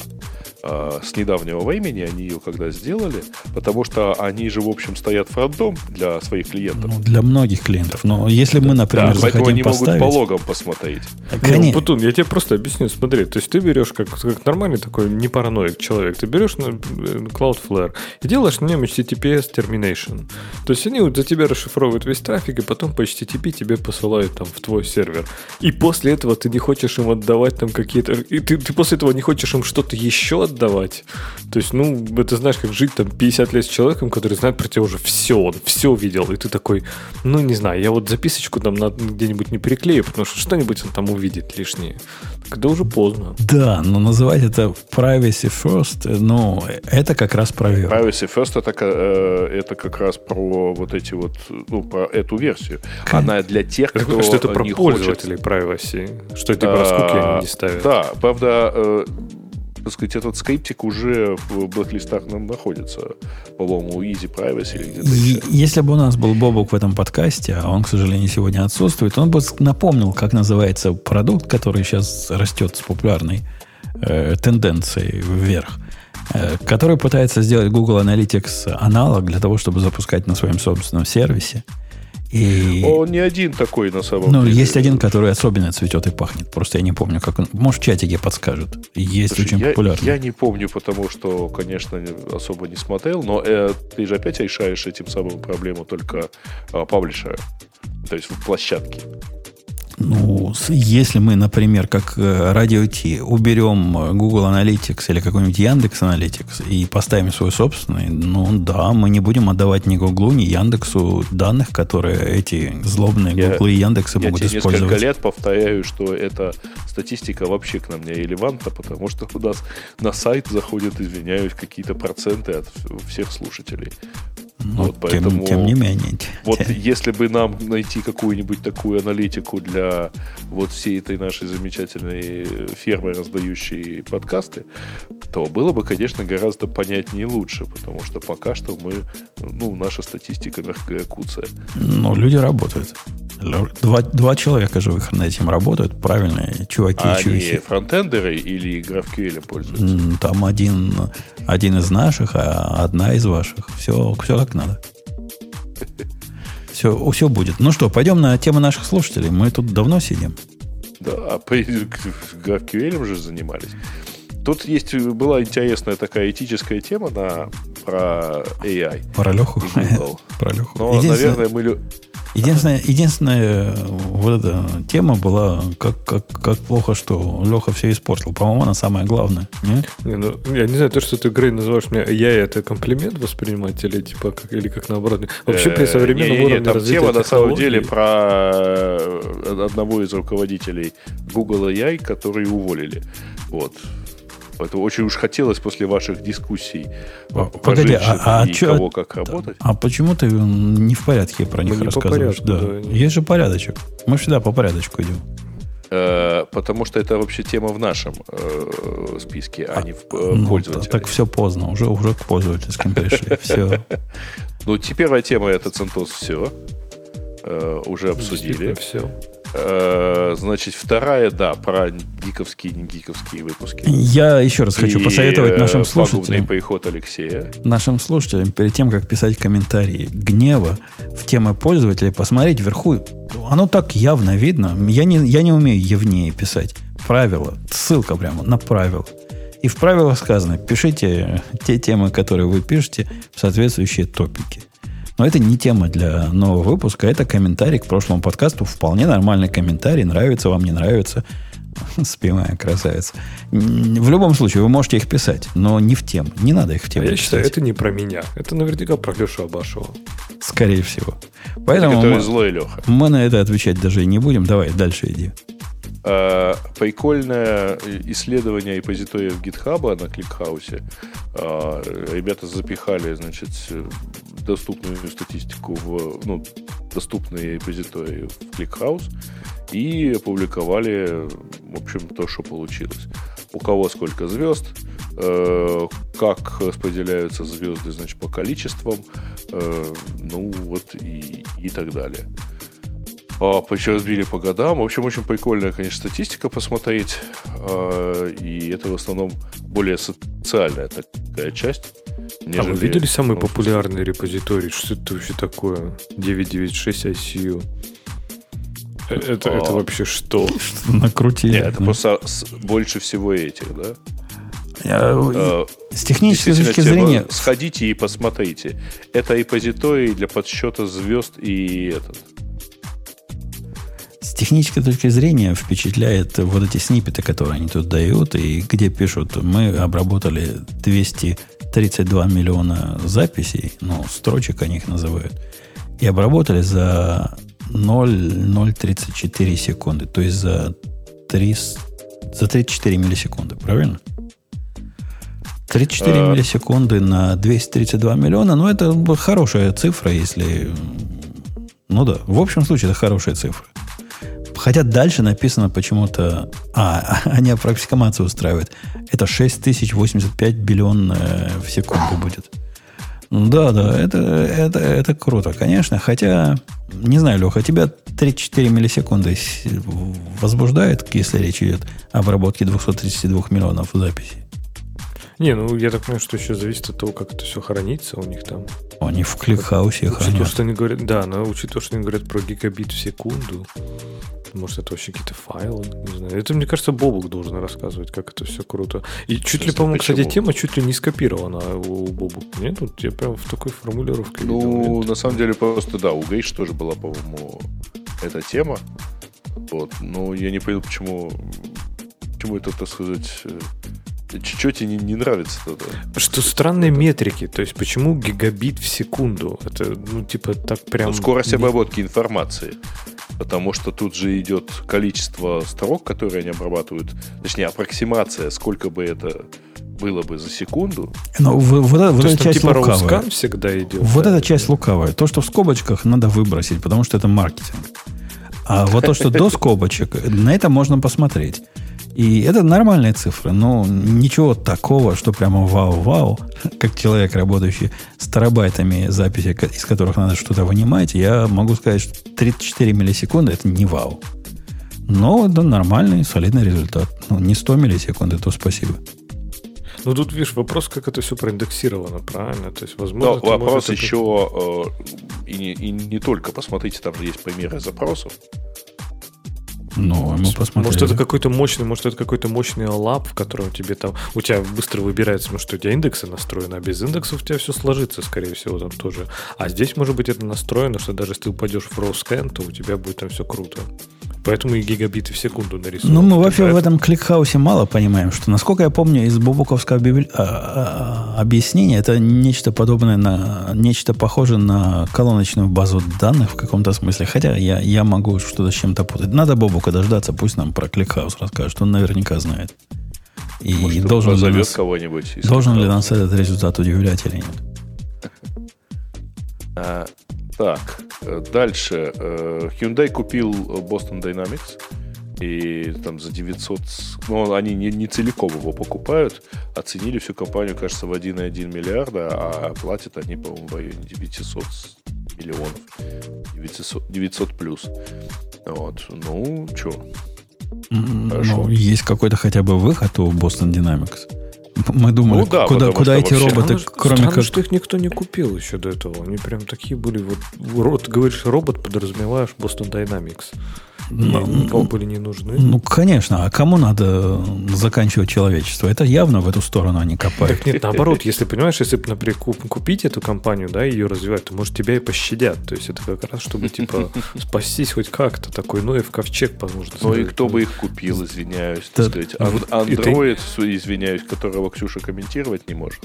Speaker 2: а, с недавнего времени, они ее когда сделали, потому что они же, в общем, стоят фронтом для своих клиентов.
Speaker 1: Ну, для многих клиентов. Но если мы, например, да, захотим
Speaker 2: они
Speaker 1: поставить...
Speaker 2: могут по логам посмотреть.
Speaker 3: Конечно. Ну, Путун, я тебе просто объясню. Смотри, то есть ты берешь как, как нормальный такой не параноик человек, ты берешь на э, Cloudflare и делаешь на нем HTTPS termination. То есть они вот за тебя расшифровывают весь трафик, и потом по HTTP тебе посылают там в твой сервер. И после этого ты не хочешь им отдавать там какие-то... И ты, ты после этого не хочешь им что-то еще отдавать. То есть, ну, это знаешь, как жить там 50 лет с человеком, который знает про тебя уже все, он все видел, и ты такой, ну, не знаю, я вот записочку там где-нибудь не переклею, потому что что-нибудь он там увидит лишнее. Когда уже поздно.
Speaker 1: Да, но называть это privacy first, ну, это как раз про
Speaker 2: Privacy first это, э, это как раз про вот эти вот, ну, про эту версию. Она для тех, кто
Speaker 3: Что это про пользователей хочет. privacy, что это про скуки они не ставят.
Speaker 2: Да, правда, э, так сказать, этот скриптик уже в блэк-листах находится. По-моему, у Easy Privacy или где-то
Speaker 1: еще. Если бы у нас был Бобок в этом подкасте, а он, к сожалению, сегодня отсутствует, он бы напомнил, как называется продукт, который сейчас растет с популярной э, тенденцией вверх э, который пытается сделать Google Analytics аналог для того, чтобы запускать на своем собственном сервисе.
Speaker 2: И... Он не один такой, на самом
Speaker 1: ну,
Speaker 2: деле.
Speaker 1: есть один, который особенно цветет и пахнет. Просто я не помню, как он. Может, в чатике подскажут. Есть Слушай, очень
Speaker 2: я,
Speaker 1: популярный.
Speaker 2: Я не помню, потому что, конечно, особо не смотрел, но э, ты же опять решаешь этим самым проблему только э, паблишера. То есть в площадке.
Speaker 1: Ну, если мы, например, как э, T, уберем э, Google Analytics или какой-нибудь Яндекс Analytics и поставим свой собственный, ну да, мы не будем отдавать ни Google, ни Яндексу данных, которые эти злобные Google и Яндексы могут
Speaker 2: я
Speaker 1: использовать. Я
Speaker 2: несколько лет повторяю, что эта статистика вообще к нам не релевантна, потому что у нас на сайт заходят, извиняюсь, какие-то проценты от всех слушателей.
Speaker 1: Ну, вот, поэтому, тем, тем не менее.
Speaker 2: Вот тем... если бы нам найти какую-нибудь такую аналитику для вот всей этой нашей замечательной фермы, раздающей подкасты, то было бы, конечно, гораздо понятнее и лучше, потому что пока что мы, ну, наша статистика мягкая куция.
Speaker 1: Ну, люди работают. Два, два человека живых над этим работают, правильные чуваки
Speaker 2: а
Speaker 1: и чувихи.
Speaker 2: Они фронтендеры или GraphQL пользуются?
Speaker 1: Там один, один из наших, а одна из ваших. Все, все как надо. Все, все будет. Ну что, пойдем на тему наших слушателей. Мы тут давно сидим.
Speaker 2: Да, по GraphQL уже занимались. Тут есть была интересная такая этическая тема на про AI.
Speaker 1: Про Леху.
Speaker 2: Про Леху. Но, наверное, мы
Speaker 1: Единственная, единственная вот эта тема была, как, как, как плохо, что Леха все испортил. По-моему, она самая главная. Нет?
Speaker 3: Не, ну, я не знаю, то, что ты, Грей, называешь меня я это комплимент воспринимать или типа как, или как наоборот. Вообще при современном уровне
Speaker 2: там тема на самом деле про э, одного из руководителей Google AI, которые уволили. Вот. Это очень уж хотелось после ваших дискуссий
Speaker 1: Погоди, а, а
Speaker 2: и чё, кого как работать.
Speaker 1: А почему ты не в порядке про них Мы рассказываешь? да. да. Есть же порядочек. Мы всегда по порядочку идем.
Speaker 2: Э, потому что это вообще тема в нашем э, списке, а, а не в э, ну, пользователе.
Speaker 1: Так все поздно, уже, уже к пользовательским пришли. Все.
Speaker 2: Ну, первая тема это CentOS все. Э, уже обсудили.
Speaker 3: Все.
Speaker 2: Э, значит, вторая, да, про гиковские и не гиковские выпуски.
Speaker 1: Я еще раз хочу и посоветовать нашим слушателям.
Speaker 2: приход Алексея.
Speaker 1: Нашим слушателям, перед тем, как писать комментарии гнева в темы пользователя, посмотреть вверху. Оно так явно видно. Я не, я не умею явнее писать. Правила. Ссылка прямо на правила. И в правилах сказано, пишите те темы, которые вы пишете, в соответствующие топики. Но это не тема для нового выпуска, это комментарий к прошлому подкасту. Вполне нормальный комментарий. Нравится вам, не нравится. Спимая красавица. В любом случае, вы можете их писать, но не в тему. Не надо их в тему. А
Speaker 3: я писать. считаю, это не про меня. Это наверняка про Лешу Абашева.
Speaker 1: Скорее всего. Поэтому мы,
Speaker 2: злой Леха.
Speaker 1: мы на это отвечать даже и не будем. Давай, дальше иди.
Speaker 2: Э, прикольное исследование репозитория в GitHub на ClickHouse е. Э, ребята запихали, значит, доступную статистику в ну, доступные репозитории в ClickHouse и опубликовали, в общем, то, что получилось. У кого сколько звезд, э, как распределяются звезды, значит, по количествам, ну вот и, и так далее. А, еще разбили по годам. В общем, очень прикольная, конечно, статистика посмотреть. А, и это в основном более специальная такая часть.
Speaker 3: Нежели, а вы видели самый ну, популярный репозиторий? Что это вообще такое? 996 ICU. Э, это, это вообще что?
Speaker 1: Накрутили. Нет,
Speaker 2: это просто больше всего этих, да?
Speaker 1: Я, с технической точки зрения...
Speaker 2: Сходите и посмотрите. Это репозиторий для подсчета звезд и этот.
Speaker 1: С технической точки зрения впечатляет вот эти снипеты, которые они тут дают, и где пишут, мы обработали 232 миллиона записей, ну, строчек они их называют, и обработали за 0,034 секунды, то есть за, 3, за 34 миллисекунды, правильно? 34 а... миллисекунды на 232 миллиона, ну, это хорошая цифра, если... Ну да, в общем случае это хорошая цифра. Хотя дальше написано почему-то... А, они аппроксимацию устраивают. Это 6085 биллион э, в секунду будет. Да, да, это, это, это круто, конечно. Хотя, не знаю, Леха, тебя 34 миллисекунды возбуждает, если речь идет об обработке 232 миллионов записей?
Speaker 3: Не, ну я так понимаю, что еще зависит от того, как это все хранится у них там.
Speaker 1: Они в кликхаусе
Speaker 3: хранят. Учитывая, что они говорят, да, но учитывая, что они говорят про гигабит в секунду, может, это вообще какие-то файлы, не знаю. Это, мне кажется, Бобук должен рассказывать, как это все круто. И чуть ли, по-моему, кстати, тема чуть ли не скопирована у Бобука. Нет, тут я прям в такой формулировке
Speaker 2: Ну, на самом деле, просто, да, у Гейш тоже была, по-моему, эта тема. Вот. Но я не понял, почему, почему это, так сказать, э, что тебе не, не нравится тогда?
Speaker 3: Что странные это... метрики. То есть, почему гигабит в секунду? Это, ну, типа, так прям... Ну,
Speaker 2: скорость обработки информации. Потому что тут же идет количество строк, которые они обрабатывают. Точнее, аппроксимация, сколько бы это было бы за секунду.
Speaker 1: Ну, вот, вот, вот эта часть
Speaker 3: типа
Speaker 1: лукавая.
Speaker 3: всегда идет.
Speaker 1: Вот да, эта часть лукавая. То, что в скобочках, надо выбросить, потому что это маркетинг. А вот то, что до скобочек, на это можно посмотреть. И это нормальные цифры, но ничего такого, что прямо вау-вау, как человек, работающий с терабайтами записи, из которых надо что-то вынимать, я могу сказать, что 34 миллисекунды это не вау. Но это нормальный, солидный результат. Ну, не 100 миллисекунд, то спасибо.
Speaker 3: Ну, тут, видишь, вопрос, как это все проиндексировано, правильно? То есть, возможно...
Speaker 2: Да, вопрос еще, э, и, не, и не только, посмотрите, там есть примеры запросов.
Speaker 1: Ну, мы посмотрели.
Speaker 3: Может, это какой-то мощный, может, это какой-то мощный лап, в котором тебе там, у тебя быстро выбирается, ну, что у тебя индексы настроены, а без индексов у тебя все сложится, скорее всего, там тоже. А здесь, может быть, это настроено, что даже если ты упадешь в raw scan, то у тебя будет там все круто. Поэтому и гигабиты в секунду нарисованы.
Speaker 1: Ну, мы вообще в этом ClickHouse е мало понимаем, что, насколько я помню, из бубуковского библи... а, а, а, объяснения это нечто подобное на... нечто похожее на колоночную базу данных в каком-то смысле. Хотя я, я могу что-то с чем-то путать. Надо Бобука дождаться, пусть нам про ClickHouse расскажет. Он наверняка знает.
Speaker 2: И Может, должен, ли нас, кого-нибудь
Speaker 1: должен ли нас этот результат удивлять или нет?
Speaker 2: Так, э, дальше. Э, Hyundai купил Boston Dynamics. И там за 900... Ну, они не, не целиком его покупают. Оценили всю компанию, кажется, в 1,1 миллиарда, а платят они, по-моему, в районе 900 миллионов. 900, 900 плюс. Вот. Ну, что?
Speaker 1: Ну, есть какой-то хотя бы выход у Boston Dynamics. Мы думали, ну, да, куда, куда эти вообще... роботы,
Speaker 3: странно, кроме странно, как... что их никто не купил еще до этого. Они прям такие были. Вот, ты говоришь робот, подразумеваешь Boston Dynamics. Ну, никому были не нужны.
Speaker 1: Ну, конечно. А кому надо заканчивать человечество? Это явно в эту сторону они копают.
Speaker 3: Так нет, наоборот, если понимаешь, если, например, купить эту компанию, да, и ее развивать, то, может, тебя и пощадят. То есть это как раз, чтобы, типа, спастись хоть как-то. Такой ну в ковчег, возможно.
Speaker 2: Ну и кто бы их купил, извиняюсь, так сказать. Андроид, извиняюсь, которого Ксюша комментировать не может.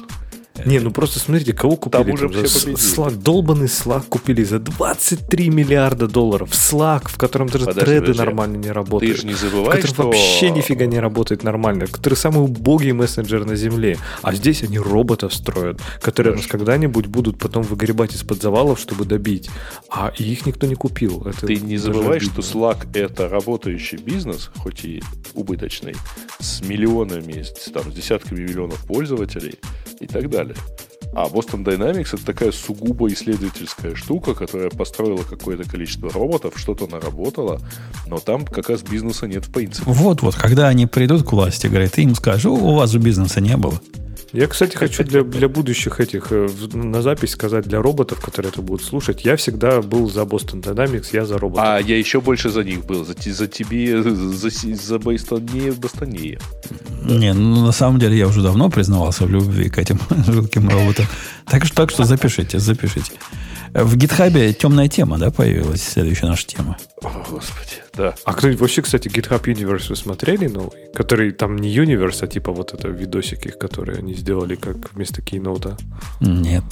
Speaker 3: Не, ну просто смотрите, кого купили. Там уже там, все Slack, долбанный Slack купили за 23 миллиарда долларов. Slack, в котором даже подожди, треды подожди. нормально не работают.
Speaker 2: Ты же не забывай,
Speaker 3: в котором что... вообще нифига не работает нормально. Который самый убогий мессенджер на Земле. А здесь они роботов строят, которые нас когда-нибудь будут потом выгребать из-под завалов, чтобы добить. А их никто не купил.
Speaker 2: Это Ты не забывай, что Slack это работающий бизнес, хоть и убыточный, с миллионами, там, с десятками миллионов пользователей и так далее. А Boston Dynamics это такая сугубо исследовательская штука, которая построила какое-то количество роботов, что-то наработала, но там как раз бизнеса нет в принципе.
Speaker 1: Вот-вот, когда они придут к власти, говорят, ты им скажешь, у вас же бизнеса не было.
Speaker 3: Я, кстати, хочу для, для будущих этих э, на запись сказать для роботов, которые это будут слушать. Я всегда был за Boston Dynamics, я за роботов.
Speaker 2: А я еще больше за них был. За, за тебе, за, за Бостонее, Бостонее.
Speaker 1: Не, ну на самом деле я уже давно признавался в любви к этим жутким роботам. Так что, так что запишите, запишите. В гитхабе темная тема, да, появилась? Следующая наша тема.
Speaker 2: О, Господи, да.
Speaker 3: А кто вообще, кстати, GitHub Universe вы смотрели новый? Который там не Universe, а типа вот это видосики, которые они сделали как вместо кейноута?
Speaker 1: Нет.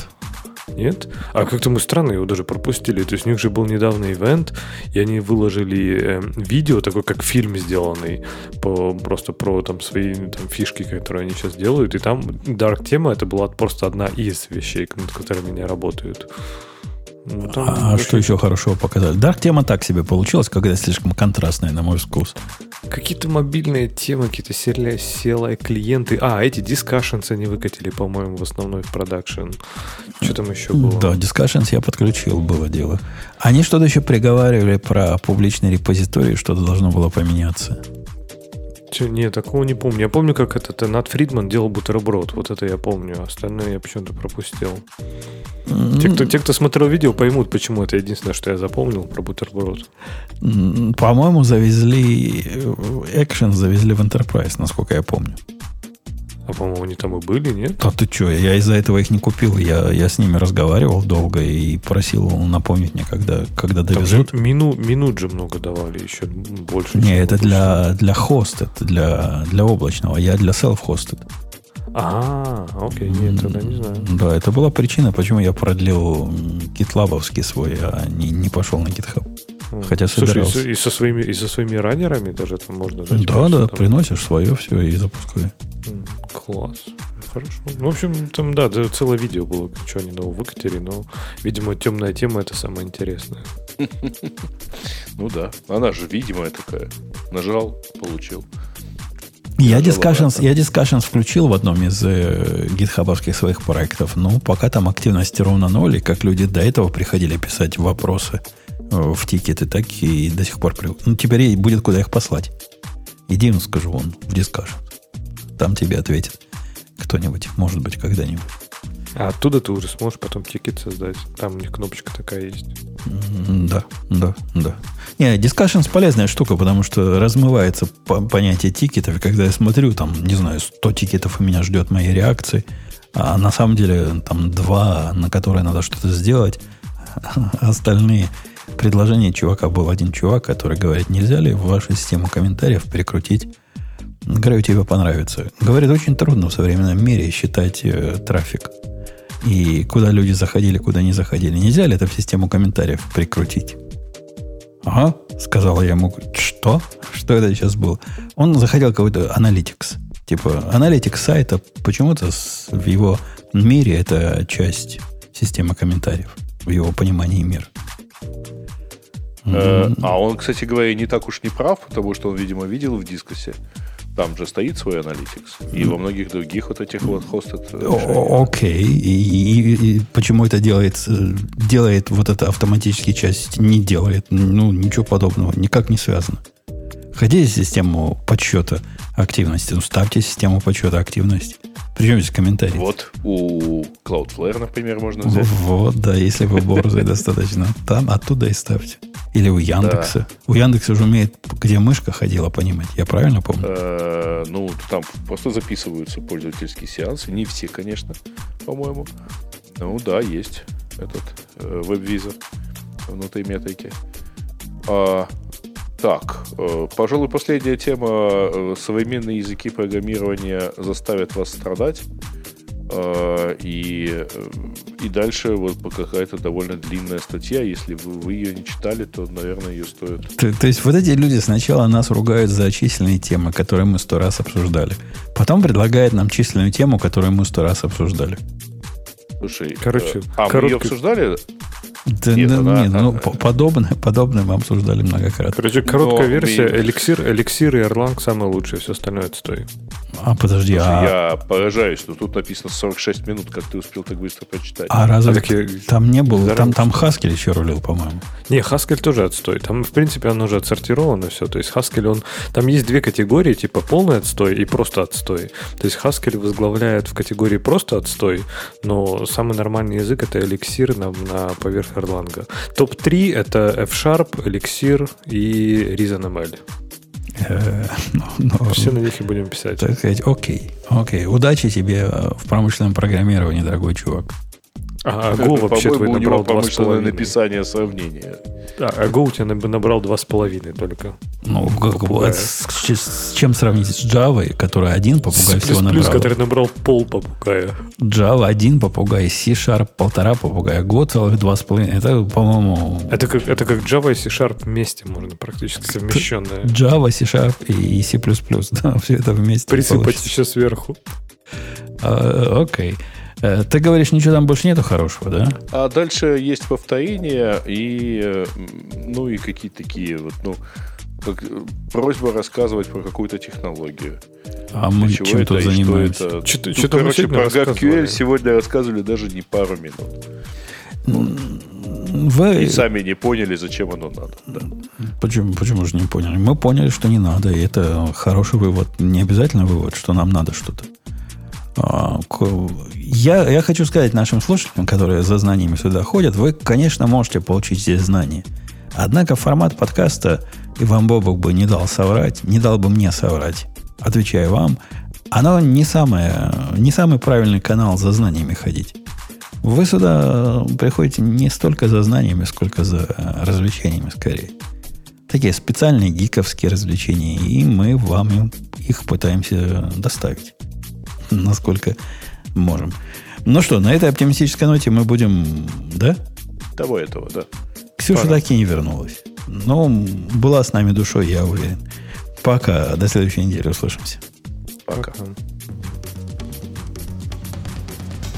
Speaker 3: Нет? А как-то мы странно его даже пропустили. То есть у них же был недавно ивент, и они выложили э, видео, такой как фильм сделанный, по, просто про там свои там, фишки, которые они сейчас делают. И там Dark тема это была просто одна из вещей, над которыми они работают.
Speaker 1: Ну, там а что еще хорошего показали? Dark тема так себе получилась, когда слишком контрастная, на мой вкус.
Speaker 3: Какие-то мобильные темы, какие-то CLI клиенты. А, эти discussions они выкатили, по-моему, в основной в продакшн. Что там еще было?
Speaker 1: Да, discussions я подключил, было дело. Они что-то еще приговаривали про публичный репозиторий, что-то должно было поменяться.
Speaker 3: Нет, такого не помню. Я помню, как этот Нат Фридман делал бутерброд. Вот это я помню. Остальное я почему-то пропустил. Те, кто, те, кто смотрел видео, поймут, почему это единственное, что я запомнил про бутерброд.
Speaker 1: По-моему, завезли экшен завезли в Enterprise, насколько я помню.
Speaker 3: А по-моему, они там и были, нет?
Speaker 1: А ты что, я из-за этого их не купил. Я, я с ними разговаривал долго и просил напомнить мне, когда, когда довезут.
Speaker 3: Там мину, минут же много давали, еще больше.
Speaker 1: Не, это для, для хост, это для, для облачного. Я для self-hosted.
Speaker 3: А, окей, нет, тогда не знаю.
Speaker 1: Да, это была причина, почему я продлил гитлабовский свой, а не, не пошел на GitHub. Хотя собирался.
Speaker 3: Слушай, и, со своими, и со своими раннерами даже там можно
Speaker 1: дать. Да, да, там... приносишь свое все и запускай.
Speaker 3: Класс. Хорошо. Ну, в общем, там, да, целое видео было, что они нового выкатили, но, видимо, темная тема это самое интересное.
Speaker 2: Ну да. Она же видимая такая. Нажал, получил.
Speaker 1: Я discussions, я discussions включил в одном из э, гитхабовских своих проектов. Ну, пока там активность ровно ноль, и как люди до этого приходили писать вопросы в тикеты, так и до сих пор... Ну, теперь будет куда их послать. Иди, ему скажу, он в discussion. Там тебе ответит кто-нибудь, может быть, когда-нибудь.
Speaker 3: А оттуда ты уже сможешь потом тикет создать. Там у них кнопочка такая есть.
Speaker 1: Да, да, да. Не, Discussions полезная штука, потому что размывается понятие тикетов. И когда я смотрю, там, не знаю, 100 тикетов у меня ждет моей реакции, а на самом деле там два, на которые надо что-то сделать, остальные предложения чувака был один чувак, который говорит, нельзя ли в вашу систему комментариев прикрутить Говорю, тебе понравится. Говорит, очень трудно в современном мире считать э, трафик. И куда люди заходили, куда не заходили. Нельзя ли это в систему комментариев прикрутить? Ага, сказал я ему. Что? Что это сейчас было? Он заходил какой-то Analytics. Типа, Analytics сайта почему-то в его мире это часть системы комментариев. В его понимании мира.
Speaker 2: Э, а он, кстати говоря, не так уж не прав, потому что он, видимо, видел в дискосе, там же стоит свой Analytics. И во многих других вот этих вот хостед.
Speaker 1: Окей. И, и, и почему это делает, делает вот это автоматически часть не делает? Ну, ничего подобного. Никак не связано. Хотите систему подсчета активности? Ну, ставьте систему подсчета активности. Причем здесь комментарии.
Speaker 2: Вот у Cloudflare, например, можно взять.
Speaker 1: Вот, да, если вы борзый достаточно. Там оттуда и ставьте. Или у Яндекса. У Яндекса уже умеет, где мышка ходила, понимать. Я правильно помню?
Speaker 2: Э, ну, там просто записываются пользовательские сеансы. Не все, конечно, по-моему. Ну да, есть этот э, веб-визор внутри метрики. А, так, э, пожалуй, последняя тема. Современные языки программирования заставят вас страдать. А, и, э, и дальше вот какая-то довольно длинная статья. Если вы, вы ее не читали, то, наверное, ее стоит.
Speaker 1: То, то есть вот эти люди сначала нас ругают за численные темы, которые мы сто раз обсуждали. Потом предлагают нам численную тему, которую мы сто раз обсуждали.
Speaker 2: Слушай, Короче, э, а короткий... мы ее обсуждали?
Speaker 1: Да, нет, да, она, нет, ну, подобное, подобное мы обсуждали многократно.
Speaker 3: Короче, короткая Но версия, мы... эликсир, эликсир и Erlang самое лучшее, все остальное отстой.
Speaker 1: А подожди, Слушай,
Speaker 2: а... Я поражаюсь, что тут написано 46 минут, как ты успел так быстро прочитать.
Speaker 1: А разве а я... там не было? Там, там Haskell еще рулил, по-моему.
Speaker 3: Не, Haskell тоже отстой. Там, в принципе, оно уже отсортировано все. То есть Haskell, он... Там есть две категории, типа полный отстой и просто отстой. То есть Haskell возглавляет в категории просто отстой, но самый нормальный язык это эликсир на, на поверх Erlang. Топ-3 это F-Sharp, эликсир и ReasonML. Э, ну, ну, Все на них и будем писать.
Speaker 1: Так сказать, окей, окей. Удачи тебе в промышленном программировании, дорогой чувак.
Speaker 2: А Go вообще твой набрал два с половиной. написание сравнения.
Speaker 3: А, а Go у тебя набрал два с половиной только.
Speaker 1: Ну, как бы, с, с, с чем сравнить? С Java, которая один попугай
Speaker 3: с
Speaker 1: всего набрал?
Speaker 3: который набрал пол попугая.
Speaker 1: Java один попугай, C-Sharp полтора попугая, Go целых два с половиной. Это, по-моему...
Speaker 3: Это как, это как Java и C-Sharp вместе, можно практически совмещенное.
Speaker 1: Java, C-Sharp и C++, да, все это вместе
Speaker 3: Присыпать еще сверху.
Speaker 1: А, окей. Uh, okay. Э, ты говоришь, ничего там больше нету хорошего, да?
Speaker 2: А дальше есть повторения и, э, ну, и какие-то такие вот, ну, как, просьба рассказывать про какую-то технологию.
Speaker 1: А мы чем это, тут занимаемся?
Speaker 2: Что-то, что короче, про GraphQL сегодня рассказывали даже не пару минут. Вы... И сами не поняли, зачем оно надо. Да.
Speaker 1: Почему, почему же не поняли? Мы поняли, что не надо, и это хороший вывод. Не обязательно вывод, что нам надо что-то. А, я, я хочу сказать нашим слушателям, которые за знаниями сюда ходят, вы, конечно, можете получить здесь знания. Однако формат подкаста, и вам Бобок бы не дал соврать, не дал бы мне соврать, отвечаю вам, оно не, самое, не самый правильный канал за знаниями ходить. Вы сюда приходите не столько за знаниями, сколько за развлечениями скорее. Такие специальные гиковские развлечения, и мы вам их пытаемся доставить насколько можем. Ну что, на этой оптимистической ноте мы будем, да?
Speaker 2: Того этого, да.
Speaker 1: Ксюша Пора. так и не вернулась. Но была с нами душой, я уверен. Пока. До следующей недели услышимся.
Speaker 2: Пока. Пока.